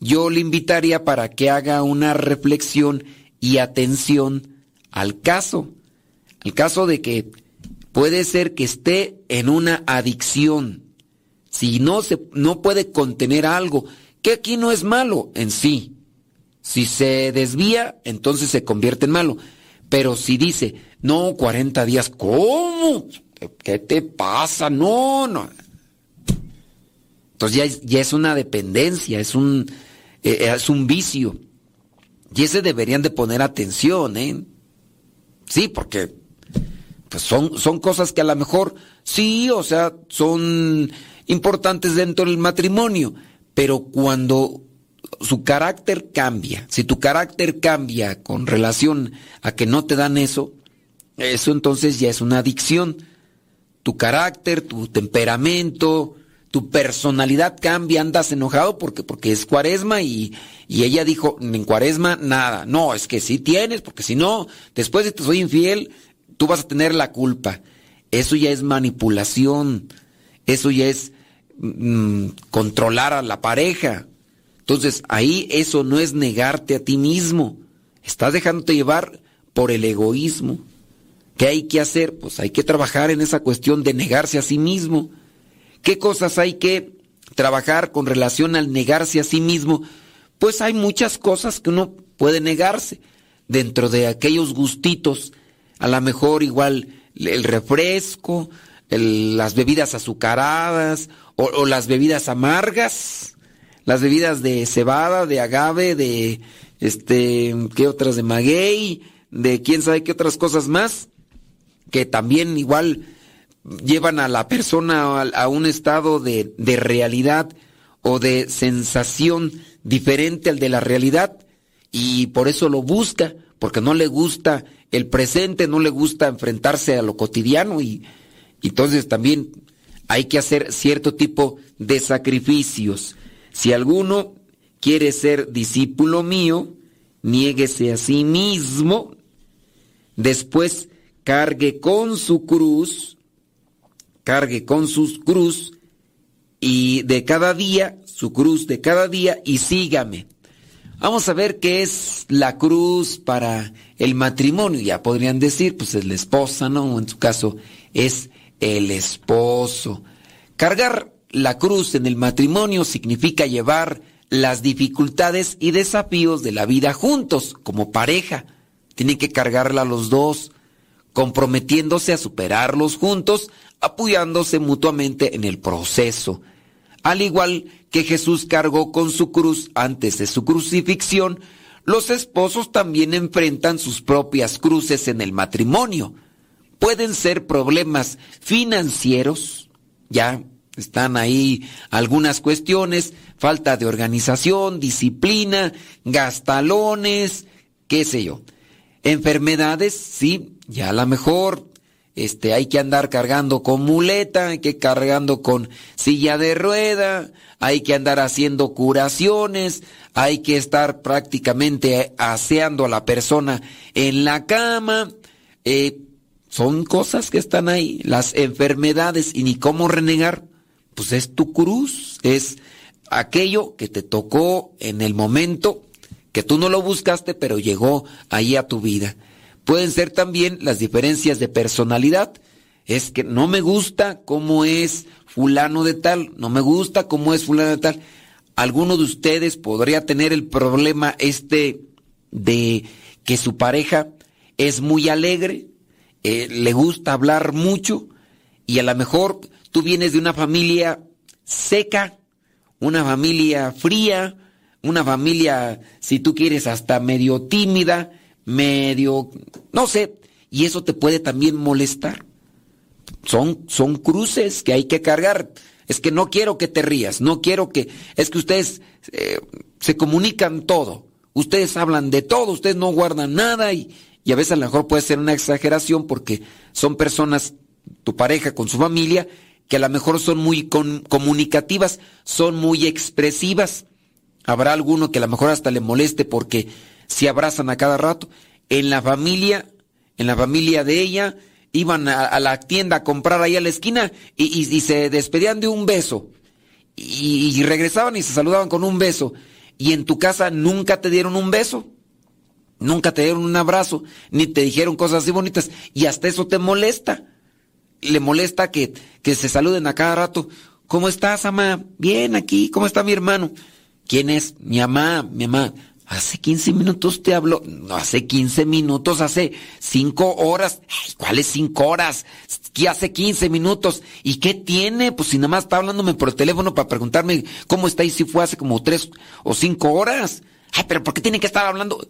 yo le invitaría para que haga una reflexión y atención al caso. Al caso de que puede ser que esté en una adicción. Si no se no puede contener algo, que aquí no es malo en sí. Si se desvía, entonces se convierte en malo. Pero si dice, no, 40 días, ¿cómo? ¿Qué te pasa? No, no. Entonces ya es, ya es una dependencia, es un, eh, es un vicio. Y ese deberían de poner atención, ¿eh? Sí, porque pues son, son cosas que a lo mejor sí, o sea, son importantes dentro del matrimonio, pero cuando su carácter cambia, si tu carácter cambia con relación a que no te dan eso, eso entonces ya es una adicción. Tu carácter, tu temperamento, tu personalidad cambia, andas enojado porque, porque es cuaresma y, y ella dijo, en cuaresma nada. No, es que sí tienes, porque si no, después de que soy infiel, tú vas a tener la culpa. Eso ya es manipulación, eso ya es mm, controlar a la pareja. Entonces ahí eso no es negarte a ti mismo, estás dejándote llevar por el egoísmo. ¿Qué hay que hacer? Pues hay que trabajar en esa cuestión de negarse a sí mismo. ¿Qué cosas hay que trabajar con relación al negarse a sí mismo? Pues hay muchas cosas que uno puede negarse dentro de aquellos gustitos. A lo mejor igual el refresco, el- las bebidas azucaradas o, o las bebidas amargas, las bebidas de cebada, de agave, de este, ¿qué otras? De maguey, de quién sabe qué otras cosas más, que también igual llevan a la persona a, a un estado de, de realidad o de sensación diferente al de la realidad y por eso lo busca, porque no le gusta el presente, no le gusta enfrentarse a lo cotidiano y, y entonces también hay que hacer cierto tipo de sacrificios. Si alguno quiere ser discípulo mío, niéguese a sí mismo, después cargue con su cruz, cargue con su cruz y de cada día, su cruz de cada día y sígame. Vamos a ver qué es la cruz para el matrimonio. Ya podrían decir, pues es la esposa, ¿no? En su caso es el esposo. Cargar la cruz en el matrimonio significa llevar las dificultades y desafíos de la vida juntos, como pareja. Tienen que cargarla los dos, comprometiéndose a superarlos juntos, apoyándose mutuamente en el proceso. Al igual que Jesús cargó con su cruz antes de su crucifixión, los esposos también enfrentan sus propias cruces en el matrimonio. Pueden ser problemas financieros, ya están ahí algunas cuestiones, falta de organización, disciplina, gastalones, qué sé yo. Enfermedades, sí, ya a lo mejor este, hay que andar cargando con muleta, hay que cargando con silla de rueda, hay que andar haciendo curaciones, hay que estar prácticamente aseando a la persona en la cama. Eh, son cosas que están ahí, las enfermedades y ni cómo renegar. Pues es tu cruz, es aquello que te tocó en el momento que tú no lo buscaste, pero llegó ahí a tu vida. Pueden ser también las diferencias de personalidad. Es que no me gusta cómo es fulano de tal, no me gusta cómo es fulano de tal. Alguno de ustedes podría tener el problema este de que su pareja es muy alegre, eh, le gusta hablar mucho y a lo mejor tú vienes de una familia seca, una familia fría, una familia, si tú quieres, hasta medio tímida, medio, no sé, y eso te puede también molestar. Son, son cruces que hay que cargar. Es que no quiero que te rías, no quiero que... Es que ustedes eh, se comunican todo, ustedes hablan de todo, ustedes no guardan nada y, y a veces a lo mejor puede ser una exageración porque son personas, tu pareja con su familia, que a lo mejor son muy comunicativas, son muy expresivas. Habrá alguno que a lo mejor hasta le moleste porque se abrazan a cada rato. En la familia, en la familia de ella, iban a, la tienda a comprar ahí a la esquina y, se despedían de un beso. Y, regresaban y se saludaban con un beso. Y en tu casa nunca te dieron un beso. Nunca te dieron un abrazo, ni te dijeron cosas así bonitas. Y hasta eso te molesta. Le molesta que, que se saluden a cada rato. ¿Cómo estás, mamá? Bien, aquí. ¿Cómo está mi hermano? ¿Quién es? Mi mamá, mi mamá. Hace 15 minutos te hablo. No, hace 15 minutos, hace 5 horas. ¿Cuáles 5 horas? ¿Qué hace 15 minutos? ¿Y qué tiene? Pues si nada más está hablándome por el teléfono para preguntarme cómo está y si fue hace como 3 o 5 horas. Ay, pero ¿por qué tiene que estar hablando?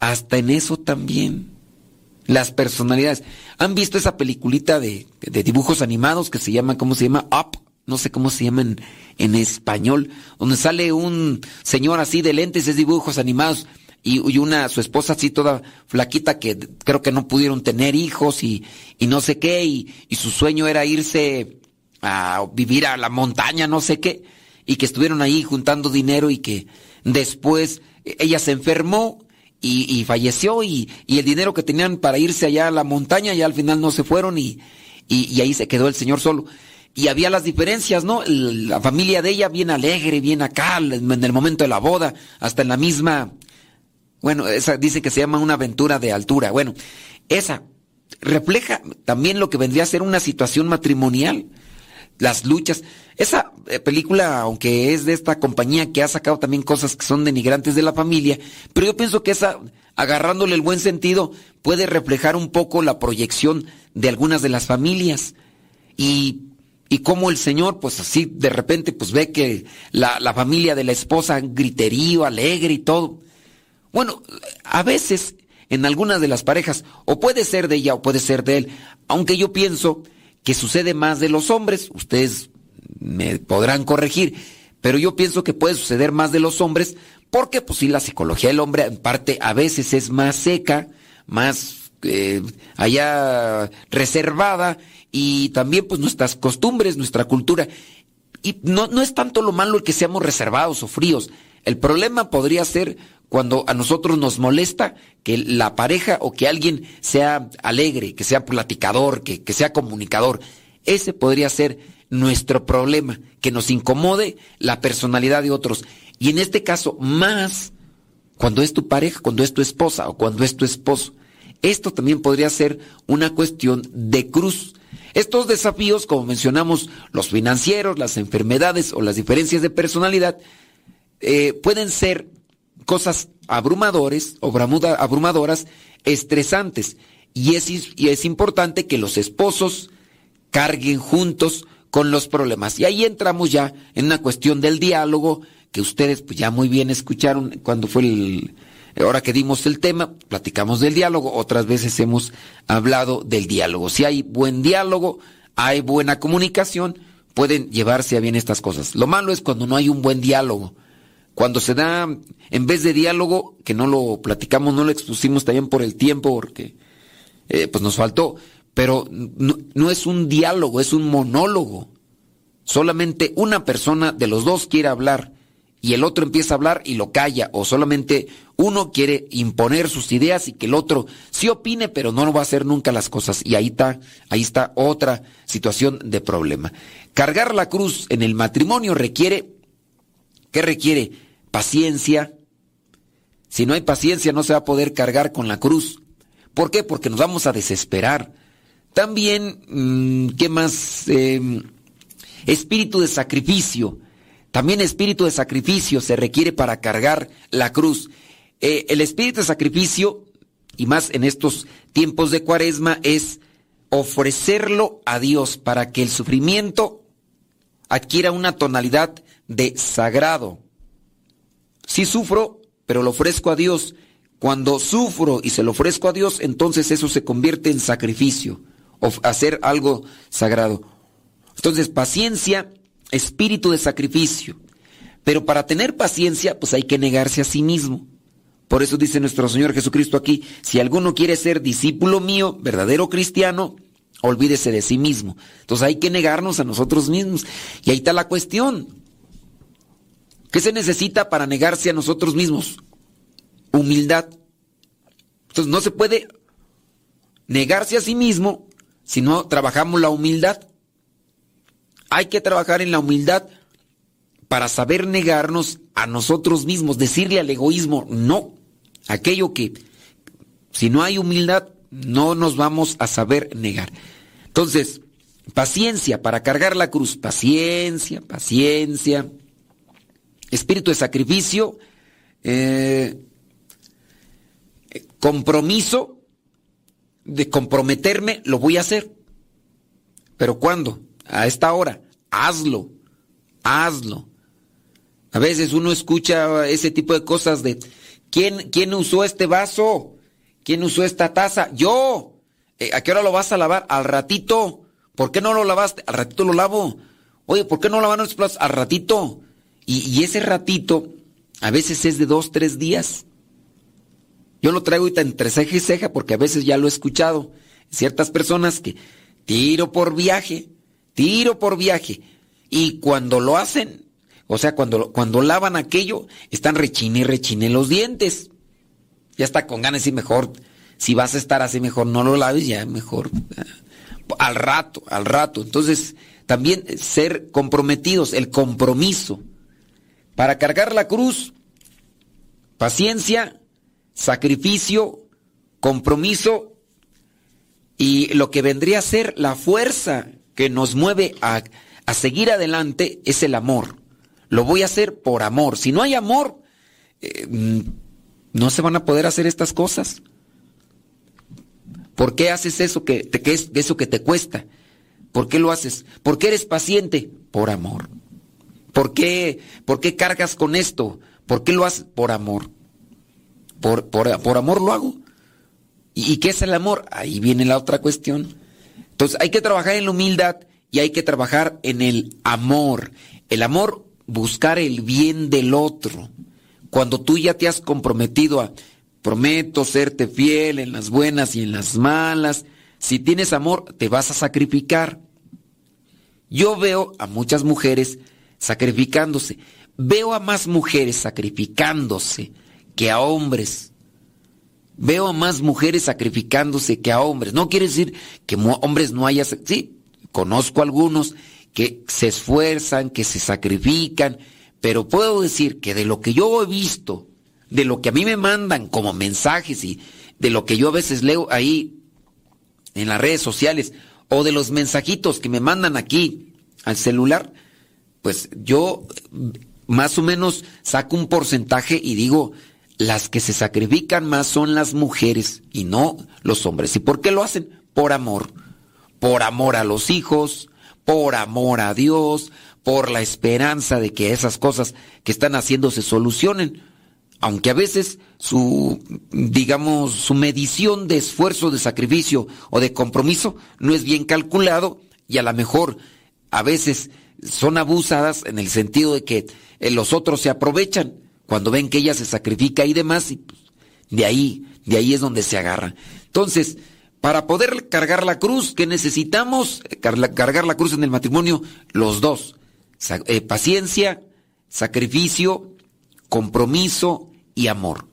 Hasta en eso también. Las personalidades. ¿Han visto esa peliculita de, de dibujos animados que se llama, ¿cómo se llama? Up no sé cómo se llaman en, español, donde sale un señor así de lentes, de dibujos animados, y, una, su esposa así toda flaquita que creo que no pudieron tener hijos y, y no sé qué, y, y, su sueño era irse a vivir a la montaña, no sé qué, y que estuvieron ahí juntando dinero y que después ella se enfermó y, falleció y, y, el dinero que tenían para irse allá a la montaña ya al final no se fueron y, y ahí se quedó el señor solo y había las diferencias, ¿no? La familia de ella bien alegre, bien acá, en el momento de la boda, hasta en la misma, bueno, esa dice que se llama una aventura de altura. Bueno, esa refleja también lo que vendría a ser una situación matrimonial, las luchas. Esa eh, película, aunque es de esta compañía que ha sacado también cosas que son denigrantes de la familia, pero yo pienso que esa, agarrándole el buen sentido, puede reflejar un poco la proyección de algunas de las familias. Y y cómo el señor, pues así de repente, pues ve que la, la familia de la esposa griterío, alegre y todo. Bueno, a veces en algunas de las parejas, o puede ser de ella o puede ser de él, aunque yo pienso que sucede más de los hombres, ustedes me podrán corregir, pero yo pienso que puede suceder más de los hombres, porque pues sí, la psicología del hombre en parte a veces es más seca, más eh, allá reservada, y también pues nuestras costumbres, nuestra cultura. Y no, no es tanto lo malo el que seamos reservados o fríos. El problema podría ser cuando a nosotros nos molesta que la pareja o que alguien sea alegre, que sea platicador, que, que sea comunicador. Ese podría ser nuestro problema, que nos incomode la personalidad de otros. Y en este caso, más cuando es tu pareja, cuando es tu esposa o cuando es tu esposo. Esto también podría ser una cuestión de cruz. Estos desafíos, como mencionamos, los financieros, las enfermedades o las diferencias de personalidad, eh, pueden ser cosas abrumadores o abrumadoras, estresantes. Y es, y es importante que los esposos carguen juntos con los problemas. Y ahí entramos ya en una cuestión del diálogo, que ustedes pues, ya muy bien escucharon cuando fue el, Ahora que dimos el tema, platicamos del diálogo, otras veces hemos hablado del diálogo. Si hay buen diálogo, hay buena comunicación, pueden llevarse a bien estas cosas. Lo malo es cuando no hay un buen diálogo. Cuando se da, en vez de diálogo, que no lo platicamos, no lo expusimos también por el tiempo, porque eh, pues nos faltó, pero no, no es un diálogo, es un monólogo. Solamente una persona de los dos quiere hablar y el otro empieza a hablar y lo calla, o solamente uno quiere imponer sus ideas y que el otro sí opine, pero no lo va a hacer nunca las cosas. Y ahí está, ahí está otra situación de problema. Cargar la cruz en el matrimonio requiere, ¿qué requiere? Paciencia. Si no hay paciencia no se va a poder cargar con la cruz. ¿Por qué? Porque nos vamos a desesperar. También, mm, ¿qué más? Em, espíritu de sacrificio. También espíritu de sacrificio se requiere para cargar la cruz. Eh, el espíritu de sacrificio, y más en estos tiempos de cuaresma, es ofrecerlo a Dios para que el sufrimiento adquiera una tonalidad de sagrado. Si sufro, pero lo ofrezco a Dios cuando sufro y se lo ofrezco a Dios, entonces eso se convierte en sacrificio, o hacer algo sagrado. Entonces, paciencia, espíritu de sacrificio. Pero para tener paciencia, pues hay que negarse a sí mismo. Por eso dice nuestro Señor Jesucristo aquí, si alguno quiere ser discípulo mío, verdadero cristiano, olvídese de sí mismo. Entonces hay que negarnos a nosotros mismos. Y ahí está la cuestión. ¿Qué se necesita para negarse a nosotros mismos? Humildad. Entonces no se puede negarse a sí mismo si no trabajamos la humildad. Hay que trabajar en la humildad para saber negarnos a nosotros mismos, decirle al egoísmo no. Aquello que, si no hay humildad, no nos vamos a saber negar. Entonces, paciencia para cargar la cruz, paciencia, paciencia, espíritu de sacrificio, eh, compromiso de comprometerme, lo voy a hacer. Pero ¿cuándo? A esta hora. Hazlo, hazlo. A veces uno escucha ese tipo de cosas de, ¿quién, quién usó este vaso? ¿Quién usó esta taza? Yo. Eh, ¿A qué hora lo vas a lavar? Al ratito. ¿Por qué no lo lavaste? Al ratito lo lavo. Oye, ¿por qué no lavan los platos? Al ratito. Y, ese ratito a veces es de dos, tres días. Yo lo traigo ahorita entre ceja y ceja porque a veces ya lo he escuchado. Ciertas personas que tiro por viaje, tiro por viaje. Y cuando lo hacen, o sea, cuando, cuando lavan aquello, están rechine y rechine los dientes. Ya está con ganas y mejor, si vas a estar así, mejor no lo laves, ya mejor. Al rato, al rato. Entonces, también ser comprometidos, el compromiso. Para cargar la cruz, paciencia, sacrificio, compromiso y lo que vendría a ser la fuerza que nos mueve a, a seguir adelante es el amor. Lo voy a hacer por amor. Si no hay amor, eh, mm, no se van a poder hacer estas cosas. ¿Por qué haces eso que, te, que es eso que te cuesta? ¿Por qué lo haces? ¿Por qué eres paciente? Por amor. ¿Por qué, por qué cargas con esto? ¿Por qué lo haces? Por amor. Por, por, por amor lo hago. ¿Y, ¿Y qué es el amor? Ahí viene la otra cuestión. Entonces hay que trabajar en la humildad y hay que trabajar en el amor. El amor, buscar el bien del otro. Cuando tú ya te has comprometido a, prometo serte fiel en las buenas y en las malas, si tienes amor, te vas a sacrificar. Yo veo a muchas mujeres sacrificándose. Veo a más mujeres sacrificándose que a hombres. Veo a más mujeres sacrificándose que a hombres. No quiere decir que hombres no haya... Sí, conozco algunos que se esfuerzan, que se sacrifican, pero puedo decir que de lo que yo he visto, de lo que a mí me mandan como mensajes y de lo que yo a veces leo ahí en las redes sociales o de los mensajitos que me mandan aquí al celular, pues yo más o menos saco un porcentaje y digo, las que se sacrifican más son las mujeres y no los hombres. ¿Y por qué lo hacen? Por amor. Por amor a los hijos, por amor a Dios, por la esperanza de que esas cosas que están haciendo se solucionen. Aunque a veces su, digamos, su medición de esfuerzo, de sacrificio o de compromiso no es bien calculado y a lo mejor a veces son abusadas en el sentido de que eh, los otros se aprovechan cuando ven que ella se sacrifica y demás y pues, de ahí, de ahí es donde se agarran. Entonces, para poder cargar la cruz, ¿qué necesitamos? Cargar la cruz en el matrimonio, los dos. Eh, paciencia, sacrificio, compromiso y amor.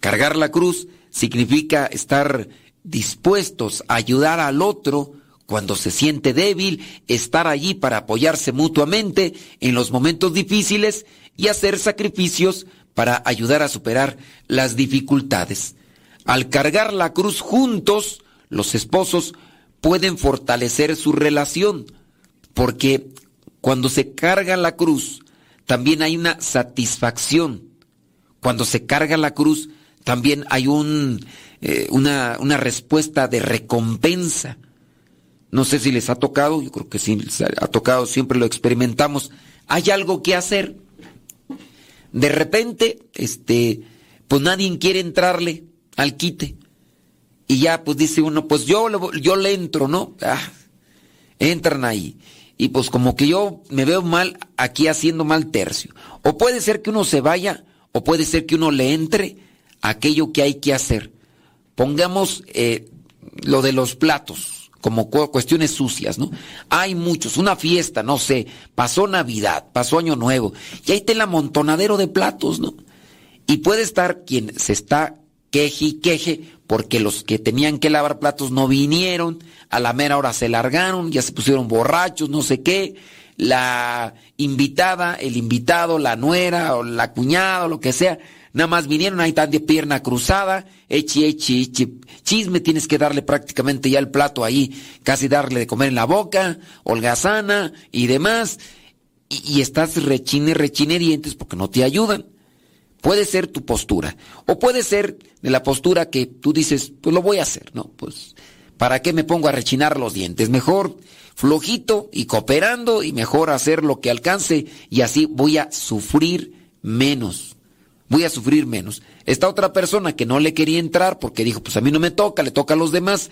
Cargar la cruz significa estar dispuestos a ayudar al otro cuando se siente débil, estar allí para apoyarse mutuamente en los momentos difíciles y hacer sacrificios para ayudar a superar las dificultades. Al cargar la cruz juntos, los esposos pueden fortalecer su relación, porque cuando se carga la cruz, también hay una satisfacción. Cuando se carga la cruz, también hay eh, una, una respuesta de recompensa. No sé si les ha tocado, yo creo que sí, les ha tocado, siempre lo experimentamos. Hay algo que hacer. De repente, este, pues nadie quiere entrarle al quite. Y ya pues dice uno, pues yo, yo le entro, ¿no? Ah, entran ahí. Y pues como que yo me veo mal aquí haciendo mal tercio. O puede ser que uno se vaya, o puede ser que uno le entre aquello que hay que hacer. Pongamos eh, lo de los platos como cu- cuestiones sucias, ¿no? Hay muchos, una fiesta, no sé, pasó Navidad, pasó Año Nuevo, y ahí está el amontonadero de platos, ¿no? Y puede estar quien se está queje y queje porque los que tenían que lavar platos no vinieron, a la mera hora se largaron, ya se pusieron borrachos, no sé qué. La invitada, el invitado, la nuera o la cuñada o lo que sea, nada más vinieron, ahí están de pierna cruzada, echi, echi, echi, chisme, tienes que darle prácticamente ya el plato ahí, casi darle de comer en la boca, holgazana y demás. Y, y estás rechine, rechine dientes porque no te ayudan. Puede ser tu postura. O puede ser de la postura que tú dices, pues lo voy a hacer, ¿no? Pues, ¿para qué me pongo a rechinar los dientes? Mejor flojito y cooperando y mejor hacer lo que alcance y así voy a sufrir menos. Voy a sufrir menos. Esta otra persona que no le quería entrar porque dijo, pues a mí no me toca, le toca a los demás.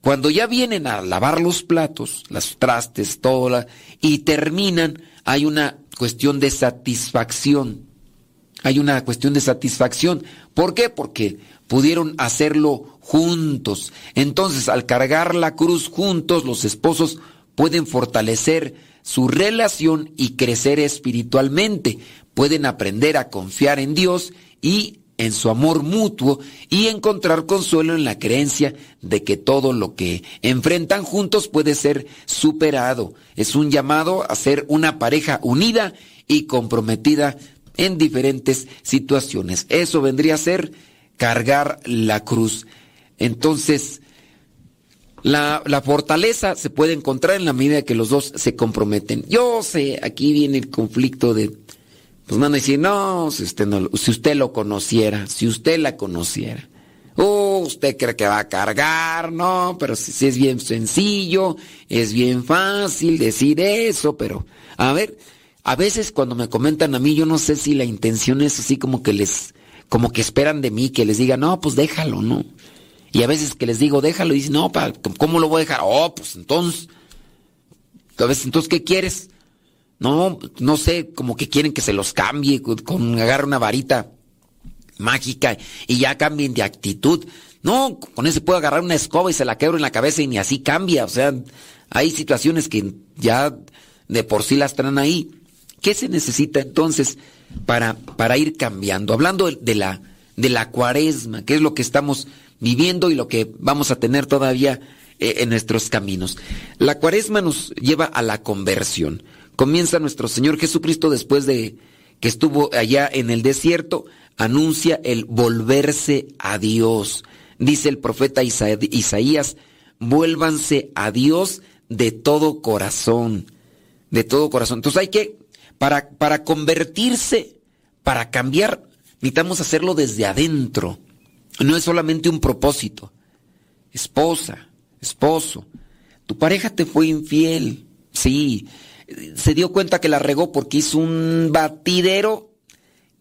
Cuando ya vienen a lavar los platos, las trastes, todo, la- y terminan, hay una cuestión de satisfacción hay una cuestión de satisfacción. ¿Por qué? Porque pudieron hacerlo juntos. Entonces, al cargar la cruz juntos, los esposos pueden fortalecer su relación y crecer espiritualmente. Pueden aprender a confiar en Dios y en su amor mutuo y encontrar consuelo en la creencia de que todo lo que enfrentan juntos puede ser superado. Es un llamado a ser una pareja unida y comprometida en diferentes situaciones. Eso vendría a ser cargar la cruz. Entonces, la, fortaleza se puede encontrar en la medida que los dos se comprometen. Yo sé, aquí viene el conflicto de, pues van a decir, no, si usted, si usted lo conociera, si usted la conociera. Oh, usted cree que va a cargar, no, pero si, si es bien sencillo, es bien fácil decir eso, pero a ver, a veces cuando me comentan a mí, yo no sé si la intención es así como que les, como que esperan de mí que les diga, no, pues déjalo, ¿no? Y a veces que les digo, déjalo, y dicen, no, pa, ¿cómo lo voy a dejar? Oh, pues entonces, a veces, entonces, ¿qué quieres? No, no sé, como que quieren que se los cambie, con, con una varita mágica y ya cambien de actitud. No, con eso puedo agarrar una escoba y se la quebro en la cabeza y ni así cambia. O sea, hay situaciones que ya de por sí las traen ahí. ¿Qué se necesita entonces para, para ir cambiando? Hablando de la, de la cuaresma, que es lo que estamos viviendo y lo que vamos a tener todavía eh, en nuestros caminos. La cuaresma nos lleva a la conversión. Comienza nuestro Señor Jesucristo después de que estuvo allá en el desierto, anuncia el volverse a Dios. Dice el profeta Isa- Isaías, vuélvanse a Dios de todo corazón, de todo corazón. Entonces hay que, para, para convertirse, para cambiar, necesitamos hacerlo desde adentro. No es solamente un propósito. Esposa, esposo, tu pareja te fue infiel, sí, se dio cuenta que la regó porque hizo un batidero,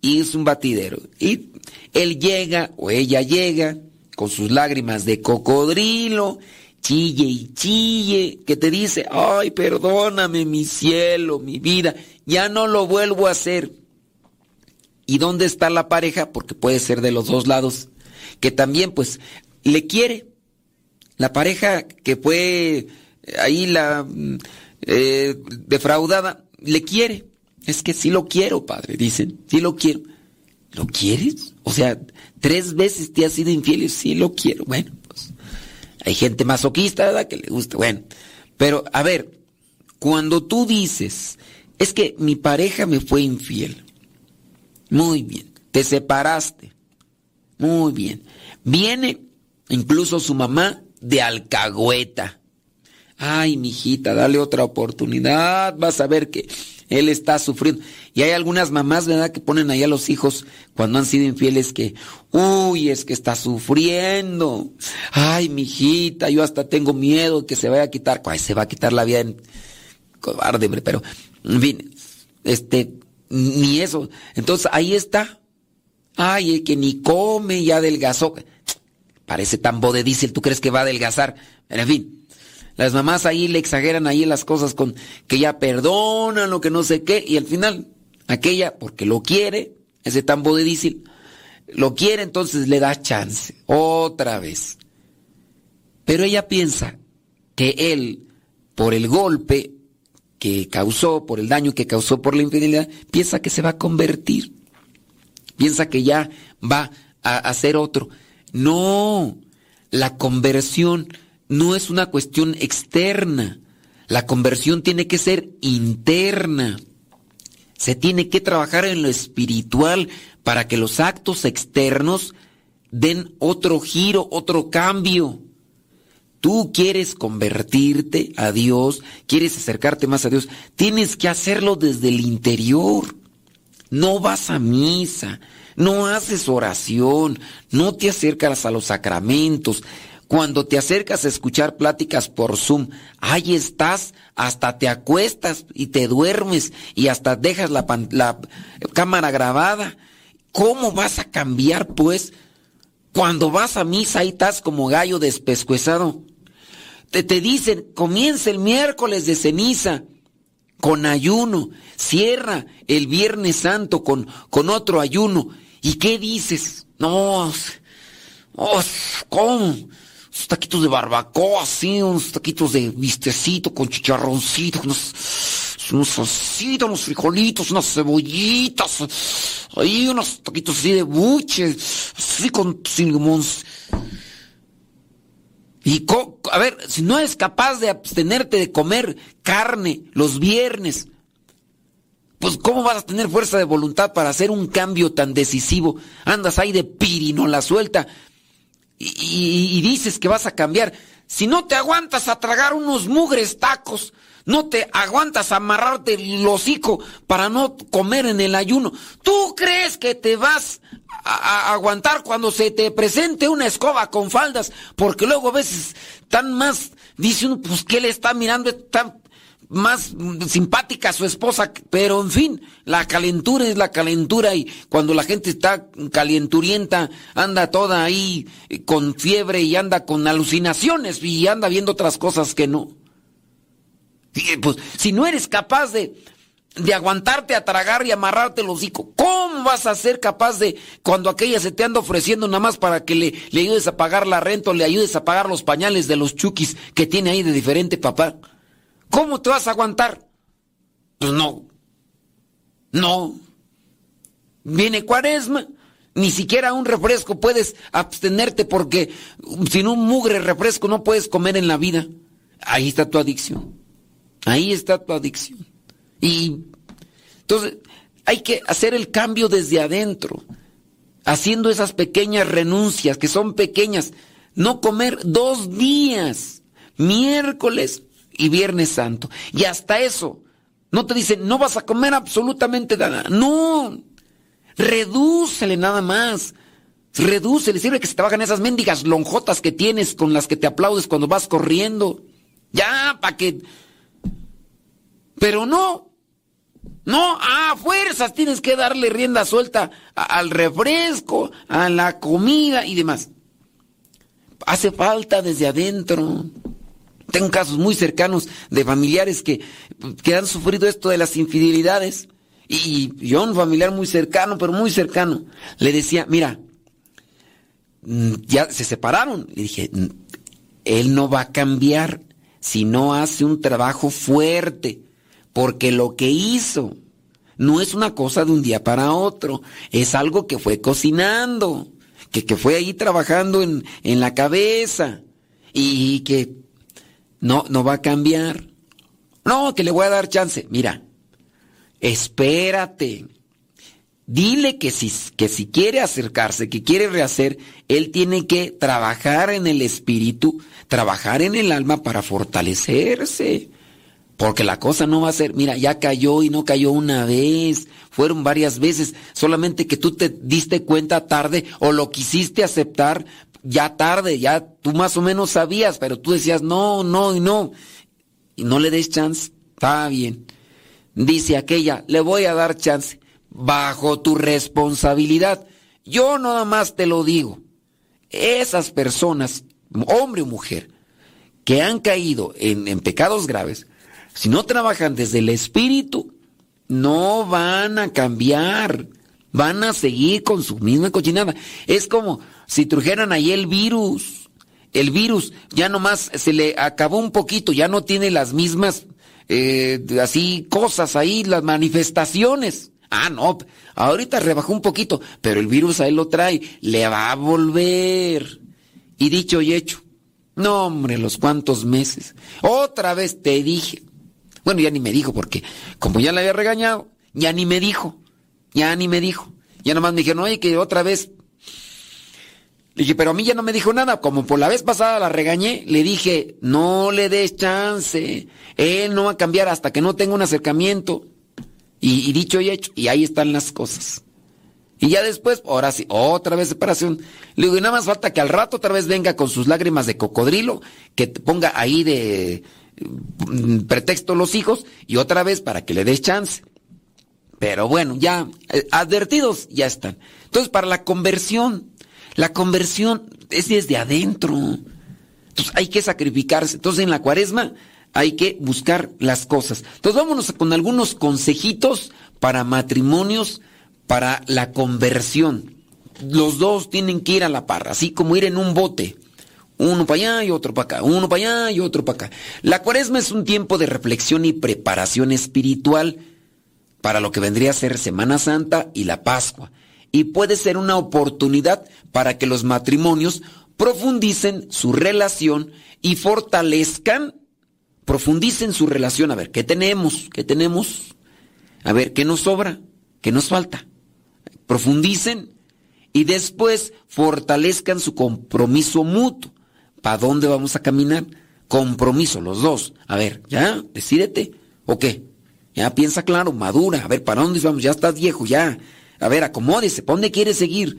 hizo un batidero. Y él llega o ella llega con sus lágrimas de cocodrilo, chille y chille, que te dice, ay, perdóname mi cielo, mi vida, ya no lo vuelvo a hacer. ¿Y dónde está la pareja? Porque puede ser de los dos lados, que también pues le quiere. La pareja que fue ahí la mm, eh, defraudada, le quiere. Es que sí lo quiero, padre, dicen, sí lo quiero. ¿Lo quieres? O sea, tres veces te has sido infiel y sí lo quiero. Bueno, pues hay gente masoquista, ¿verdad? Que le gusta. Bueno, pero a ver, cuando tú dices, es que mi pareja me fue infiel. Muy bien, te separaste. Muy bien. Viene incluso su mamá de alcahueta. Ay, mijita, dale otra oportunidad, vas a ver que él está sufriendo. Y hay algunas mamás, ¿verdad?, que ponen ahí a los hijos cuando han sido infieles que, uy, es que está sufriendo. Ay, mijita, yo hasta tengo miedo que se vaya a quitar. Ay, se va a quitar la vida en cobarde, pero, en fin, este, ni eso. Entonces, ahí está. Ay, el que ni come ya adelgazó. Parece tambo de ¿tú crees que va a adelgazar? Pero en fin, las mamás ahí le exageran ahí las cosas con que ya perdonan o que no sé qué, y al final, aquella, porque lo quiere, ese tambo de diésel, lo quiere, entonces le da chance, otra vez. Pero ella piensa que él, por el golpe que causó, por el daño que causó por la infidelidad, piensa que se va a convertir. Piensa que ya va a hacer otro. No, la conversión no es una cuestión externa. La conversión tiene que ser interna. Se tiene que trabajar en lo espiritual para que los actos externos den otro giro, otro cambio. Tú quieres convertirte a Dios, quieres acercarte más a Dios, tienes que hacerlo desde el interior. No vas a misa, no haces oración, no te acercas a los sacramentos. Cuando te acercas a escuchar pláticas por Zoom, ahí estás, hasta te acuestas y te duermes y hasta dejas la, cámara grabada. ¿Cómo vas a cambiar, pues? Cuando vas a misa, ahí estás como gallo despescuezado. Te, te dicen, comienza el miércoles de ceniza con ayuno, cierra el Viernes Santo con, con otro ayuno. ¿Y qué dices? No, oh, ¿cómo? Unos taquitos de barbacoa, así, unos taquitos de vistecito con chicharroncito, unos, unos salsitas, unos frijolitos, unas cebollitas, ahí unos taquitos así de buche, así con sin. Y a ver, si no eres capaz de abstenerte de comer carne los viernes, pues ¿cómo vas a tener fuerza de voluntad para hacer un cambio tan decisivo? Andas ahí de pirino la suelta y, dices que vas a cambiar. Si no te aguantas a tragar unos mugres tacos, no te aguantas a amarrarte el hocico para no comer en el ayuno, ¿tú crees que te vas a, aguantar cuando se te presente una escoba con faldas? Porque luego a veces tan más, dice uno, pues ¿qué le está mirando? Tan más simpática su esposa, pero en fin, la calentura es la calentura y cuando la gente está calienturienta, anda toda ahí con fiebre y anda con alucinaciones y anda viendo otras cosas que no. Pues si no eres capaz de, de aguantarte a tragar y amarrarte el hocico, ¿cómo vas a ser capaz de, cuando aquella se te anda ofreciendo nada más para que le, le ayudes a pagar la renta o le ayudes a pagar los pañales de los chukis que tiene ahí de diferente papá? ¿Cómo te vas a aguantar? Pues no. No. Viene cuaresma. Ni siquiera un refresco puedes abstenerte porque sin un mugre refresco no puedes comer en la vida. Ahí está tu adicción. Ahí está tu adicción. Y entonces hay que hacer el cambio desde adentro, haciendo esas pequeñas renuncias que son pequeñas. No comer dos días, miércoles y viernes santo. Y hasta eso, no te dicen, no vas a comer absolutamente nada. No, redúcele nada más. Redúcele, sirve que se te bajan esas mendigas lonjotas que tienes con las que te aplaudes cuando vas corriendo. Ya, para que pero no. No, a fuerzas tienes que darle rienda suelta al refresco, a la comida y demás. Hace falta desde adentro. Tengo casos muy cercanos de familiares que, que han sufrido esto de las infidelidades. Y yo, un familiar muy cercano, pero muy cercano, le decía, mira, mm, ya se separaron. Le dije, mm, él no va a cambiar si no hace un trabajo fuerte porque lo que hizo no es una cosa de un día para otro, es algo que fue cocinando, que, que fue ahí trabajando en, en la cabeza y que no, no va a cambiar. No, que le voy a dar chance. Mira, espérate. Dile que si, que si quiere acercarse, que quiere rehacer, él tiene que trabajar en el espíritu, trabajar en el alma para fortalecerse. Porque la cosa no va a ser, mira, ya cayó y no cayó una vez, fueron varias veces, solamente que tú te diste cuenta tarde o lo quisiste aceptar ya tarde, ya tú más o menos sabías, pero tú decías no, no y no. Y no le des chance, está bien. Dice aquella, le voy a dar chance, bajo tu responsabilidad. yo nada más te lo digo. Esas personas, hombre o mujer, que han caído en, en pecados graves, si no trabajan desde el espíritu, no van a cambiar. Van a seguir con su misma cochinada. Es como si trujeran ahí el virus. El virus ya nomás se le acabó un poquito, ya no tiene las mismas eh, así cosas ahí, las manifestaciones. Ah, no, ahorita rebajó un poquito, pero el virus ahí lo trae, le va a volver. Y dicho y hecho. No, hombre, los cuantos meses. Otra vez te dije. Bueno, ya ni me dijo porque como ya le había regañado, ya ni me dijo. Ya ni me dijo. Ya nomás me dijeron, oye, que otra vez. Le dije, pero a mí ya no me dijo nada. Como por la vez pasada la regañé, le dije, no le des chance. Él no va a cambiar hasta que no tenga un acercamiento. Y, dicho y hecho, y ahí están las cosas. Y ya después, ahora sí, otra vez separación. Le digo, y nada más falta que al rato otra vez venga con sus lágrimas de cocodrilo, que te ponga ahí de mm, pretexto los hijos, y otra vez para que le des chance. Pero bueno, ya, eh, advertidos ya están. Entonces, para la conversión, la conversión es desde adentro. Entonces, hay que sacrificarse. Entonces, en la cuaresma hay que buscar las cosas. Entonces, vámonos con algunos consejitos para matrimonios, para la conversión. Los dos tienen que ir a la par, así como ir en un bote. Uno para allá y otro para acá, uno para allá y otro para acá. La cuaresma es un tiempo de reflexión y preparación espiritual para lo que vendría a ser Semana Santa y la Pascua. Y puede ser una oportunidad para que los matrimonios profundicen su relación y fortalezcan, profundicen su relación. A ver, ¿qué tenemos? ¿Qué tenemos? A ver, ¿qué nos sobra? ¿Qué nos falta? Profundicen y después fortalezcan su compromiso mutuo. ¿Para dónde vamos a caminar? Compromiso, los dos. A ver, ¿ya? Decídete. ¿O qué? Ya piensa claro, madura. A ver, ¿para dónde vamos? Ya estás viejo, ya. A ver, acomódese. ¿Para dónde quieres seguir?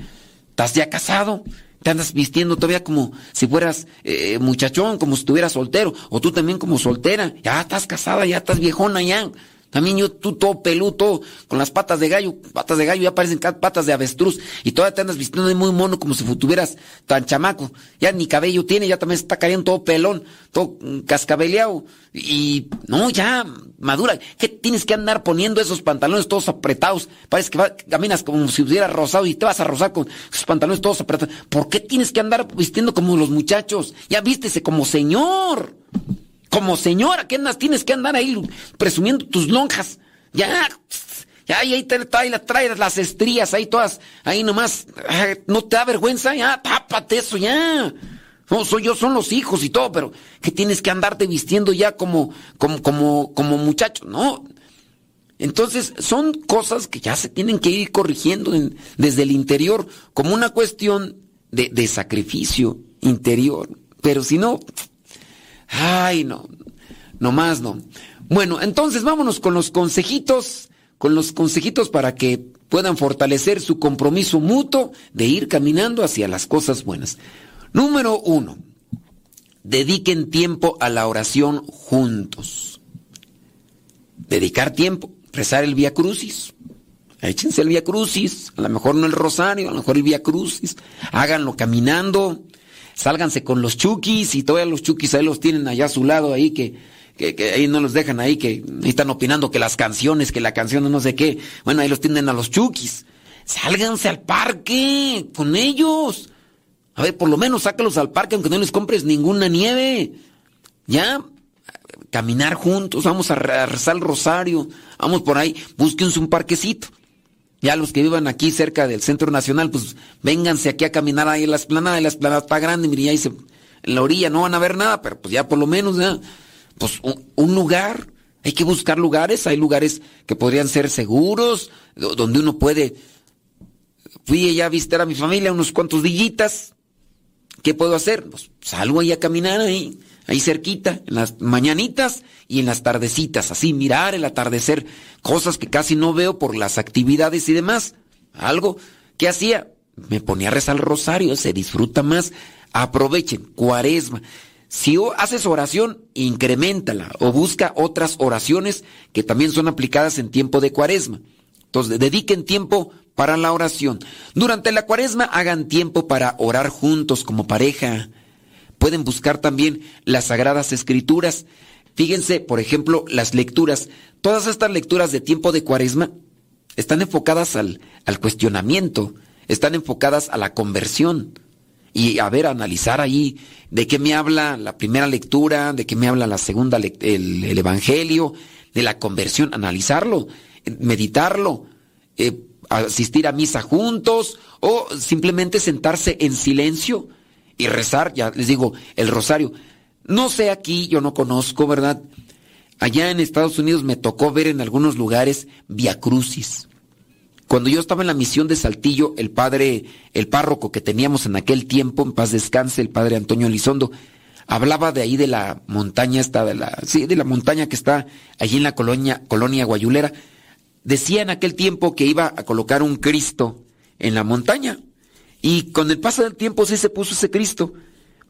¿Estás ya casado? ¿Te andas vistiendo todavía como si fueras eh, muchachón, como si estuvieras soltero? ¿O tú también como soltera? Ya estás casada, ya estás viejona, ya. También yo, tú todo peludo, con las patas de gallo, patas de gallo ya parecen patas de avestruz, y todavía te andas vistiendo de muy mono como si tuvieras tan chamaco. Ya ni cabello tiene, ya también está cayendo todo pelón, todo cascabeleado. Y no, ya, madura. ¿Qué tienes que andar poniendo esos pantalones todos apretados? Parece que caminas como si hubieras rosado y te vas a rozar con esos pantalones todos apretados. ¿Por qué tienes que andar vistiendo como los muchachos? Ya vístese como señor como señora, ¿qué andas? Tienes que andar ahí presumiendo tus lonjas. Ya, ya, ahí te traes las estrías ahí todas, ahí nomás. ¿No te da vergüenza? Ya, tápate eso, ya. No, soy yo, son los hijos y todo, pero que tienes que andarte vistiendo ya como, como, como, como muchacho, ¿no? Entonces, son cosas que ya se tienen que ir corrigiendo desde el interior, como una cuestión de, de sacrificio interior. Pero si no, Ay, no, no más no. Bueno, entonces vámonos con los consejitos, con los consejitos para que puedan fortalecer su compromiso mutuo de ir caminando hacia las cosas buenas. Número uno, dediquen tiempo a la oración juntos. Dedicar tiempo, rezar el Vía Crucis. Échense el Vía Crucis, a lo mejor no el Rosario, a lo mejor el Vía Crucis. Háganlo caminando, sálganse con los chukis y todavía los chukis ahí los tienen allá a su lado ahí que, que, ahí no los dejan ahí, que están opinando que las canciones, que la canción no sé qué. Bueno, ahí los tienen a los chukis. Sálganse al parque con ellos. A ver, por lo menos sácalos al parque aunque no les compres ninguna nieve. Ya, caminar juntos, vamos a rezar el rosario, vamos por ahí, búsquense un parquecito. Ya los que vivan aquí cerca del Centro Nacional, pues vénganse aquí a caminar ahí en la esplanada, la esplanada está grande, mire, ahí se, en la orilla no van a ver nada, pero pues ya por lo menos, pues un, lugar, hay que buscar lugares, hay lugares que podrían ser seguros, donde uno puede, fui ya a visitar a mi familia unos cuantos dillitas, ¿qué puedo hacer? Pues salgo ahí a caminar ahí, ahí cerquita, en las mañanitas y en las tardecitas, así mirar el atardecer, cosas que casi no veo por las actividades y demás. Algo que hacía, me ponía a rezar el rosario, se disfruta más. Aprovechen, cuaresma. Si haces oración, incrementala o busca otras oraciones que también son aplicadas en tiempo de cuaresma. Entonces, dediquen tiempo para la oración. Durante la cuaresma hagan tiempo para orar juntos como pareja. Pueden buscar también las sagradas escrituras. Fíjense, por ejemplo, las lecturas. Todas estas lecturas de tiempo de cuaresma están enfocadas al, al cuestionamiento, están enfocadas a la conversión. Y a ver, analizar ahí de qué me habla la primera lectura, de qué me habla la segunda, el, el Evangelio, de la conversión, analizarlo, meditarlo, eh, asistir a misa juntos o simplemente sentarse en silencio y rezar, ya les digo, el rosario. No sé aquí, yo no conozco, ¿verdad? Allá en Estados Unidos me tocó ver en algunos lugares Via Crucis. Cuando yo estaba en la misión de Saltillo, el padre, el párroco que teníamos en aquel tiempo, en paz descanse, el padre Antonio Elizondo, hablaba de ahí de la montaña esta, de la, sí, de la montaña que está allí en la colonia, colonia Guayulera. Decía en aquel tiempo que iba a colocar un Cristo en la montaña. Y con el paso del tiempo sí se puso ese Cristo.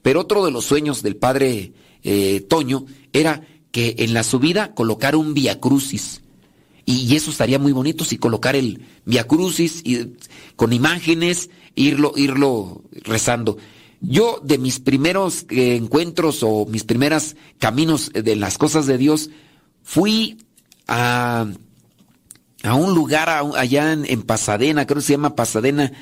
Pero otro de los sueños del padre eh, Toño era que en la subida colocar un Via Crucis. Y, eso estaría muy bonito si colocar el Via Crucis y, con imágenes, irlo, irlo rezando. Yo de mis primeros eh, encuentros o mis primeros caminos de las cosas de Dios, fui a, a un lugar allá en, en, Pasadena, creo que se llama Pasadena,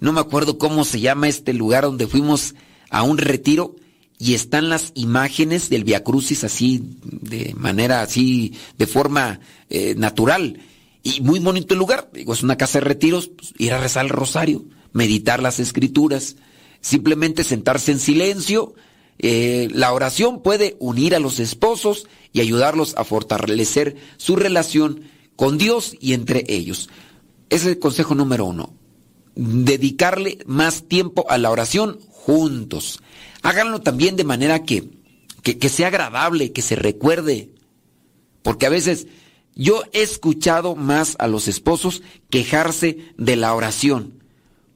no me acuerdo cómo se llama este lugar donde fuimos a un retiro y están las imágenes del Via Crucis así, de manera así, de forma eh, natural. Y muy bonito el lugar. Digo, es una casa de retiros, pues, ir a rezar el rosario, meditar las escrituras, simplemente sentarse en silencio. Eh, la oración puede unir a los esposos y ayudarlos a fortalecer su relación con Dios y entre ellos. Ese es el consejo número uno. Dedicarle más tiempo a la oración juntos. Háganlo también de manera que, que, sea agradable, que se recuerde. Porque a veces yo he escuchado más a los esposos quejarse de la oración.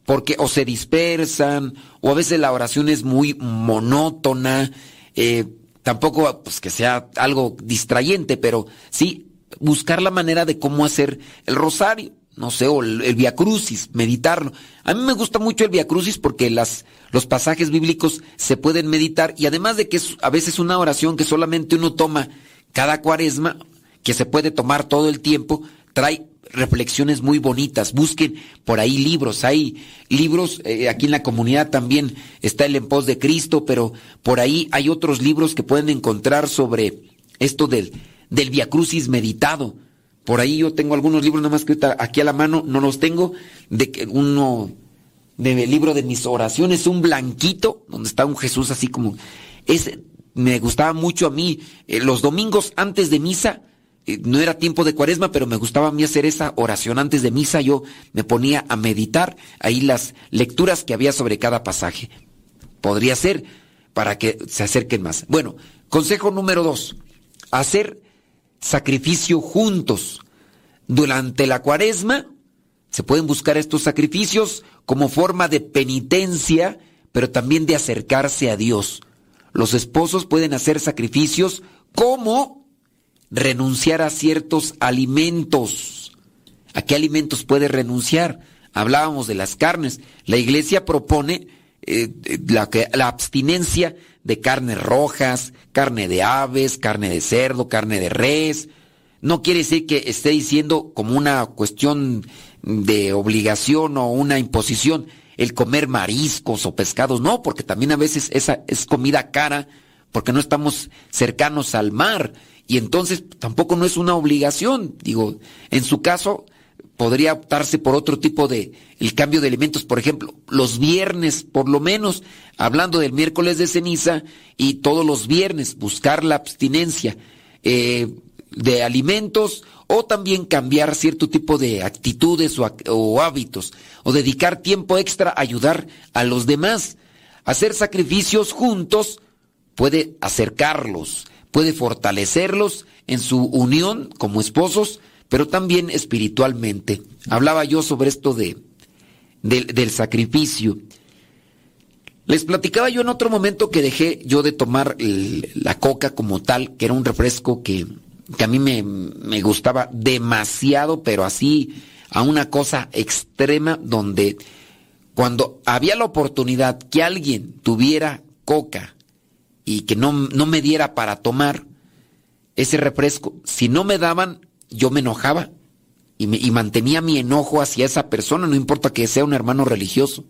Porque o se dispersan, o a veces la oración es muy monótona. Eh, tampoco pues, que sea algo distrayente, pero sí buscar la manera de cómo hacer el rosario no sé, o el, el Via Crucis, meditarlo. A mí me gusta mucho el Via Crucis porque las, los pasajes bíblicos se pueden meditar y además de que es a veces una oración que solamente uno toma cada cuaresma, que se puede tomar todo el tiempo, trae reflexiones muy bonitas. Busquen por ahí libros. Hay libros, eh, aquí en la comunidad también está el En pos de Cristo, pero por ahí hay otros libros que pueden encontrar sobre esto del, del Via Crucis meditado. Por ahí yo tengo algunos libros, nada más que aquí a la mano no los tengo, de que uno del libro de mis oraciones, un blanquito, donde está un Jesús así como... Es, me gustaba mucho a mí, eh, los domingos antes de misa, eh, no era tiempo de cuaresma, pero me gustaba a mí hacer esa oración antes de misa, yo me ponía a meditar ahí las lecturas que había sobre cada pasaje. Podría ser para que se acerquen más. Bueno, consejo número dos, hacer sacrificio juntos. Durante la cuaresma se pueden buscar estos sacrificios como forma de penitencia, pero también de acercarse a Dios. Los esposos pueden hacer sacrificios como renunciar a ciertos alimentos. ¿A qué alimentos puede renunciar? Hablábamos de las carnes. La iglesia propone eh, la, la abstinencia de carnes rojas, carne de aves, carne de cerdo, carne de res. No quiere decir que esté diciendo como una cuestión de obligación o una imposición el comer mariscos o pescados, no, porque también a veces esa es comida cara porque no estamos cercanos al mar y entonces tampoco no es una obligación. Digo, en su caso, podría optarse por otro tipo de el cambio de elementos, por ejemplo, los viernes, por lo menos, hablando del miércoles de ceniza y todos los viernes buscar la abstinencia eh, de alimentos o también cambiar cierto tipo de actitudes o, o hábitos o dedicar tiempo extra a ayudar a los demás. Hacer sacrificios juntos puede acercarlos, puede fortalecerlos en su unión como esposos, pero también espiritualmente. Hablaba yo sobre esto de, del sacrificio. Les platicaba yo en otro momento que dejé yo de tomar la coca como tal, que era un refresco que, que a mí me, me, gustaba demasiado, pero así a una cosa extrema donde cuando había la oportunidad que alguien tuviera coca y que no, no me diera para tomar ese refresco, si no me daban, yo me enojaba y, me, y mantenía mi enojo hacia esa persona, no importa que sea un hermano religioso.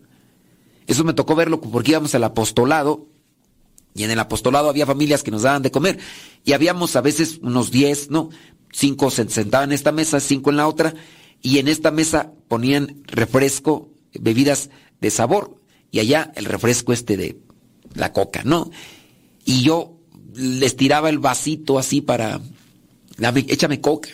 Eso me tocó verlo porque íbamos al apostolado y en el apostolado había familias que nos daban de comer y habíamos a veces unos 10, ¿no? Cinco se sentaban en esta mesa, cinco en la otra y en esta mesa ponían refresco, bebidas de sabor y allá el refresco este de la coca, ¿no? Y yo les tiraba el vasito así para, dame, échame coca.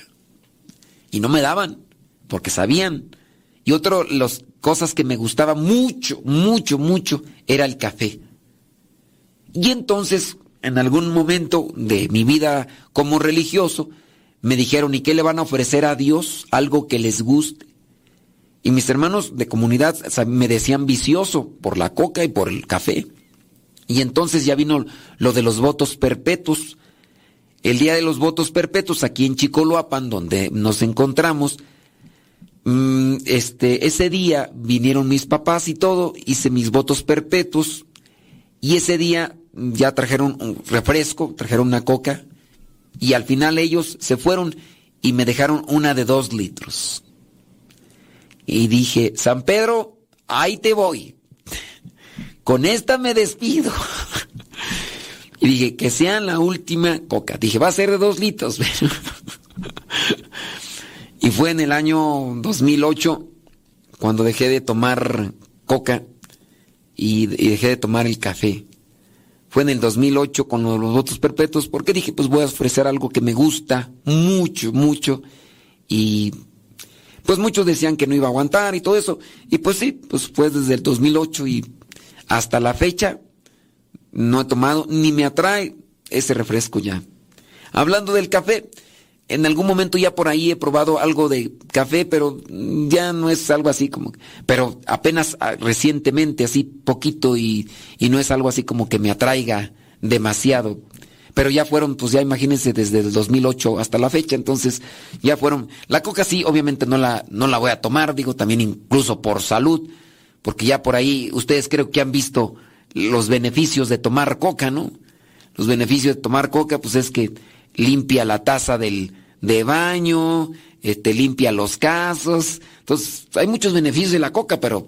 Y no me daban, porque sabían. Y otro, las cosas que me gustaba mucho, mucho, mucho, era el café. Y entonces, en algún momento de mi vida como religioso, me dijeron, ¿y qué le van a ofrecer a Dios? Algo que les guste. Y mis hermanos de comunidad me decían vicioso por la coca y por el café. Y entonces ya vino lo de los votos perpetuos. El día de los votos perpetuos, aquí en Chicoloapan, donde nos encontramos, mm, este, ese día vinieron mis papás y todo, hice mis votos perpetuos, y ese día ya trajeron un refresco, trajeron una coca, y al final ellos se fueron y me dejaron una de dos litros. Y dije, San Pedro, ahí te voy. Con esta me despido. Y dije, que sea la última coca. Dije, va a ser de dos litros. y fue en el año 2008 cuando dejé de tomar coca y, dejé de tomar el café. Fue en el 2008 con los votos perpetuos porque dije, pues voy a ofrecer algo que me gusta mucho, mucho. Y pues muchos decían que no iba a aguantar y todo eso. Y pues sí, pues fue desde el 2008 y hasta la fecha no he tomado ni me atrae ese refresco ya. Hablando del café, en algún momento ya por ahí he probado algo de café, pero ya no es algo así como, pero apenas ah, recientemente, así poquito y, y no es algo así como que me atraiga demasiado. Pero ya fueron, pues ya imagínense, desde el 2008 hasta la fecha, entonces ya fueron. La coca sí, obviamente no la, no la voy a tomar, digo también incluso por salud, porque ya por ahí ustedes creo que han visto los beneficios de tomar coca, ¿no? Los beneficios de tomar coca, pues es que limpia la taza del, de baño, este, limpia los casos. Entonces, hay muchos beneficios de la coca, pero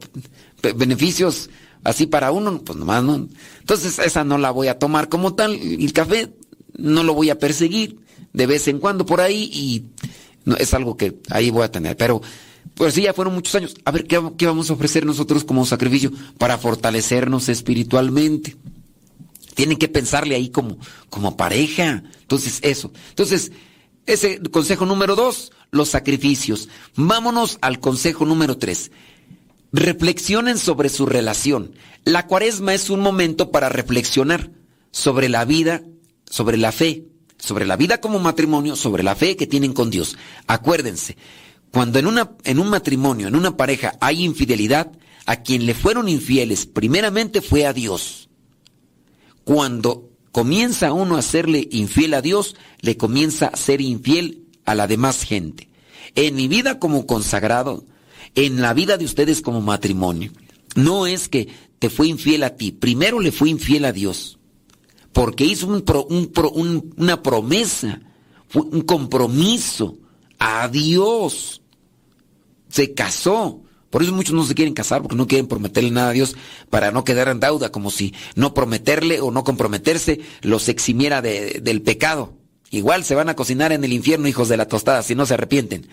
beneficios así para uno, pues nomás no. Entonces, esa no la voy a tomar como tal. El café no lo voy a perseguir de vez en cuando por ahí y no, es algo que ahí voy a tener. Pero pues sí, ya fueron muchos años. A ver, ¿qué, vamos a ofrecer nosotros como sacrificio para fortalecernos espiritualmente? Tienen que pensarle ahí como, como pareja. Entonces, eso. Entonces, ese consejo número dos, los sacrificios. Vámonos al consejo número tres. Reflexionen sobre su relación. La cuaresma es un momento para reflexionar sobre la vida, sobre la fe, sobre la vida como matrimonio, sobre la fe que tienen con Dios. Acuérdense, cuando en, una, en un matrimonio, en una pareja hay infidelidad, a quien le fueron infieles primeramente fue a Dios. Cuando comienza uno a serle infiel a Dios, le comienza a ser infiel a la demás gente. En mi vida como consagrado, en la vida de ustedes como matrimonio, no es que te fue infiel a ti, primero le fue infiel a Dios, porque hizo un, una promesa, un compromiso a Dios se casó. Por eso muchos no se quieren casar porque no quieren prometerle nada a Dios para no quedar en deuda, como si no prometerle o no comprometerse los eximiera del pecado. Igual se van a cocinar en el infierno, hijos de la tostada, si no se arrepienten.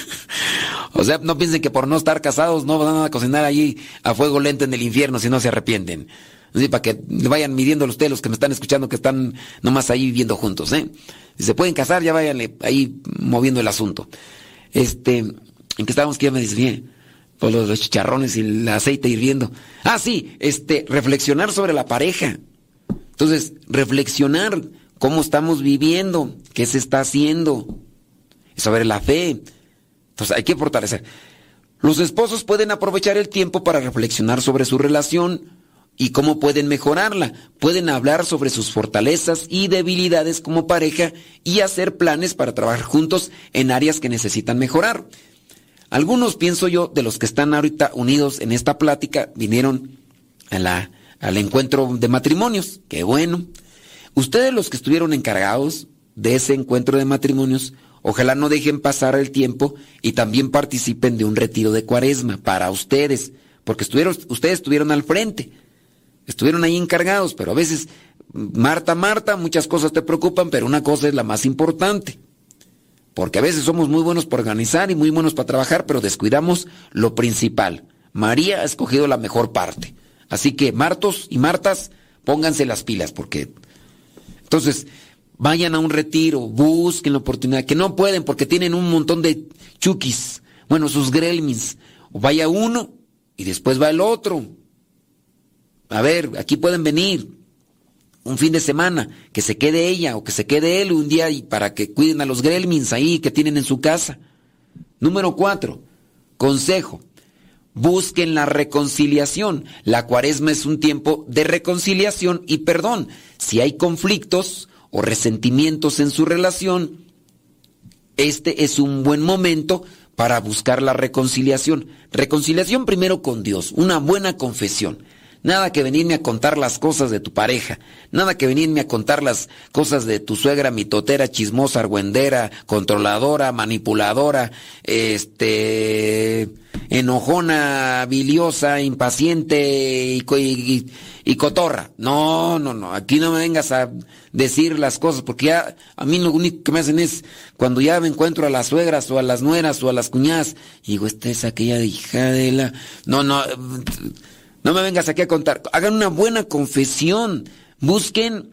o sea, no piensen que por no estar casados no van a cocinar allí a fuego lento en el infierno si no se arrepienten. Así, para que vayan midiendo ustedes los que me están escuchando que están nomás ahí viviendo juntos, ¿eh? Si se pueden casar, ya vayan ahí moviendo el asunto. Este, ¿En qué estábamos que ya me bien Por los, los, chicharrones y el aceite hirviendo. Ah, sí, este, reflexionar sobre la pareja. Entonces, reflexionar cómo estamos viviendo, qué se está haciendo, sobre la fe. Entonces, hay que fortalecer. Los esposos pueden aprovechar el tiempo para reflexionar sobre su relación y cómo pueden mejorarla. Pueden hablar sobre sus fortalezas y debilidades como pareja y hacer planes para trabajar juntos en áreas que necesitan mejorar. Algunos, pienso yo, de los que están ahorita unidos en esta plática, vinieron a la, al encuentro de matrimonios. Qué bueno. Ustedes los que estuvieron encargados de ese encuentro de matrimonios, ojalá no dejen pasar el tiempo y también participen de un retiro de cuaresma para ustedes, porque estuvieron, ustedes estuvieron al frente, estuvieron ahí encargados, pero a veces, Marta, Marta, muchas cosas te preocupan, pero una cosa es la más importante. Porque a veces somos muy buenos para organizar y muy buenos para trabajar, pero descuidamos lo principal. María ha escogido la mejor parte. Así que, Martos y Martas, pónganse las pilas, porque. Entonces, vayan a un retiro, busquen la oportunidad, que no pueden porque tienen un montón de chukis, bueno, sus gremlins. Vaya uno y después va el otro. A ver, aquí pueden venir un fin de semana, que se quede ella o que se quede él un día y para que cuiden a los gremlins ahí que tienen en su casa. Número cuatro, consejo. Busquen la reconciliación. La cuaresma es un tiempo de reconciliación y perdón. Si hay conflictos o resentimientos en su relación, este es un buen momento para buscar la reconciliación. Reconciliación primero con Dios, una buena confesión. Nada que venirme a contar las cosas de tu pareja. Nada que venirme a contar las cosas de tu suegra mitotera, chismosa, argüendera, controladora, manipuladora, este, enojona, biliosa, impaciente y, y, cotorra. No, no, no. Aquí no me vengas a decir las cosas porque ya a mí lo único que me hacen es cuando ya me encuentro a las suegras o a las nueras o a las cuñadas y digo, esta es aquella hija de la... No, no no me vengas aquí a contar. Hagan una buena confesión. Busquen,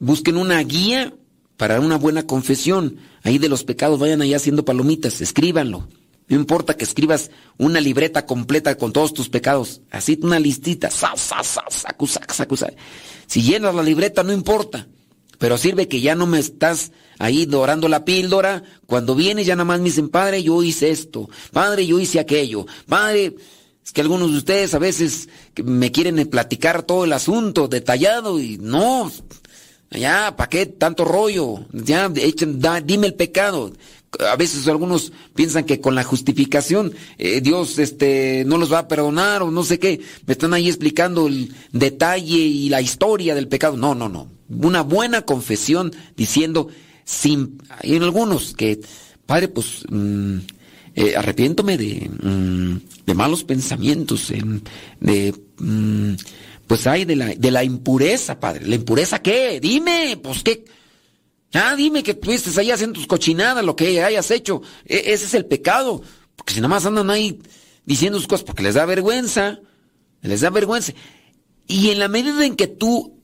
busquen una guía para una buena confesión. Ahí de los pecados vayan ahí haciendo palomitas, escríbanlo. No importa que escribas una libreta completa con todos tus pecados. Así una listita. Si llenas la libreta, no importa. Pero sirve que ya no me estás ahí dorando la píldora. Cuando vienes ya nada más me dicen, Padre, yo hice esto. Padre, yo hice aquello. Padre, es que algunos de ustedes a veces me quieren platicar todo el asunto detallado y no, ya, ¿para qué tanto rollo? Ya, echen, dime el pecado. A veces algunos piensan que con la justificación eh, Dios este, no los va a perdonar o no sé qué. Me están ahí explicando el detalle y la historia del pecado. No, no, no. Una buena confesión diciendo, sin, hay algunos que, Padre, pues... Mm, eh, arrepiéntome de, mm, de, malos pensamientos, de, mm, pues hay de la, de la impureza, padre. ¿La impureza qué? Dime, pues qué. Ah, dime que estuviste ahí haciendo tus cochinadas, lo que hayas hecho. E, ese es el pecado. Porque si nada más andan ahí diciendo sus cosas porque les da vergüenza, les da vergüenza. Y en la medida en que tú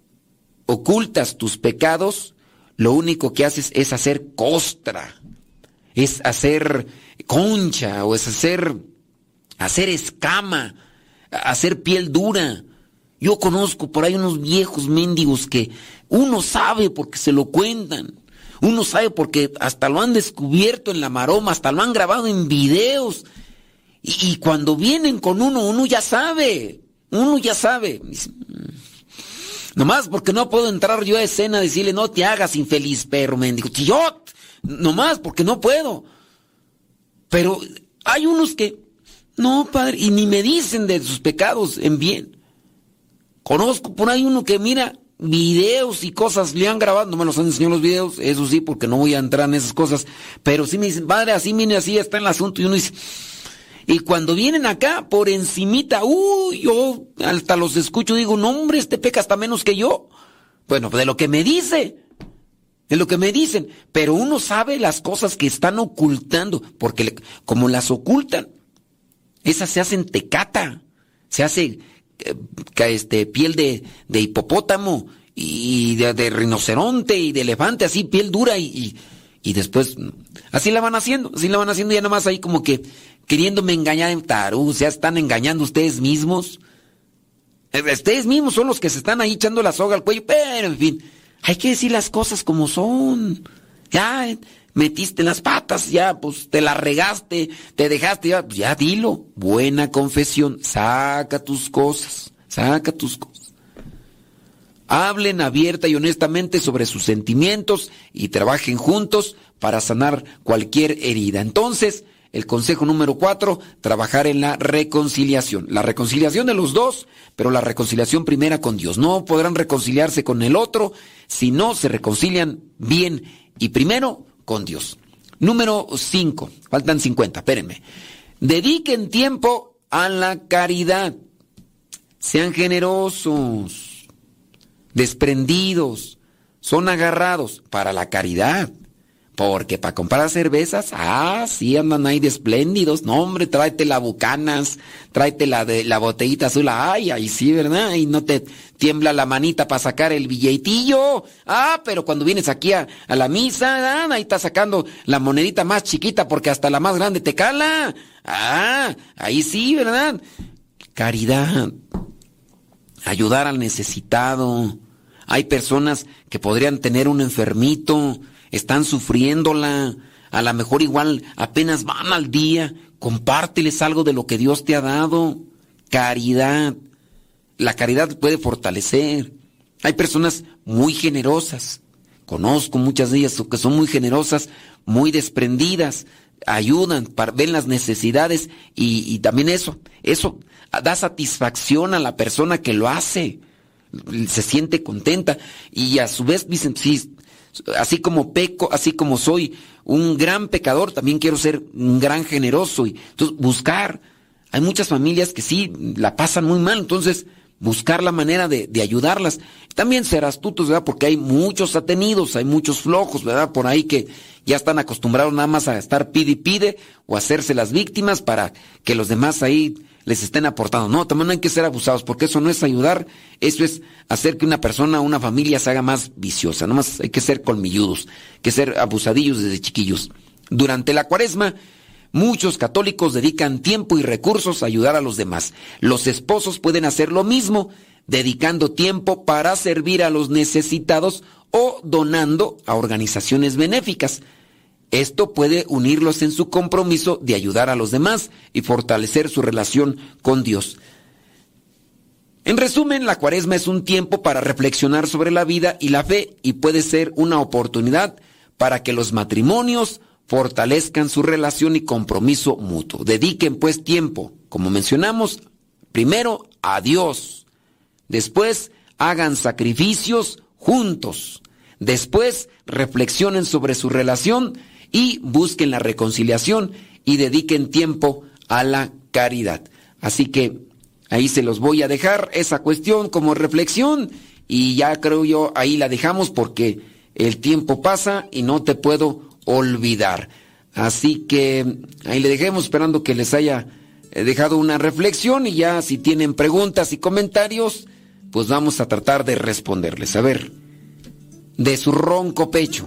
ocultas tus pecados, lo único que haces es hacer costra, es hacer concha o es hacer, hacer escama, hacer piel dura. Yo conozco por ahí unos viejos mendigos que uno sabe porque se lo cuentan. Uno sabe porque hasta lo han descubierto en la maroma, hasta lo han grabado en videos. Y, cuando vienen con uno, uno ya sabe. Uno ya sabe. Mm". Nomás porque no puedo entrar yo a escena a decirle, no te hagas infeliz, perro mendigo. Yo, nomás porque no puedo. Pero hay unos que, no, padre, y ni me dicen de sus pecados en bien. Conozco por ahí uno que mira videos y cosas, le han grabado, no me los han enseñado los videos, eso sí, porque no voy a entrar en esas cosas, pero sí me dicen, padre, así, mire, así está el asunto, y uno dice, y cuando vienen acá, por encimita, uy, yo hasta los escucho, digo, no, hombre, este peca hasta menos que yo. Bueno, de lo que me dice, es lo que me dicen. Pero uno sabe las cosas que están ocultando, porque como las ocultan, esas se hacen tecata, se hace eh, este, piel de, de hipopótamo y de, rinoceronte y de elefante, así piel dura y, y, después así la van haciendo, así la van haciendo ya nada más ahí como que queriéndome engañar en tarú, o sea, están engañando ustedes mismos. Eh, ustedes mismos son los que se están ahí echando la soga al cuello, pero en fin. Hay que decir las cosas como son. Ya metiste las patas, ya pues te la regaste, te dejaste, ya, pues, ya dilo. Buena confesión, saca tus cosas, saca tus cosas. Hablen abierta y honestamente sobre sus sentimientos y trabajen juntos para sanar cualquier herida. Entonces, el consejo número cuatro, trabajar en la reconciliación. La reconciliación de los dos, pero la reconciliación primera con Dios. No podrán reconciliarse con el otro si no se reconcilian bien y primero con Dios. Número cinco, faltan 50, espérenme. Dediquen tiempo a la caridad. Sean generosos, desprendidos, son agarrados para la caridad. Porque para comprar cervezas, ah, sí andan ahí de espléndidos. No, hombre, tráete la bucanas, tráete la de la botellita azul. Ay, ahí sí, ¿verdad? Y no te tiembla la manita para sacar el billetillo. Ah, pero cuando vienes aquí a, a la misa, ah, ahí está sacando la monedita más chiquita porque hasta la más grande te cala. Ah, ahí sí, ¿verdad? Caridad. Ayudar al necesitado. Hay personas que podrían tener un enfermito están sufriéndola, a lo mejor igual apenas van al día, compárteles algo de lo que Dios te ha dado. Caridad. La caridad puede fortalecer. Hay personas muy generosas. Conozco muchas de ellas que son muy generosas, muy desprendidas, ayudan, ven las necesidades y, y también eso, eso da satisfacción a la persona que lo hace. Se siente contenta y a su vez dicen, sí, así como peco, así como soy un gran pecador, también quiero ser un gran generoso y entonces buscar. Hay muchas familias que sí la pasan muy mal, entonces buscar la manera de, de ayudarlas. También ser astutos, ¿verdad? Porque hay muchos atenidos, hay muchos flojos, ¿verdad? Por ahí que ya están acostumbrados nada más a estar pide y pide o hacerse las víctimas para que los demás ahí les estén aportando. No, también no hay que ser abusados, porque eso no es ayudar, eso es hacer que una persona, una familia se haga más viciosa. Nomás hay que ser colmilludos, que ser abusadillos desde chiquillos. Durante la cuaresma, muchos católicos dedican tiempo y recursos a ayudar a los demás. Los esposos pueden hacer lo mismo, dedicando tiempo para servir a los necesitados o donando a organizaciones benéficas. Esto puede unirlos en su compromiso de ayudar a los demás y fortalecer su relación con Dios. En resumen, la cuaresma es un tiempo para reflexionar sobre la vida y la fe y puede ser una oportunidad para que los matrimonios fortalezcan su relación y compromiso mutuo. Dediquen pues tiempo, como mencionamos, primero a Dios, después hagan sacrificios juntos, después reflexionen sobre su relación y busquen la reconciliación y dediquen tiempo a la caridad. Así que ahí se los voy a dejar esa cuestión como reflexión y ya creo yo ahí la dejamos porque el tiempo pasa y no te puedo olvidar. Así que ahí le dejemos esperando que les haya eh, dejado una reflexión y ya si tienen preguntas y comentarios, pues vamos a tratar de responderles. A ver, de su ronco pecho.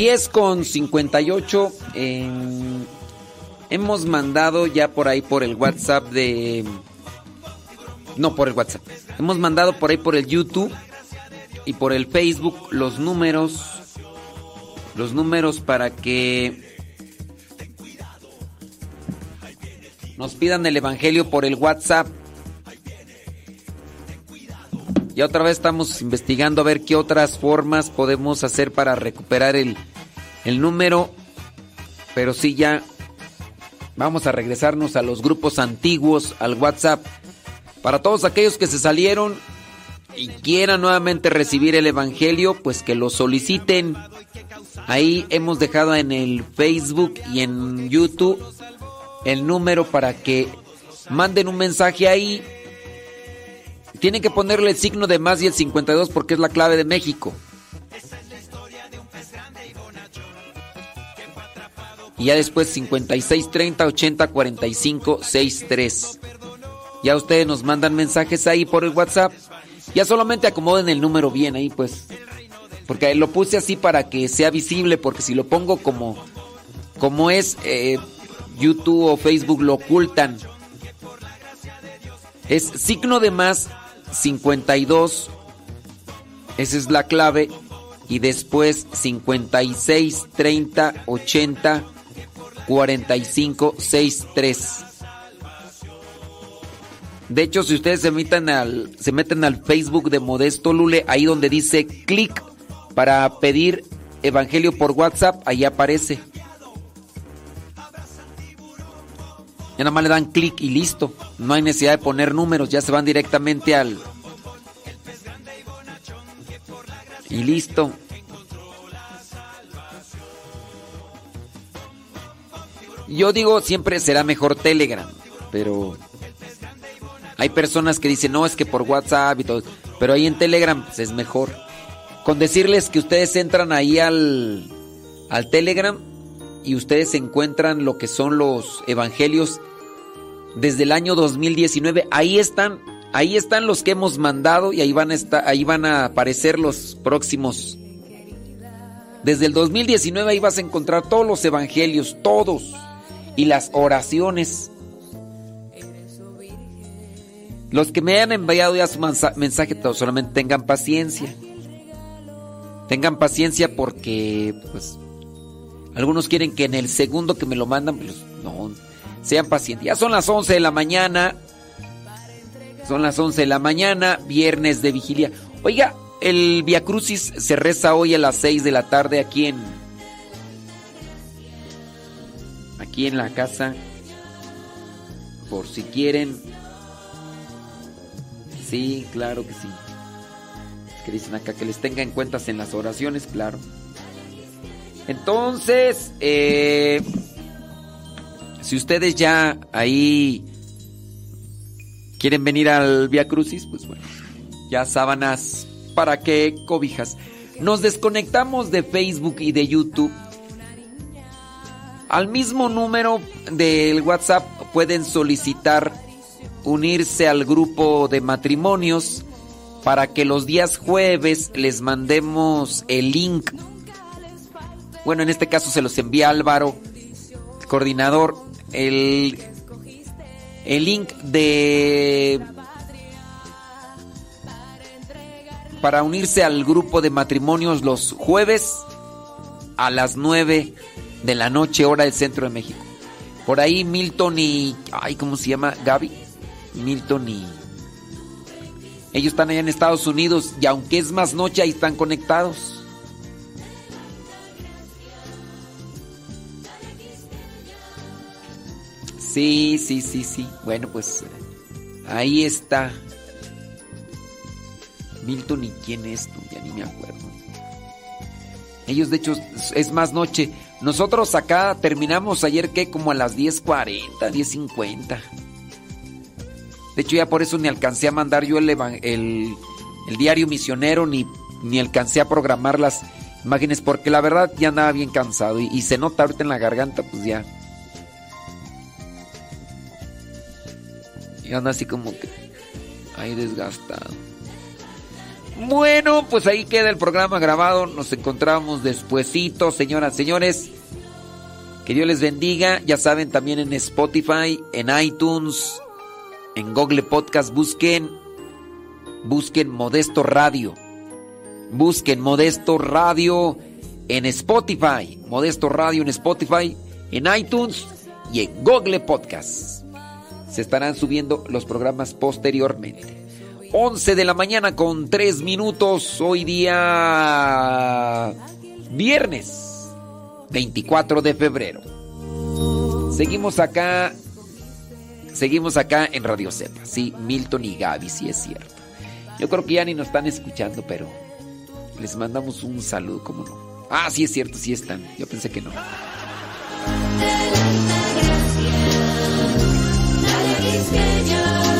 10 con 58. hemos mandado ya por ahí por el WhatsApp de... No, por el WhatsApp. Hemos mandado por ahí por el YouTube y por el Facebook los números. Los números para que nos pidan el Evangelio por el WhatsApp. Ya otra vez estamos investigando a ver qué otras formas podemos hacer para recuperar el, el número. Pero sí, ya vamos a regresarnos a los grupos antiguos, al WhatsApp. Para todos aquellos que se salieron y quieran nuevamente recibir el Evangelio, pues que lo soliciten. Ahí hemos dejado en el Facebook y en YouTube el número para que manden un mensaje ahí. Tienen que ponerle el signo de más y el 52 porque es la clave de México. Y ya después 56 30 80 45 63. Ya ustedes nos mandan mensajes ahí por el WhatsApp. Ya solamente acomoden el número bien ahí, pues. Porque lo puse así para que sea visible, porque si lo pongo como, como es eh, YouTube o Facebook, lo ocultan. Es signo de más 52. Esa es la clave. Y después 56, 30, 80, 45, 63. De hecho, si ustedes se meten al, se meten al Facebook de Modesto Lule, ahí donde dice clic para pedir evangelio por WhatsApp, ahí aparece. Ya nada más le dan clic y listo. No hay necesidad de poner números, ya se van directamente al... Y listo. Yo digo, siempre será mejor Telegram, pero hay personas que dicen, no, es que por WhatsApp y todo, pero ahí en Telegram pues, es mejor. Con decirles que ustedes entran ahí al, al Telegram y ustedes encuentran lo que son los evangelios desde el año 2019. Ahí están, ahí están los que hemos mandado y ahí van a, ahí van a aparecer los próximos. Desde el 2019 ahí vas a encontrar todos los evangelios, todos y las oraciones. Los que me hayan enviado ya su mensaje, solamente tengan paciencia. Tengan paciencia porque, pues, algunos quieren que en el segundo que me lo mandan, pues, no, sean pacientes. Ya son las 11 de la mañana. Son las 11 de la mañana, viernes de vigilia. Oiga, el Via Crucis se reza hoy a las 6 de la tarde aquí en aquí en la casa. Por si quieren. Sí, claro que sí. Que dicen acá que les tenga en cuenta en las oraciones, claro. Entonces, eh, si ustedes ya ahí quieren venir al Via Crucis, pues bueno, ya sábanas para qué cobijas. Nos desconectamos de Facebook y de YouTube al mismo número del WhatsApp pueden solicitar unirse al grupo de matrimonios para que los días jueves les mandemos el link. Bueno, en este caso se los envía Álvaro, el coordinador, el, el link de... Para unirse al grupo de matrimonios los jueves a las 9 de la noche, hora del centro de México. Por ahí Milton y. Ay, ¿cómo se llama? Gaby. Milton y. Ellos están allá en Estados Unidos y aunque es más noche, ahí están conectados. Sí, sí, sí, sí. Bueno, pues ahí está. Milton y quién es, ya ni me acuerdo. Ellos de hecho es más noche. Nosotros acá terminamos ayer que como a las 10.40, 10.50. De hecho ya por eso ni alcancé a mandar yo el, el, diario misionero ni, ni alcancé a programar las imágenes porque la verdad ya andaba bien cansado y, y se nota ahorita en la garganta pues ya. Y anda así como que ahí desgastado. Bueno, pues ahí queda el programa grabado. Nos encontramos despuesito, señoras, señores. Que Dios les bendiga. Ya saben, también en Spotify, en iTunes, en Google Podcast, busquen, busquen Modesto Radio. Busquen Modesto Radio en Spotify. Modesto Radio en Spotify, en iTunes y en Google Podcast. Se estarán subiendo los programas posteriormente. 11 de la mañana con 3 minutos. Hoy día viernes 24 de febrero. Seguimos acá. Seguimos acá en Radio Cepa. Sí, Milton y Gaby, sí es cierto. Yo creo que ya ni nos están escuchando, pero les mandamos un saludo, ¿cómo no? Ah, sí es cierto, sí están. Yo pensé que no. Tu